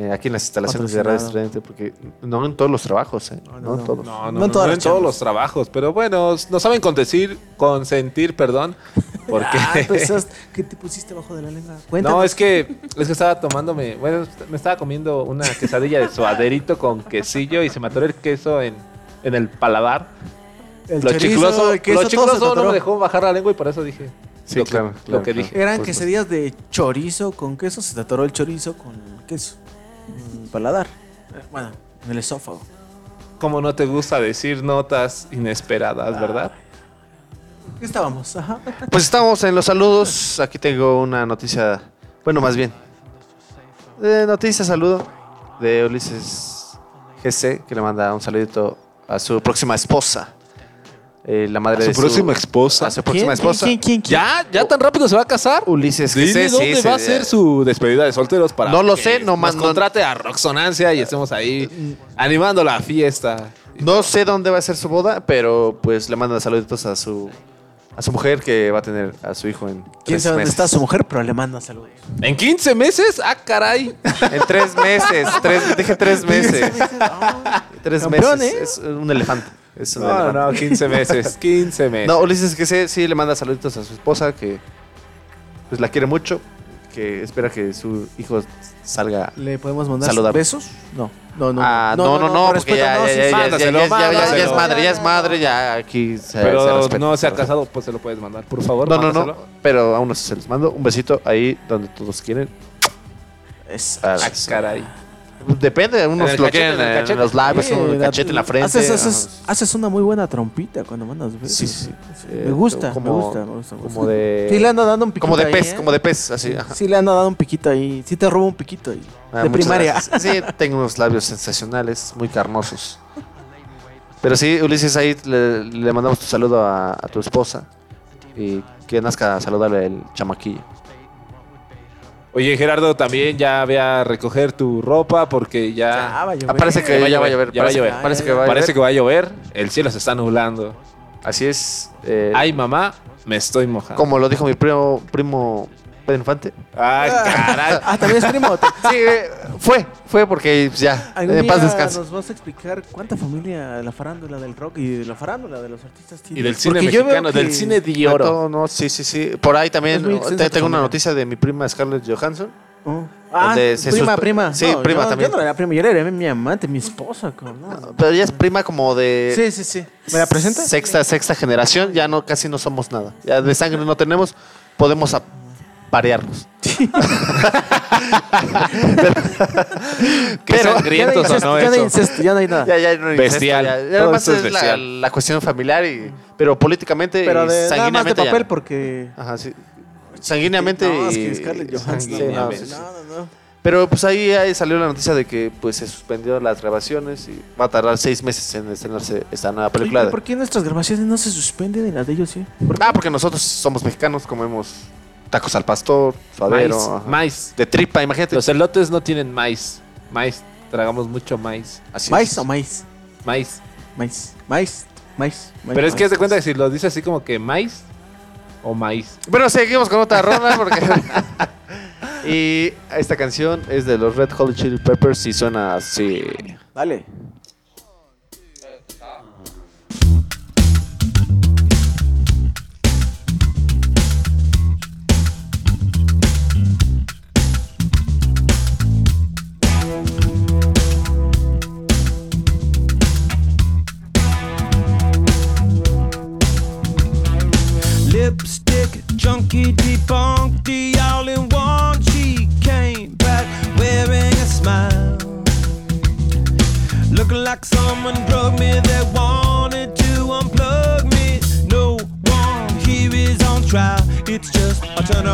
Speaker 6: eh, aquí en las instalaciones de Radio. Estudiante, porque no en todos los trabajos, eh, no,
Speaker 5: no,
Speaker 6: en
Speaker 5: no.
Speaker 6: todos.
Speaker 4: No, no,
Speaker 5: No
Speaker 4: no,
Speaker 5: en todas
Speaker 4: no
Speaker 5: las
Speaker 4: en todos los trabajos, pero bueno, no saben consentir, consentir, perdón, porque
Speaker 5: Ah, pues, ¿sabes ¿qué te pusiste bajo de la lengua?
Speaker 4: no
Speaker 5: Cuéntanos.
Speaker 4: es que es que estaba tomándome, bueno, me estaba comiendo una quesadilla de suaderito con quesillo y se me atoró el queso en, en el paladar.
Speaker 5: el
Speaker 4: lo
Speaker 5: chorizo,
Speaker 4: chicloso,
Speaker 5: el queso,
Speaker 4: lo chicloso no me dejó bajar la lengua y por eso dije
Speaker 6: Sí,
Speaker 4: lo, que-
Speaker 6: claro,
Speaker 4: lo
Speaker 6: claro,
Speaker 4: que
Speaker 6: claro.
Speaker 4: dije.
Speaker 5: Eran
Speaker 6: Pues,
Speaker 5: quesadillas de chorizo con queso, se te atoró el chorizo con queso. Paladar. Eh, Bueno, en el esófago.
Speaker 4: Como no te gusta decir notas inesperadas, ¿verdad?
Speaker 5: ¿Qué estábamos? Ajá.
Speaker 6: Pues estamos en los saludos. Aquí tengo una noticia. Bueno, más bien. eh, noticia, saludo de Ulises GC, que le manda un saludito a su próxima esposa. Eh, la madre
Speaker 4: ¿A su
Speaker 6: de
Speaker 4: próxima esposa?
Speaker 6: A su próxima
Speaker 5: ¿Quién?
Speaker 6: esposa.
Speaker 5: ¿Quién? ¿Quién? ¿Quién?
Speaker 4: ¿Ya? ¿Ya tan rápido se va a casar?
Speaker 6: Ulises
Speaker 4: Dile
Speaker 6: GC,
Speaker 4: dónde
Speaker 6: sí,
Speaker 4: va a
Speaker 6: sí,
Speaker 4: ser su despedida de solteros para
Speaker 6: No lo
Speaker 4: que
Speaker 6: sé, no
Speaker 4: nos
Speaker 6: no-
Speaker 4: contrate a Roxonancia y estemos ahí animando la fiesta.
Speaker 6: No sé dónde va a ser su boda, pero pues le manda saluditos a su a su mujer que va a tener a su hijo en
Speaker 5: ¿Quién sabe dónde
Speaker 6: meses.
Speaker 5: está su mujer? Pero le manda saludos.
Speaker 4: ¿En 15 meses? ¡Ah, caray!
Speaker 6: En tres meses. tres, dije tres meses. tres
Speaker 5: Campeón,
Speaker 6: meses.
Speaker 5: ¿eh?
Speaker 6: Es un elefante.
Speaker 4: No, no, 15 meses. 15 meses.
Speaker 6: No, Ulises que sí, sí le manda saluditos a su esposa que pues la quiere mucho, que espera que su hijo salga.
Speaker 5: ¿Le podemos mandar
Speaker 6: Saludable.
Speaker 5: besos? No. No, no.
Speaker 6: Ah, no, no, no,
Speaker 5: por
Speaker 6: porque ya,
Speaker 5: no,
Speaker 4: mándaselo,
Speaker 6: es
Speaker 4: mándaselo.
Speaker 6: madre, ya es madre, ya aquí se, se
Speaker 4: Pero
Speaker 6: respeta,
Speaker 4: no se ha casado, pues se lo puedes mandar. Por favor,
Speaker 6: No, no, no,
Speaker 4: mándaselo.
Speaker 6: pero aún así se les mando un besito ahí donde todos quieren.
Speaker 5: Es-
Speaker 6: Ah,
Speaker 4: caray.
Speaker 6: Depende, unos lo quieren
Speaker 4: en
Speaker 6: los labios,
Speaker 5: Sí,
Speaker 6: un
Speaker 5: la-
Speaker 6: cachete en la frente.
Speaker 5: Haces,
Speaker 6: ajá.
Speaker 5: haces, haces una muy buena trompita cuando mandas besos.
Speaker 6: Sí, sí, sí.
Speaker 5: Me gusta,
Speaker 6: como,
Speaker 5: me gusta, me gusta. me
Speaker 6: Como
Speaker 5: gusta.
Speaker 6: de.
Speaker 5: Sí le ando dando un piquito
Speaker 6: Como de
Speaker 5: ahí,
Speaker 6: pez,
Speaker 5: ¿eh?
Speaker 6: como de pez, así. ajá.
Speaker 5: Sí le ando dando un piquito ahí. Sí te robo un piquito ahí.
Speaker 6: Ah,
Speaker 5: de primaria.
Speaker 6: gracias. Sí, tengo unos labios sensacionales, muy carnosos. Pero sí, Ulises, ahí le, le mandamos tu saludo a, a tu esposa y que nazca saludable el chamaquillo.
Speaker 4: Oye, Gerardo, también ya ve a recoger tu ropa porque ya...
Speaker 5: Ya va a llover.
Speaker 6: Ah, parece que
Speaker 4: Ya
Speaker 6: va a llover. parece-
Speaker 4: llover.
Speaker 6: Parece que va a
Speaker 4: Parece
Speaker 6: llover.
Speaker 4: que va a llover. El cielo se está nublando.
Speaker 6: Así es. eh,
Speaker 4: Ay, mamá, me estoy mojando.
Speaker 6: como lo dijo mi primo, primo Pedro Infante.
Speaker 4: Ay, caray.
Speaker 5: Ah, también es primo.
Speaker 6: Sí, eh, fue, fue porque ya, en paz descanse.
Speaker 5: nos vas a explicar cuánta familia de la farándula del rock y de la farándula de los artistas tiene.
Speaker 4: Y del cine
Speaker 5: Porque
Speaker 4: mexicano, del cine de oro.
Speaker 6: todo, no, sí, sí, sí. Por ahí también te- tengo una noticia de mi prima Scarlett Johansson.
Speaker 5: Oh. Ah,
Speaker 6: Donde se
Speaker 5: prima, prima.
Speaker 6: Sí,
Speaker 5: No,
Speaker 6: prima
Speaker 5: yo-
Speaker 6: también.
Speaker 5: Yo no era prima, yo era mi amante, mi esposa. No.
Speaker 6: Pero ella es prima como de
Speaker 5: Sí, sí, sí. ¿Me la presenta?
Speaker 6: sexta, sexta generación. Ya no, casi no somos nada. Ya de sangre no tenemos. Podemos aparearnos.
Speaker 4: Qué
Speaker 6: Pero-
Speaker 4: sangrientos
Speaker 5: ya no hay
Speaker 4: sonó
Speaker 5: incesto, ya no hay
Speaker 4: eso.
Speaker 5: incesto, ya no hay nada.
Speaker 6: Ya, ya no hay
Speaker 4: Bestial.
Speaker 6: incesto, ya. Además
Speaker 4: es
Speaker 6: es la, cuestión familiar, y, pero políticamente
Speaker 5: Pero
Speaker 6: y
Speaker 5: de, nada más de
Speaker 6: sanguíneamente ya
Speaker 5: papel porque...
Speaker 6: Ajá, sí. Sanguíneamente
Speaker 5: No, es
Speaker 6: y-
Speaker 5: que Scarlett Johansson.
Speaker 6: Sí,
Speaker 5: no,
Speaker 6: no,
Speaker 5: mames,
Speaker 6: sí, sí.
Speaker 5: no, no, no.
Speaker 6: Pero pues ahí, ahí salió la noticia de que pues se suspendió las grabaciones y va a tardar seis meses en estrenarse esta nueva película.
Speaker 5: ¿pero ¿Por qué nuestras grabaciones no se suspenden y las de ellos sí?
Speaker 6: Ah, porque nosotros somos mexicanos, comemos tacos al pastor, suadero,
Speaker 4: Maíz,
Speaker 6: ajá.
Speaker 4: maíz.
Speaker 6: de tripa, imagínate.
Speaker 4: Los elotes no tienen maíz. Maíz. Tragamos mucho maíz.
Speaker 6: Así
Speaker 5: ¿Maíz
Speaker 6: es.
Speaker 5: o maíz?
Speaker 4: Maíz.
Speaker 5: Maíz, maíz, maíz. maíz,
Speaker 4: Pero es que haz de cuenta que si lo dices así como que maíz o maíz.
Speaker 6: Bueno, seguimos con otra ronda porque... y esta canción es de los Red Hot Chili Peppers y suena así.
Speaker 5: Dale.
Speaker 8: The all in one. She came back wearing a smile. Looking like someone drugged me that wanted to unplug me. No one here is on trial. It's just a turn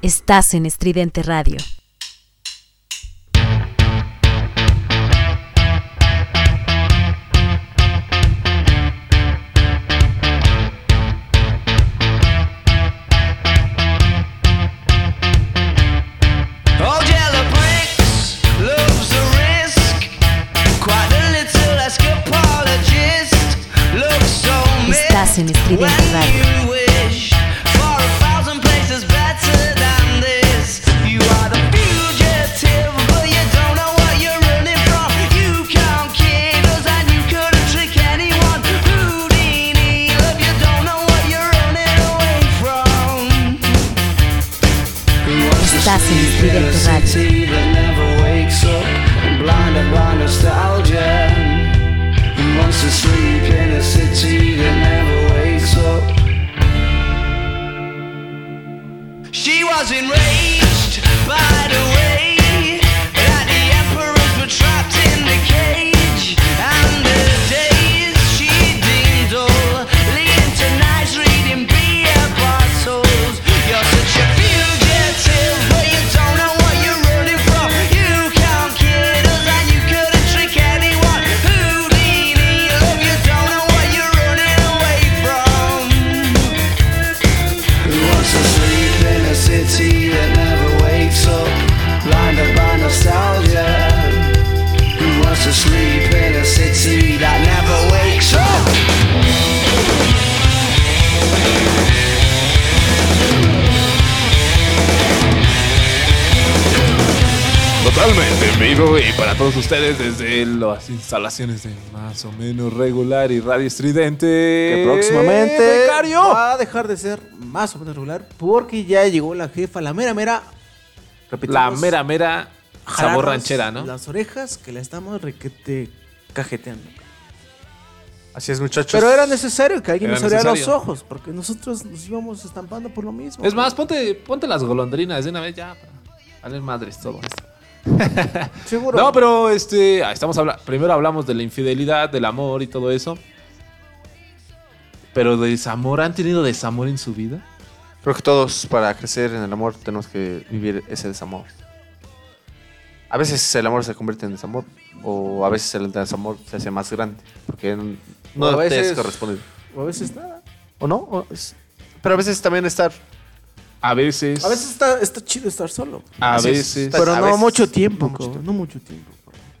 Speaker 7: Estás en Estridente Radio.
Speaker 4: Instalaciones de más o menos regular y radio estridente.
Speaker 5: Que próximamente
Speaker 4: Becario.
Speaker 5: va a dejar de ser más o menos regular porque ya llegó la jefa, la mera mera.
Speaker 4: La mera mera sabor ranchera, ¿no?
Speaker 5: Las orejas que la estamos requete cajeteando.
Speaker 6: Así es, muchachos.
Speaker 5: Pero era necesario que alguien
Speaker 4: Era
Speaker 5: nos abriera los ojos porque nosotros nos íbamos estampando por lo mismo.
Speaker 4: Es más, ponte, ponte las golondrinas de una vez ya. para Valen madres todo esto.
Speaker 5: Seguro.
Speaker 4: No, pero este, estamos hablando. Primero hablamos de la infidelidad, del amor y todo eso. Pero desamor, ¿han tenido desamor en su vida?
Speaker 6: Creo que todos para crecer en el amor tenemos que vivir ese desamor. A veces el amor se convierte en desamor o a veces el desamor se hace más grande porque no
Speaker 5: O a
Speaker 6: te es correspondido.
Speaker 5: O a veces nada.
Speaker 6: ¿O no? O es- Pero a veces también estar...
Speaker 4: A veces.
Speaker 5: A veces está, está chido estar solo.
Speaker 4: A
Speaker 6: Así es.
Speaker 4: veces.
Speaker 5: Pero
Speaker 6: a
Speaker 5: no
Speaker 6: veces-
Speaker 5: mucho tiempo,
Speaker 6: no mucho
Speaker 5: co, no mucho tiempo.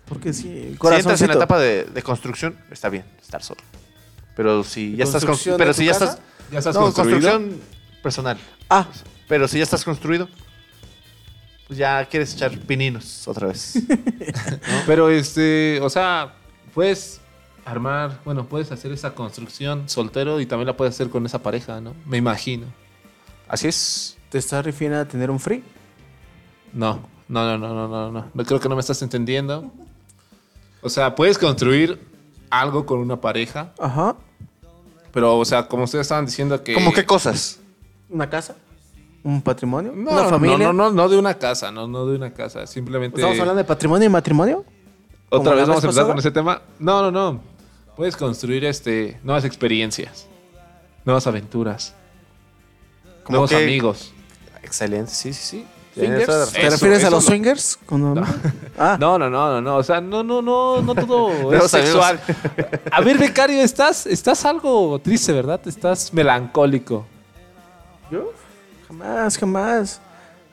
Speaker 5: Porque sí, el
Speaker 6: Si entras en la etapa de, de construcción, está bien estar solo. Pero si ya estás...
Speaker 5: ¿Construcción
Speaker 6: constru- Pero
Speaker 5: de
Speaker 6: si
Speaker 5: tu
Speaker 6: ya
Speaker 5: casa?
Speaker 6: estás...
Speaker 4: ¿Ya estás
Speaker 6: no,
Speaker 4: construido?
Speaker 6: construcción personal.
Speaker 5: Ah,
Speaker 6: Pero si ya estás construido, pues ya quieres echar pininos otra vez.
Speaker 4: Pero este, o sea, puedes armar, bueno, puedes hacer esa construcción soltero y también la puedes hacer con esa pareja, ¿no? Me imagino.
Speaker 6: Así es.
Speaker 5: ¿te estás refiriendo a tener un free?
Speaker 4: No, no, no, no, no, no, no. No creo que no me estás entendiendo. O sea, puedes construir algo con una pareja,
Speaker 5: Ajá.
Speaker 4: pero, o sea, como ustedes estaban diciendo que...
Speaker 6: ¿Cómo qué cosas?
Speaker 5: ¿Una casa? ¿Un patrimonio?
Speaker 4: No,
Speaker 5: ¿Una
Speaker 4: no,
Speaker 5: familia?
Speaker 4: No, no, no, no de una casa, no, no de una casa. Simplemente...
Speaker 5: ¿Estamos hablando de patrimonio y matrimonio?
Speaker 4: ¿Otra
Speaker 5: ¿Como
Speaker 4: vez vamos a empezar con ese tema? No, no, no. Puedes construir este nuevas experiencias, nuevas aventuras,
Speaker 6: ¿Cómo
Speaker 4: nuevos
Speaker 6: qué?
Speaker 4: amigos.
Speaker 6: Excelente, sí, sí, sí.
Speaker 5: ¿Te
Speaker 4: Eso,
Speaker 5: refieres a los
Speaker 4: lo-
Speaker 5: swingers? Cuando- Ah,
Speaker 4: No, no, no, no, no. O sea, no, no, no, no todo es sexual. A ver, becario, estás, estás algo triste, ¿verdad? Estás melancólico.
Speaker 5: ¿Yo? Jamás, jamás.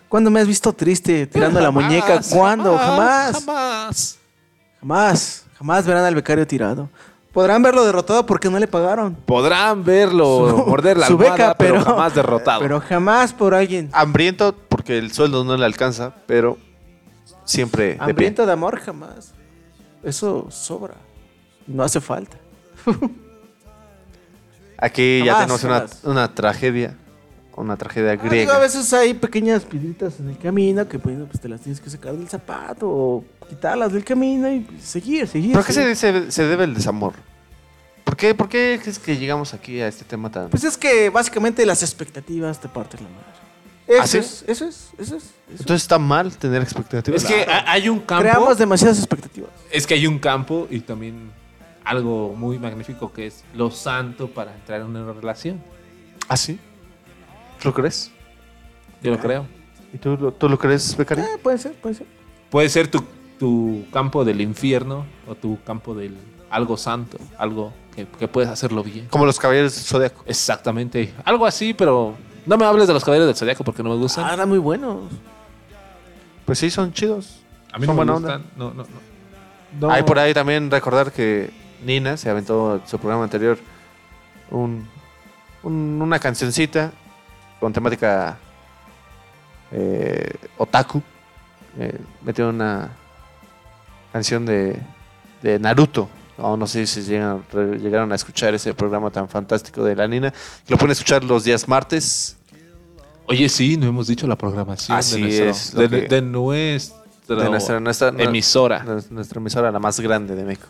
Speaker 5: ¿Cuándo me has visto triste tirando la
Speaker 4: Jamás,
Speaker 5: muñeca? ¿Cuándo? Jamás.
Speaker 4: Jamás.
Speaker 5: Jamás. Jamás verán al becario tirado. Podrán verlo derrotado porque no le pagaron.
Speaker 4: Podrán verlo, morder la
Speaker 5: su
Speaker 4: almohada,
Speaker 5: beca,
Speaker 4: pero,
Speaker 5: pero-
Speaker 4: jamás derrotado.
Speaker 5: Pero jamás por alguien.
Speaker 6: Hambriento porque el sueldo no le alcanza, pero siempre de pie.
Speaker 5: Hambriento de amor, jamás. Eso sobra. No hace falta.
Speaker 6: Aquí ya tenemos una tragedia, una tragedia
Speaker 5: Ah, digo,
Speaker 6: griega.
Speaker 5: a veces hay pequeñas piedritas en el camino que pues, pues, te las tienes que sacar del zapato o quitarlas del camino y seguir, seguir.
Speaker 6: ¿Por qué se, se- se debe el desamor? ¿Por qué, ¿Por qué es que llegamos aquí a este tema tan...
Speaker 5: Pues es que básicamente las expectativas te parten la madre. Eso
Speaker 6: ¿Ah, sí?
Speaker 5: es, eso es, eso es.
Speaker 6: Entonces está mal tener expectativas.
Speaker 4: Es que ha- hay un campo.
Speaker 5: Creamos demasiadas expectativas.
Speaker 4: Es que hay un campo y también algo muy magnífico que es lo santo para entrar en una relación.
Speaker 6: ¿Ah, sí? ¿Lo crees?
Speaker 4: Yo lo creo.
Speaker 6: ¿Y tú, lo- tú lo crees, Becario?
Speaker 5: Eh, puede ser, puede ser.
Speaker 4: Puede ser tu, tu campo del infierno o tu campo del algo santo, algo que, que puedes hacerlo bien.
Speaker 6: Como los caballeros del Zodíaco.
Speaker 4: Exactamente. Algo así, pero no me hables de los caballeros del zodiaco porque no me gustan.
Speaker 5: Ah, eran muy buenos.
Speaker 6: Pues sí, son chidos.
Speaker 4: a mí
Speaker 6: son
Speaker 4: no me gustan.
Speaker 6: onda.
Speaker 4: No, no, no. No.
Speaker 6: Hay por ahí también recordar que Nina se aventó en su programa anterior un, un- una cancioncita con temática eh, otaku. Eh, metió una canción de, de Naruto. No, no sé si llegan- llegaron a escuchar ese programa tan fantástico de la Nina. Que lo pueden escuchar los días martes.
Speaker 4: Oye, sí, no hemos dicho la programación
Speaker 6: Así
Speaker 4: de, nuestro-
Speaker 6: es,
Speaker 4: de,
Speaker 6: que-
Speaker 4: de nuestra,
Speaker 6: de nuestra, nuestra-
Speaker 4: emisora.
Speaker 6: nuestra- emisora, la más grande de México.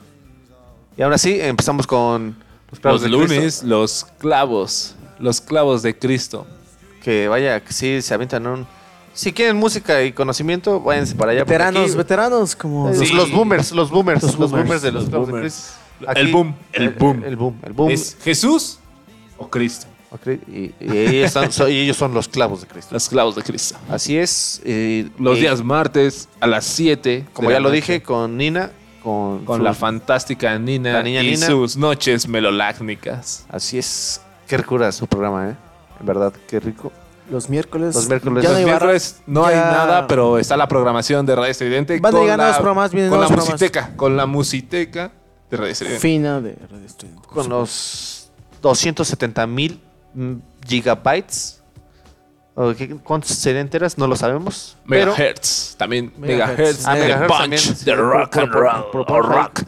Speaker 6: Y ahora sí, empezamos con los clavos
Speaker 4: Los
Speaker 6: de Cristo.
Speaker 4: lunes, los clavos. Los clavos de Cristo.
Speaker 6: Que vaya, que sí, se avientan un... Si quieren música y conocimiento, váyanse para allá.
Speaker 5: Veteranos,
Speaker 6: aquí-
Speaker 5: veteranos, como.
Speaker 6: Los,
Speaker 4: Sí.
Speaker 6: los boomers, los boomers, los
Speaker 5: Los
Speaker 6: boomers,
Speaker 5: boomers,
Speaker 6: de los,
Speaker 4: los
Speaker 6: clavos de
Speaker 4: boomers.
Speaker 6: Cristo.
Speaker 4: El boom, el boom.
Speaker 6: El boom, el boom.
Speaker 4: ¿Es Jesús o Cristo?
Speaker 6: Y, y ellos, están- so- y ellos son los clavos de Cristo.
Speaker 4: Los clavos de Cristo.
Speaker 6: Así es. y-
Speaker 4: Los
Speaker 6: y,
Speaker 4: días martes a las 7.
Speaker 6: Como
Speaker 4: de
Speaker 6: ya lo
Speaker 4: noche,
Speaker 6: dije, con Nina, con,
Speaker 4: Con
Speaker 6: su-
Speaker 4: la fantástica Nina
Speaker 6: La niña
Speaker 4: y
Speaker 6: Nina.
Speaker 4: sus noches melolácnicas.
Speaker 6: Así es. Qué ricura su programa, ¿eh? En verdad, qué rico.
Speaker 5: Los miércoles.
Speaker 6: Los miércoles.
Speaker 5: Ya no
Speaker 4: Los
Speaker 5: hay barra.
Speaker 4: miércoles no hay nada, pero está la programación de Radio Estridente.
Speaker 5: Van a
Speaker 4: con
Speaker 5: llegar
Speaker 4: la-
Speaker 5: nuevos programas, vienen
Speaker 4: Con la musiteca. Con la musiteca de Radio Estridente.
Speaker 5: Fina de Radio Estridente.
Speaker 6: Con los 270 mil gigabytes. ¿O qué- ¿Cuántos serían enteras? No lo sabemos. Pero
Speaker 4: Megahertz. También
Speaker 5: Megahertz.
Speaker 4: Megahertz.
Speaker 6: Ah,
Speaker 4: de
Speaker 6: Megahertz
Speaker 4: Punch,
Speaker 6: también.
Speaker 4: de rock and roll. o rock.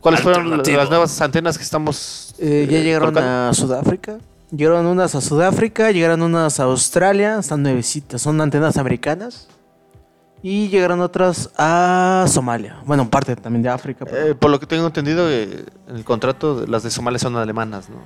Speaker 6: ¿Cuáles fueron las nuevas antenas que estamos
Speaker 5: Eh, ya
Speaker 6: eh,
Speaker 5: llegaron
Speaker 6: colocando?
Speaker 5: a Sudáfrica. Llegaron unas a Sudáfrica, llegaron unas a Australia, están nuevecitas, son antenas americanas. Y llegaron otras a Somalia. Bueno, parte también de África. pero-
Speaker 6: Eh, por lo que tengo entendido, eh, en el contrato, las de Somalia son alemanas, ¿no?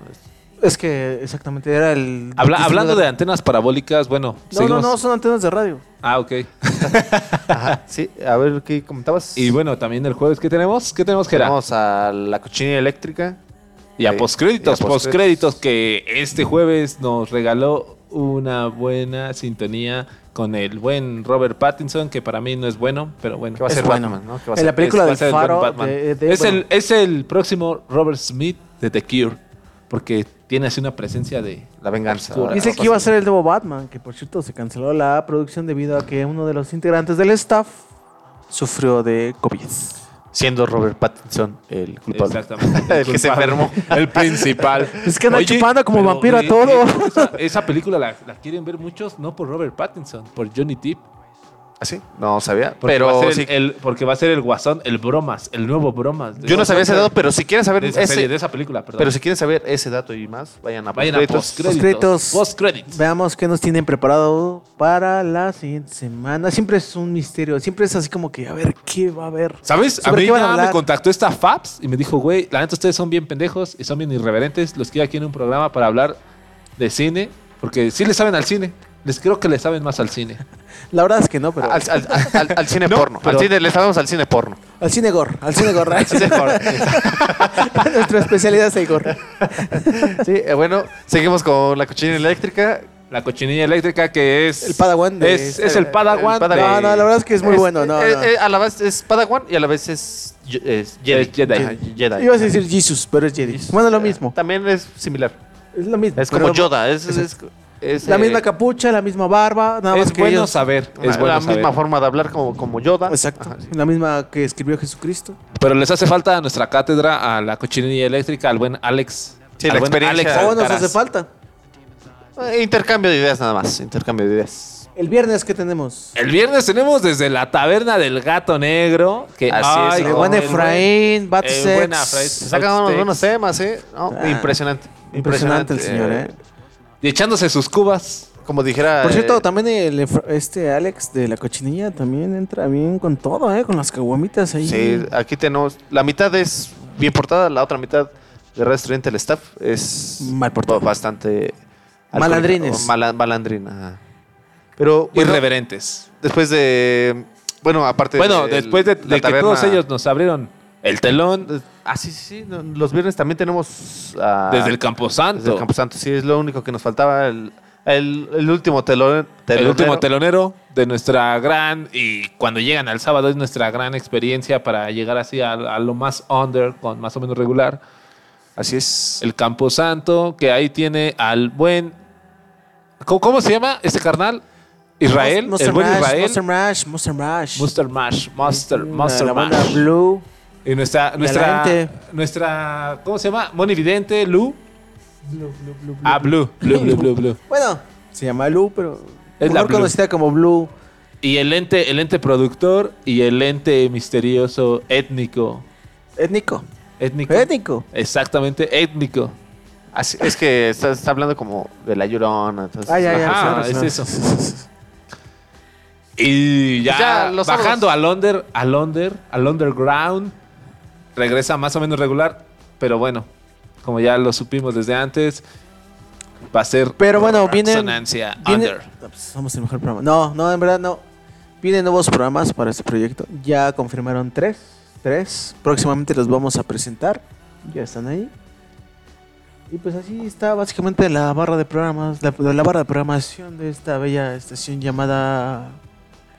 Speaker 5: es que exactamente era el.
Speaker 4: Habla- hablando de antenas parabólicas, bueno.
Speaker 5: No,
Speaker 4: seguimos-
Speaker 5: no, no, son antenas de radio.
Speaker 4: Ah, ok.
Speaker 6: Ajá, sí, a ver qué comentabas.
Speaker 4: Y bueno, también el jueves, ¿qué tenemos? ¿Qué tenemos, Gerard?
Speaker 6: Vamos a la cochinilla eléctrica.
Speaker 4: Y a
Speaker 6: Sí,
Speaker 4: postcréditos,
Speaker 6: y a
Speaker 4: postcréditos. que este jueves nos regaló una buena sintonía con el buen Robert Pattinson, que para mí no es bueno, pero bueno.
Speaker 6: Que va a
Speaker 5: Es
Speaker 6: ser
Speaker 5: bueno.
Speaker 6: Batman, ¿no? Que va a
Speaker 5: En la
Speaker 6: ser-
Speaker 5: película
Speaker 4: Es- va
Speaker 5: del
Speaker 4: el
Speaker 5: Faro.
Speaker 4: Batman.
Speaker 5: de- de-
Speaker 4: es,
Speaker 5: bueno,
Speaker 4: el, es el próximo Robert Smith de The Cure, porque tiene así una presencia de...
Speaker 6: La venganza.
Speaker 4: Oscura.
Speaker 5: Dice que iba a ser el nuevo Batman, que por cierto se canceló la producción debido a que uno de los integrantes del staff sufrió de COVID.
Speaker 6: Siendo Robert Pattinson el culpable.
Speaker 4: Exactamente.
Speaker 6: el que se enfermó.
Speaker 4: El principal.
Speaker 5: Es que anda
Speaker 4: Oye,
Speaker 5: chupando como vampiro a todo.
Speaker 4: Esa, esa película la, la quieren ver muchos, no por Robert Pattinson, por Johnny Depp.
Speaker 6: ¿Ah, sí? No sabía.
Speaker 4: Porque
Speaker 6: Pero
Speaker 4: va a ser
Speaker 6: sí,
Speaker 4: el, el- porque va a ser el guasón, el bromas, el nuevo bromas.
Speaker 6: yo no sabía ese dato, pero si quieren saber
Speaker 4: de esa,
Speaker 6: ese,
Speaker 4: serie, de esa película, perdón.
Speaker 6: pero si quieren saber ese dato y más, vayan a
Speaker 4: Vayan
Speaker 6: postcréditos.
Speaker 4: Postcréditos.
Speaker 5: Postcréditos. Veamos qué nos tienen preparado para la siguiente semana. Siempre es un misterio, siempre es así como que, a ver, ¿qué va a haber?
Speaker 4: ¿Sabes? A
Speaker 5: ¿Sobre
Speaker 4: mí
Speaker 5: qué van a
Speaker 4: ya me contactó esta Fabs y me dijo, güey, la neta ustedes son bien pendejos y son bien irreverentes. Los quiero aquí en un programa para hablar de cine, porque sí le saben al cine. Les creo que le saben más al cine.
Speaker 5: La verdad es que no, pero
Speaker 6: Al, al- al- al- al cine
Speaker 4: No,
Speaker 6: porno.
Speaker 4: pero-
Speaker 6: Al cine, les hablamos al cine porno.
Speaker 5: al cine gore, al cine gore. Nuestra especialidad es el gore.
Speaker 6: Sí, eh, bueno, seguimos con la cochinilla eléctrica.
Speaker 4: La cochinilla eléctrica que es...
Speaker 5: El Padawan de-
Speaker 4: Es, es el Padawan.
Speaker 6: el Padawan.
Speaker 5: No, no, la verdad es que es muy bueno. No,
Speaker 6: eh,
Speaker 5: no.
Speaker 6: eh, a la vez es Padawan y a la vez es, Jedi.
Speaker 5: Ibas a decir Jesus, pero es Jedi. Bueno, lo mismo.
Speaker 6: También es similar.
Speaker 5: Es lo mismo.
Speaker 6: Es como Yoda. Es, es- es- es,
Speaker 5: La
Speaker 6: eh,
Speaker 5: misma capucha, la misma barba. Nada más
Speaker 4: Es
Speaker 5: que
Speaker 4: bueno
Speaker 5: ellos-
Speaker 4: saber. Es
Speaker 6: la
Speaker 4: bueno
Speaker 6: misma
Speaker 4: saber.
Speaker 6: forma de hablar como, como Yoda.
Speaker 5: Exacto.
Speaker 6: Ajá, sí.
Speaker 5: La misma que escribió Jesucristo.
Speaker 4: Pero les hace falta a nuestra cátedra, a la cochinilla eléctrica, al buen Alex.
Speaker 6: Sí,
Speaker 4: al
Speaker 6: la
Speaker 4: buen
Speaker 6: experiencia.
Speaker 4: Alex
Speaker 5: ¿Cómo nos hace falta?
Speaker 6: Eh, intercambio de ideas nada más. Intercambio de ideas.
Speaker 5: El viernes, ¿qué tenemos?
Speaker 4: El viernes tenemos desde la taberna del gato negro. Que,
Speaker 6: Así es,
Speaker 4: ay,
Speaker 6: El
Speaker 4: no,
Speaker 5: buen Efraín, Bad
Speaker 4: el
Speaker 5: Sex.
Speaker 4: buen Efraín.
Speaker 6: Se sacan unos buenos temas, ¿eh? No,
Speaker 5: Ah,
Speaker 6: impresionante.
Speaker 5: Impresionante el señor, ¿eh?
Speaker 4: Y echándose sus cubas.
Speaker 6: Como dijera.
Speaker 5: Por cierto,
Speaker 6: eh,
Speaker 5: también el, Efra- este Alex de la cochinilla también entra bien con todo, ¿eh? Con las caguamitas ahí.
Speaker 6: Sí, aquí tenemos. La mitad es bien portada, la otra mitad de Red Estudiante, el staff, es
Speaker 5: Mal portada.
Speaker 6: ba- bastante.
Speaker 5: Malandrines.
Speaker 6: mala- malandrina. Pero bueno,
Speaker 4: irreverentes.
Speaker 6: después de. Bueno, aparte
Speaker 4: Bueno,
Speaker 6: de
Speaker 4: después de, de que
Speaker 6: taberna-
Speaker 4: todos ellos nos abrieron el telón
Speaker 6: Ah, sí, sí, Los viernes también tenemos. ah,
Speaker 4: desde el Camposanto.
Speaker 6: Desde el Camposanto, sí, es lo único que nos faltaba. El, el- el último telón.
Speaker 4: el último telonero de nuestra gran y cuando llegan al sábado es nuestra gran experiencia para llegar así a, a lo más under con más o menos regular
Speaker 6: Así es.
Speaker 4: el Camposanto que ahí tiene al buen ¿cómo, cómo se llama este carnal? Israel
Speaker 5: Monster
Speaker 4: el buen
Speaker 5: Mash,
Speaker 4: Israel
Speaker 5: Monster Mash, Monster Mash.
Speaker 4: Monster Mash Monster Monster
Speaker 5: la banda
Speaker 4: Mash
Speaker 5: Blue.
Speaker 4: Y nuestra
Speaker 5: la
Speaker 4: nuestra nuestra ¿cómo se llama? Moni Vidente Lu ah Blue Blue Blue Blue Blue
Speaker 5: Bueno, se llama Blue, pero
Speaker 4: Es la
Speaker 5: mejor
Speaker 4: Blue.
Speaker 5: conocida como Blue.
Speaker 4: y el ente el ente productor y el ente misterioso étnico
Speaker 5: Étnico.
Speaker 4: étnico
Speaker 5: Étnico.
Speaker 4: Exactamente, étnico.
Speaker 6: Así- es que está, está hablando como de la llorona. Entonces,
Speaker 5: Ah, ya, ya.
Speaker 4: Ajá,
Speaker 5: sí,
Speaker 4: es eso. Y ya,
Speaker 6: ya,
Speaker 4: bajando al under, al under, al underground, regresa más o menos regular, pero bueno, como ya lo supimos desde antes, va a ser
Speaker 5: Pero bueno, vienen.
Speaker 4: Resonancia
Speaker 5: viene- somos el mejor programa. No, no, en verdad no. Vienen nuevos programas para este proyecto. Ya confirmaron tres. Tres. Próximamente los vamos a presentar. Ya están ahí. Y pues así está básicamente la barra de programas, la, la barra de programación de esta bella estación llamada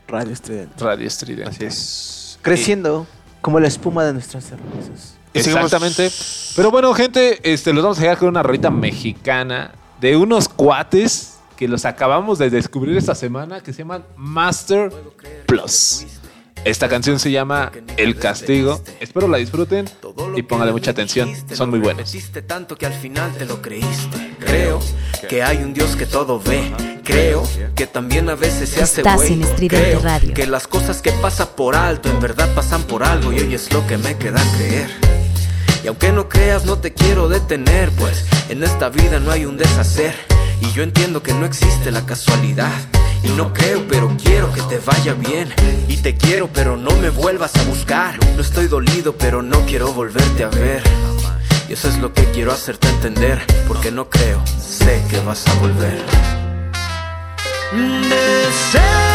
Speaker 5: Radio Estridente.
Speaker 4: Radio Estridente.
Speaker 6: Así es.
Speaker 5: Creciendo como la espuma de nuestras cervezas.
Speaker 4: Exactamente. Pero bueno, gente, este, los vamos a dejar con una rolita mexicana de unos cuates que los acabamos de descubrir esta semana que se llaman Master Plus. Esta canción se llama El Castigo. Espero la disfruten y póngale mucha atención. Son muy buenos.
Speaker 7: Tanto que al final te lo creíste. Creo que hay un Dios que todo ve. Creo que también a veces se hace
Speaker 12: Estás en
Speaker 7: Creo
Speaker 12: Radio.
Speaker 7: que las cosas que pasan por alto en verdad pasan por algo y hoy es lo que me queda creer. Y aunque no creas, no te quiero detener, pues en esta vida no hay un deshacer. Y yo entiendo que no existe la casualidad. Y no creo, pero quiero que te vaya bien. Y te quiero, pero no me vuelvas a buscar. No estoy dolido, pero no quiero volverte a ver. Y eso es lo que quiero hacerte entender. Porque no creo, sé que vas a volver. Deseo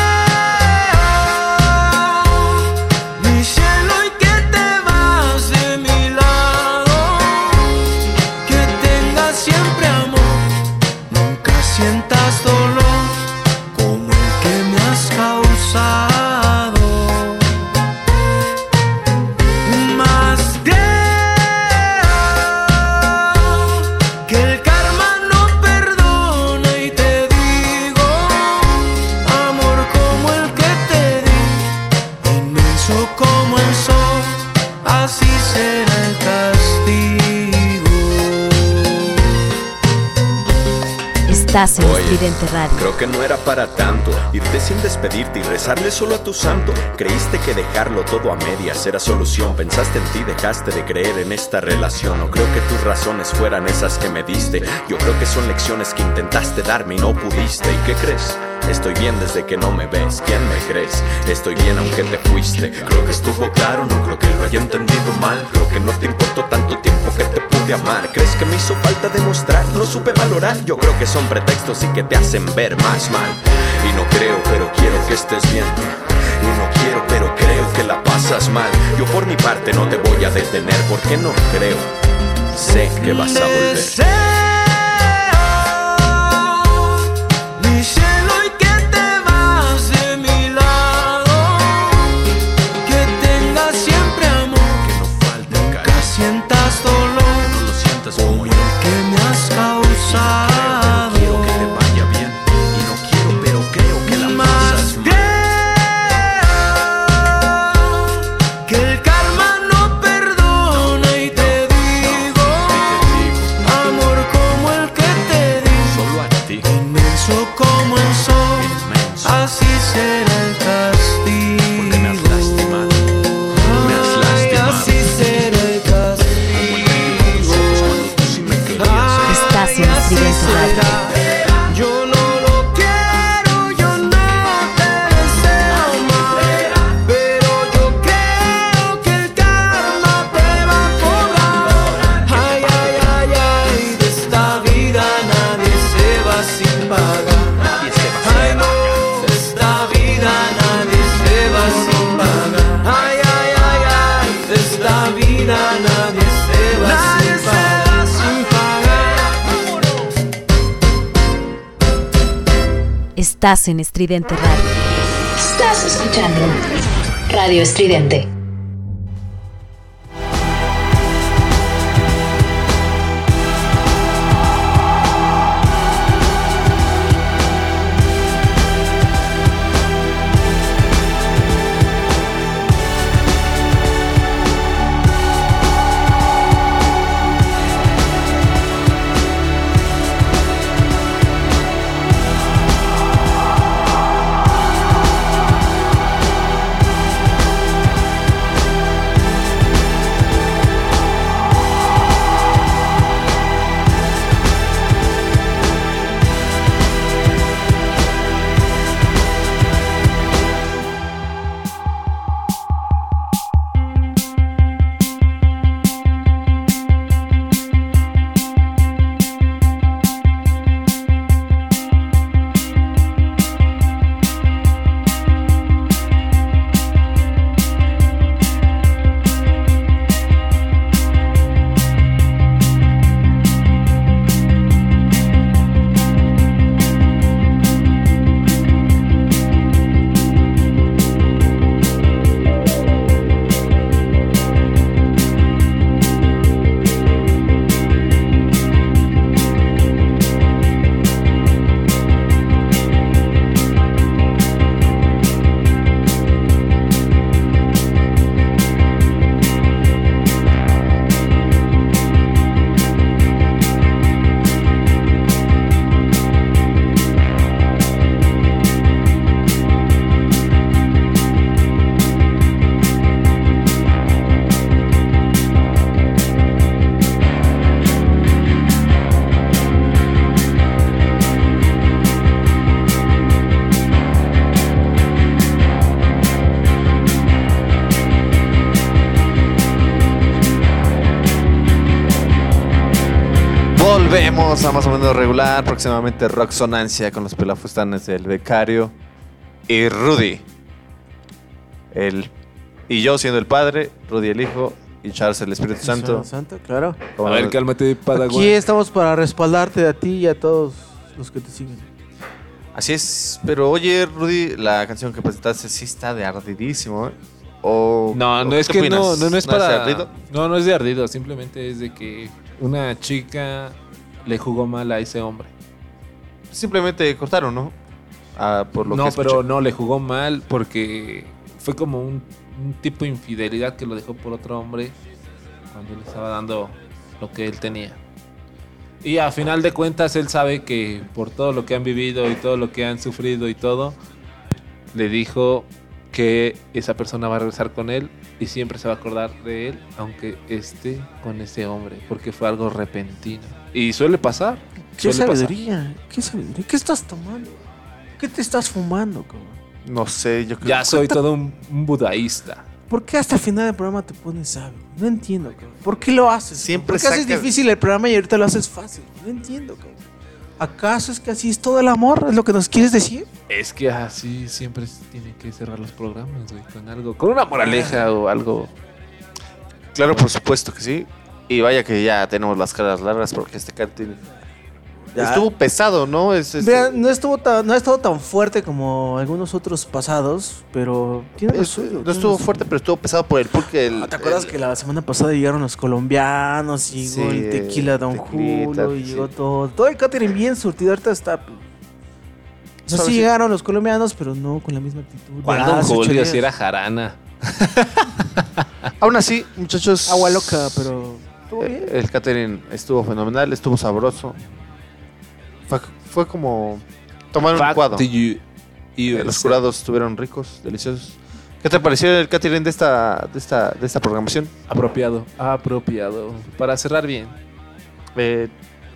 Speaker 12: Estás en
Speaker 13: Oye,
Speaker 12: Estridente Radio.
Speaker 13: Creo que no era para tanto irte sin despedirte y rezarle solo a tu santo. Creíste que dejarlo todo a medias era solución. Pensaste en ti, dejaste de creer en esta relación. No creo que tus razones fueran esas que me diste. Yo creo que son lecciones que intentaste darme y no pudiste. ¿Y qué crees? Estoy bien desde que no me ves. ¿Quién me crees? Estoy bien aunque te fuiste. Creo que estuvo claro, no creo que lo haya entendido mal. Creo que no te importó tanto tiempo que te pude amar. ¿Crees que me hizo falta demostrar? No supe valorar. Yo creo que son pretextos y que te hacen ver más mal. Y no creo, pero quiero que estés bien. Y no quiero, pero creo que la pasas mal. Yo por mi parte no te voy a detener porque no creo. Sé que vas a volver.
Speaker 2: Estás en Estridente Radio.
Speaker 1: Estás escuchando Radio Estridente.
Speaker 6: Volvemos a más o menos regular. Próximamente Roxonancia con los pelafustanes del becario y Rudy. El, y yo siendo el padre, Rudy el hijo y Charles el Espíritu Santo.
Speaker 5: Santo, claro.
Speaker 6: Como
Speaker 4: A ver,
Speaker 6: no-
Speaker 4: cálmate, Padawan.
Speaker 5: Aquí estamos para respaldarte a ti y a todos los que te siguen.
Speaker 6: Así es, pero oye, Rudy, la canción que presentaste sí está de ardidísimo, ¿eh? O,
Speaker 4: No,
Speaker 6: o
Speaker 4: no es que no, no, no es
Speaker 6: de
Speaker 4: para.
Speaker 6: ardido?
Speaker 4: No, no es de ardido, simplemente es de que una chica le jugó mal a ese hombre.
Speaker 6: Simplemente cortaron, ¿no? Ah, por lo
Speaker 4: no,
Speaker 6: que
Speaker 4: pero no, le jugó mal porque fue como un, un tipo de infidelidad que lo dejó por otro hombre cuando le estaba dando lo que él tenía. Y a final de cuentas él sabe que por todo lo que han vivido y todo lo que han sufrido y todo, le dijo que esa persona va a regresar con él y siempre se va a acordar de él, aunque esté con ese hombre, porque fue algo repentino. Y suele pasar.
Speaker 5: ¿Qué
Speaker 4: suele pasar.
Speaker 5: sabiduría? ¿Qué sabiduría? ¿Qué estás tomando? ¿Qué te estás fumando, cabrón?
Speaker 6: No sé, yo creo
Speaker 4: Ya soy todo un, un budaísta.
Speaker 5: ¿Por qué hasta el final del programa te pones sabio? No entiendo, cabrón. ¿Por qué lo haces?
Speaker 6: Siempre
Speaker 5: ¿Por qué haces
Speaker 6: saca-
Speaker 5: difícil el programa y ahorita lo haces fácil? No entiendo, cabrón. ¿Acaso es que así es todo el amor? ¿Es lo que nos quieres decir?
Speaker 4: Es que así siempre se tiene que cerrar los programas, güey, con algo, con una moraleja o algo.
Speaker 6: Claro, por supuesto que sí. Y vaya que ya tenemos las caras largas porque este cartel
Speaker 5: Ya.
Speaker 6: estuvo pesado, ¿no? Es, este-
Speaker 5: no, estuvo tan, no ha estado tan fuerte como algunos otros pasados, pero tiene
Speaker 6: es-
Speaker 5: suyo,
Speaker 6: no
Speaker 5: tiene
Speaker 6: estuvo fuerte, pero estuvo pesado por el pulque. El,
Speaker 5: ¿Te acuerdas
Speaker 6: el-
Speaker 5: que la semana pasada llegaron los colombianos y llegó
Speaker 6: Sí,
Speaker 5: el tequila Don
Speaker 6: tequilita,
Speaker 5: Julio y
Speaker 6: sí.
Speaker 5: llegó todo? Todo el catering bien surtido, ahorita está... O sea, sí llegaron los colombianos, pero no con la misma actitud.
Speaker 4: ¿Cuál
Speaker 5: de
Speaker 4: Don
Speaker 5: hace ocho
Speaker 4: Julio? Si era jarana.
Speaker 6: Aún así, muchachos.
Speaker 5: Agua loca, pero... estuvo
Speaker 6: eh,
Speaker 5: bien.
Speaker 6: El catering estuvo fenomenal, estuvo sabroso. Fue, fue como tomar un
Speaker 4: you-
Speaker 6: Eh, los curados estuvieron ricos, deliciosos. ¿Qué te pareció el catering de esta, de esta, de esta programación?
Speaker 4: Apropiado, apropiado. Para cerrar bien.
Speaker 6: Eh,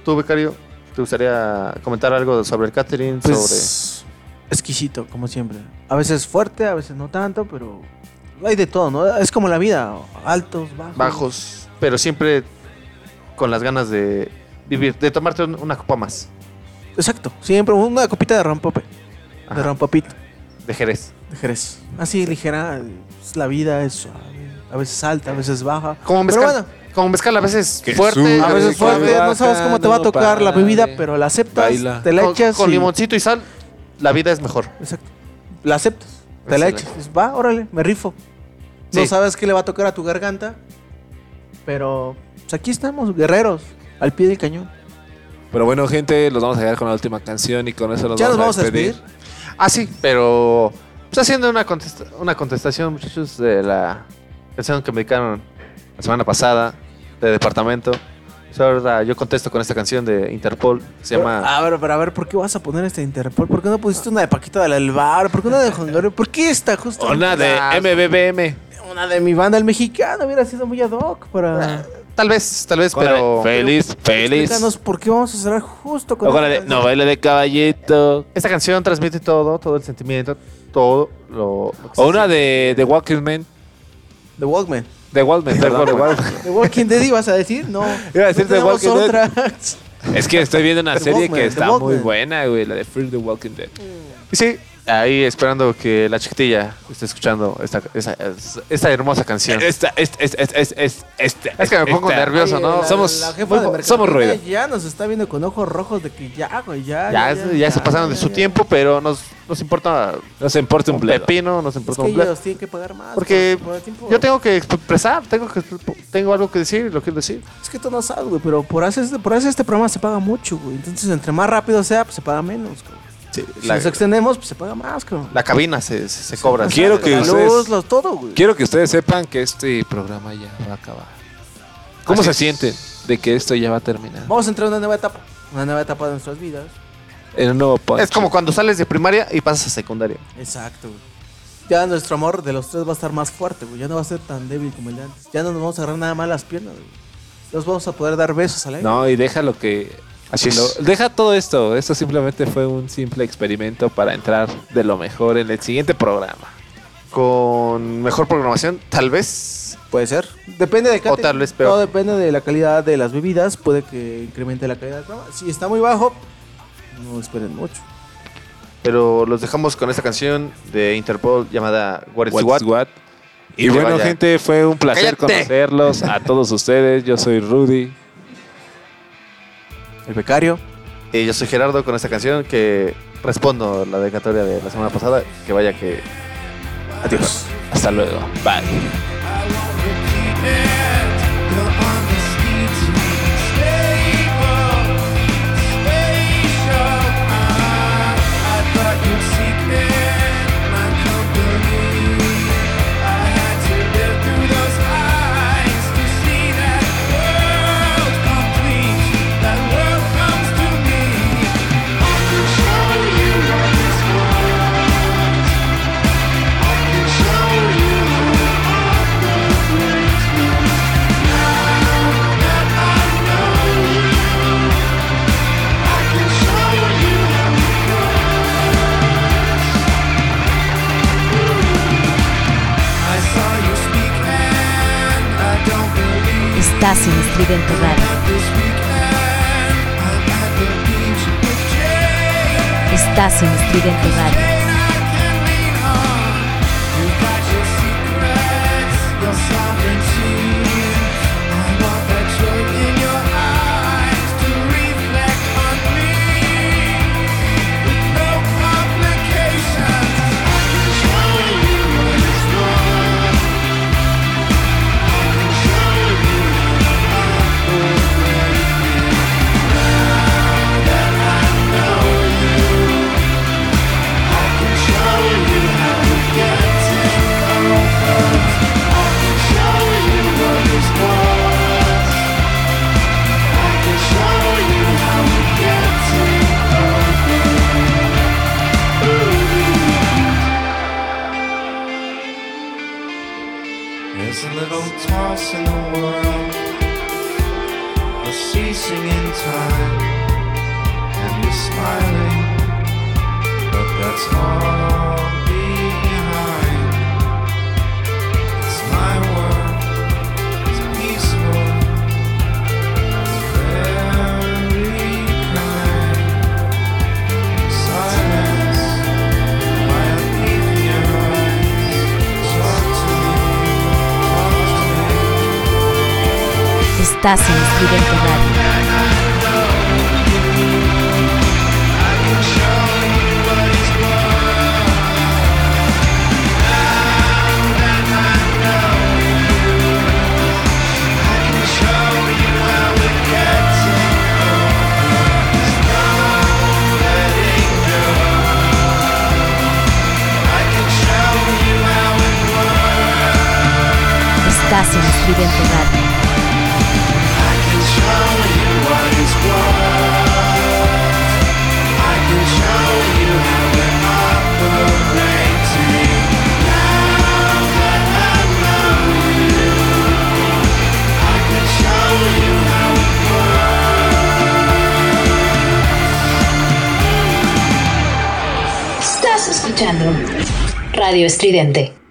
Speaker 6: Tú, becario, ¿te gustaría comentar algo sobre el catering? sobre
Speaker 5: Pues, exquisito, como siempre. A veces fuerte, a veces no tanto, pero hay de todo, ¿no? Es como la vida, altos, bajos.
Speaker 6: bajos, pero siempre con las ganas de vivir, de tomarte un- una copa más.
Speaker 5: Exacto, siempre una copita de rompope, de
Speaker 6: Ajá.
Speaker 5: rompopito,
Speaker 6: De Jerez.
Speaker 5: de Jerez. Así ligera, es la vida es a veces alta, a veces baja.
Speaker 6: Como
Speaker 5: Pero
Speaker 6: mezcal,
Speaker 5: bueno,
Speaker 6: como mezcal a veces fuerte,
Speaker 4: sube,
Speaker 5: a veces fuerte, no sabes cómo te va a tocar la bebida, pero la aceptas,
Speaker 4: baila.
Speaker 5: te la
Speaker 6: con,
Speaker 5: echas
Speaker 6: con
Speaker 5: y-
Speaker 6: limoncito y sal. la vida es mejor.
Speaker 5: Exacto. La aceptas. Te la echas. Va, órale, me rifo. No sabes qué le va a tocar a tu garganta. Pero pues aquí estamos, guerreros, al pie del cañón.
Speaker 4: Pero bueno, gente, los vamos a dejar con la última canción y con eso los
Speaker 5: ¿Ya nos
Speaker 4: vamos,
Speaker 5: vamos a despedir?
Speaker 6: Ah, sí, pero pues haciendo una, contesta- una contestación, muchachos, de la canción que me dedicaron la semana pasada de departamento. Pues ahora yo contesto con esta canción de Interpol, que se llama...
Speaker 5: A ver, pero a ver, ¿por qué vas a poner esta Interpol? ¿Por qué no pusiste una de Paquita del Alvar? ¿Por qué una de Juan Gabriel? ¿Por qué esta justo?
Speaker 4: Una de MBBM.
Speaker 5: Una de mi banda, el mexicano, hubiera sido muy ad hoc para...
Speaker 6: Tal vez, tal vez, pero...
Speaker 4: de Feliz, feliz.
Speaker 5: Explícanos por qué vamos a cerrar justo con esta
Speaker 4: de
Speaker 5: canción.
Speaker 4: No baile de caballito.
Speaker 6: Esta canción transmite todo, todo el sentimiento, todo lo... lo que
Speaker 4: O
Speaker 6: se
Speaker 4: una de The Walking Man.
Speaker 5: The Walkman.
Speaker 4: The Walkman, perdón, The Walkman.
Speaker 5: ¿The Walking Dead ibas a decir? No.
Speaker 4: Iba a decir
Speaker 5: No
Speaker 4: The Walking Dead. Es que estoy viendo una
Speaker 5: The
Speaker 4: serie
Speaker 5: Walkman,
Speaker 4: que está muy buena, güey, la de Fear the Walking Dead.
Speaker 6: Y sí, ahí esperando que la chiquitilla esté escuchando esta, esa- esta hermosa canción.
Speaker 4: Esta, esta, esta, esta, esta, esta,
Speaker 6: Es que me pongo
Speaker 4: esta-
Speaker 6: nervioso, ¿no?
Speaker 5: La-
Speaker 4: Somos-
Speaker 5: la jefa de
Speaker 4: somos ruido.
Speaker 5: Ya nos está viendo con ojos rojos de que ya, güey, ya.
Speaker 6: Ya, ya, se pasaron de su tiempo, pero nos, nos importa
Speaker 4: Nos importa un bledo.
Speaker 6: pepino, nos
Speaker 5: Es
Speaker 6: importa
Speaker 5: que
Speaker 6: un bledo.
Speaker 5: ellos tienen que pagar más.
Speaker 6: Porque
Speaker 5: por- por
Speaker 6: yo tengo que expresar, tengo, que, tengo algo que decir, lo quiero decir.
Speaker 5: Es que tú no sabes, güey, pero por hacer, este, por hacer este programa se paga mucho, güey. Entonces, entre más rápido sea, pues se paga menos, güey. Si
Speaker 6: la-
Speaker 5: nos extendemos, pues se paga más, cabrón.
Speaker 6: La cabina se, se, se cobra.
Speaker 4: Quiero que
Speaker 5: la
Speaker 4: ustedes-
Speaker 5: luz, lo- todo, güey.
Speaker 4: Quiero que ustedes sepan que este programa ya va a acabar. ¿Cómo
Speaker 6: Así
Speaker 4: se
Speaker 6: es.
Speaker 4: sienten de que esto ya va a terminar?
Speaker 5: Vamos a entrar en una nueva etapa. Una nueva etapa de nuestras vidas.
Speaker 4: En un nuevo punch.
Speaker 6: Es como cuando sales de primaria y pasas a secundaria.
Speaker 5: Exacto, güey. Ya nuestro amor de los tres va a estar más fuerte, güey. Ya no va a ser tan débil como el de antes. Ya no nos vamos a agarrar nada más las piernas, güey. Nos vamos a poder dar besos al aire.
Speaker 4: No, y deja lo que...
Speaker 6: Así es.
Speaker 4: lo- deja todo esto. Esto simplemente fue un simple experimento para entrar de lo mejor en el siguiente programa.
Speaker 6: Con mejor programación, tal vez.
Speaker 5: Puede ser. Depende de
Speaker 6: O tal vez peor.
Speaker 5: Todo depende de la calidad de las bebidas. Puede que incremente la calidad del programa. Si está muy bajo, no esperen mucho.
Speaker 6: Pero los dejamos con esta canción de Interpol llamada What is
Speaker 4: What
Speaker 6: What.
Speaker 4: what? Y, bueno,
Speaker 6: vaya.
Speaker 4: gente, fue un placer
Speaker 6: ¡Cállate!
Speaker 4: conocerlos a todos ustedes. Yo soy Rudy.
Speaker 5: El becario.
Speaker 6: Y yo soy Gerardo con esta canción que respondo la dedicatoria de la semana pasada. Que vaya que. Adiós.
Speaker 4: Hasta luego. Bye.
Speaker 8: Estás en Estridente Radio. Estás en Estridente Radio.
Speaker 12: Little toss in the world, a ceasing in time, and you're smiling, but that's all
Speaker 8: Estás en Estridente Radio. Estás en Estridente Radio.
Speaker 1: Radio Estridente.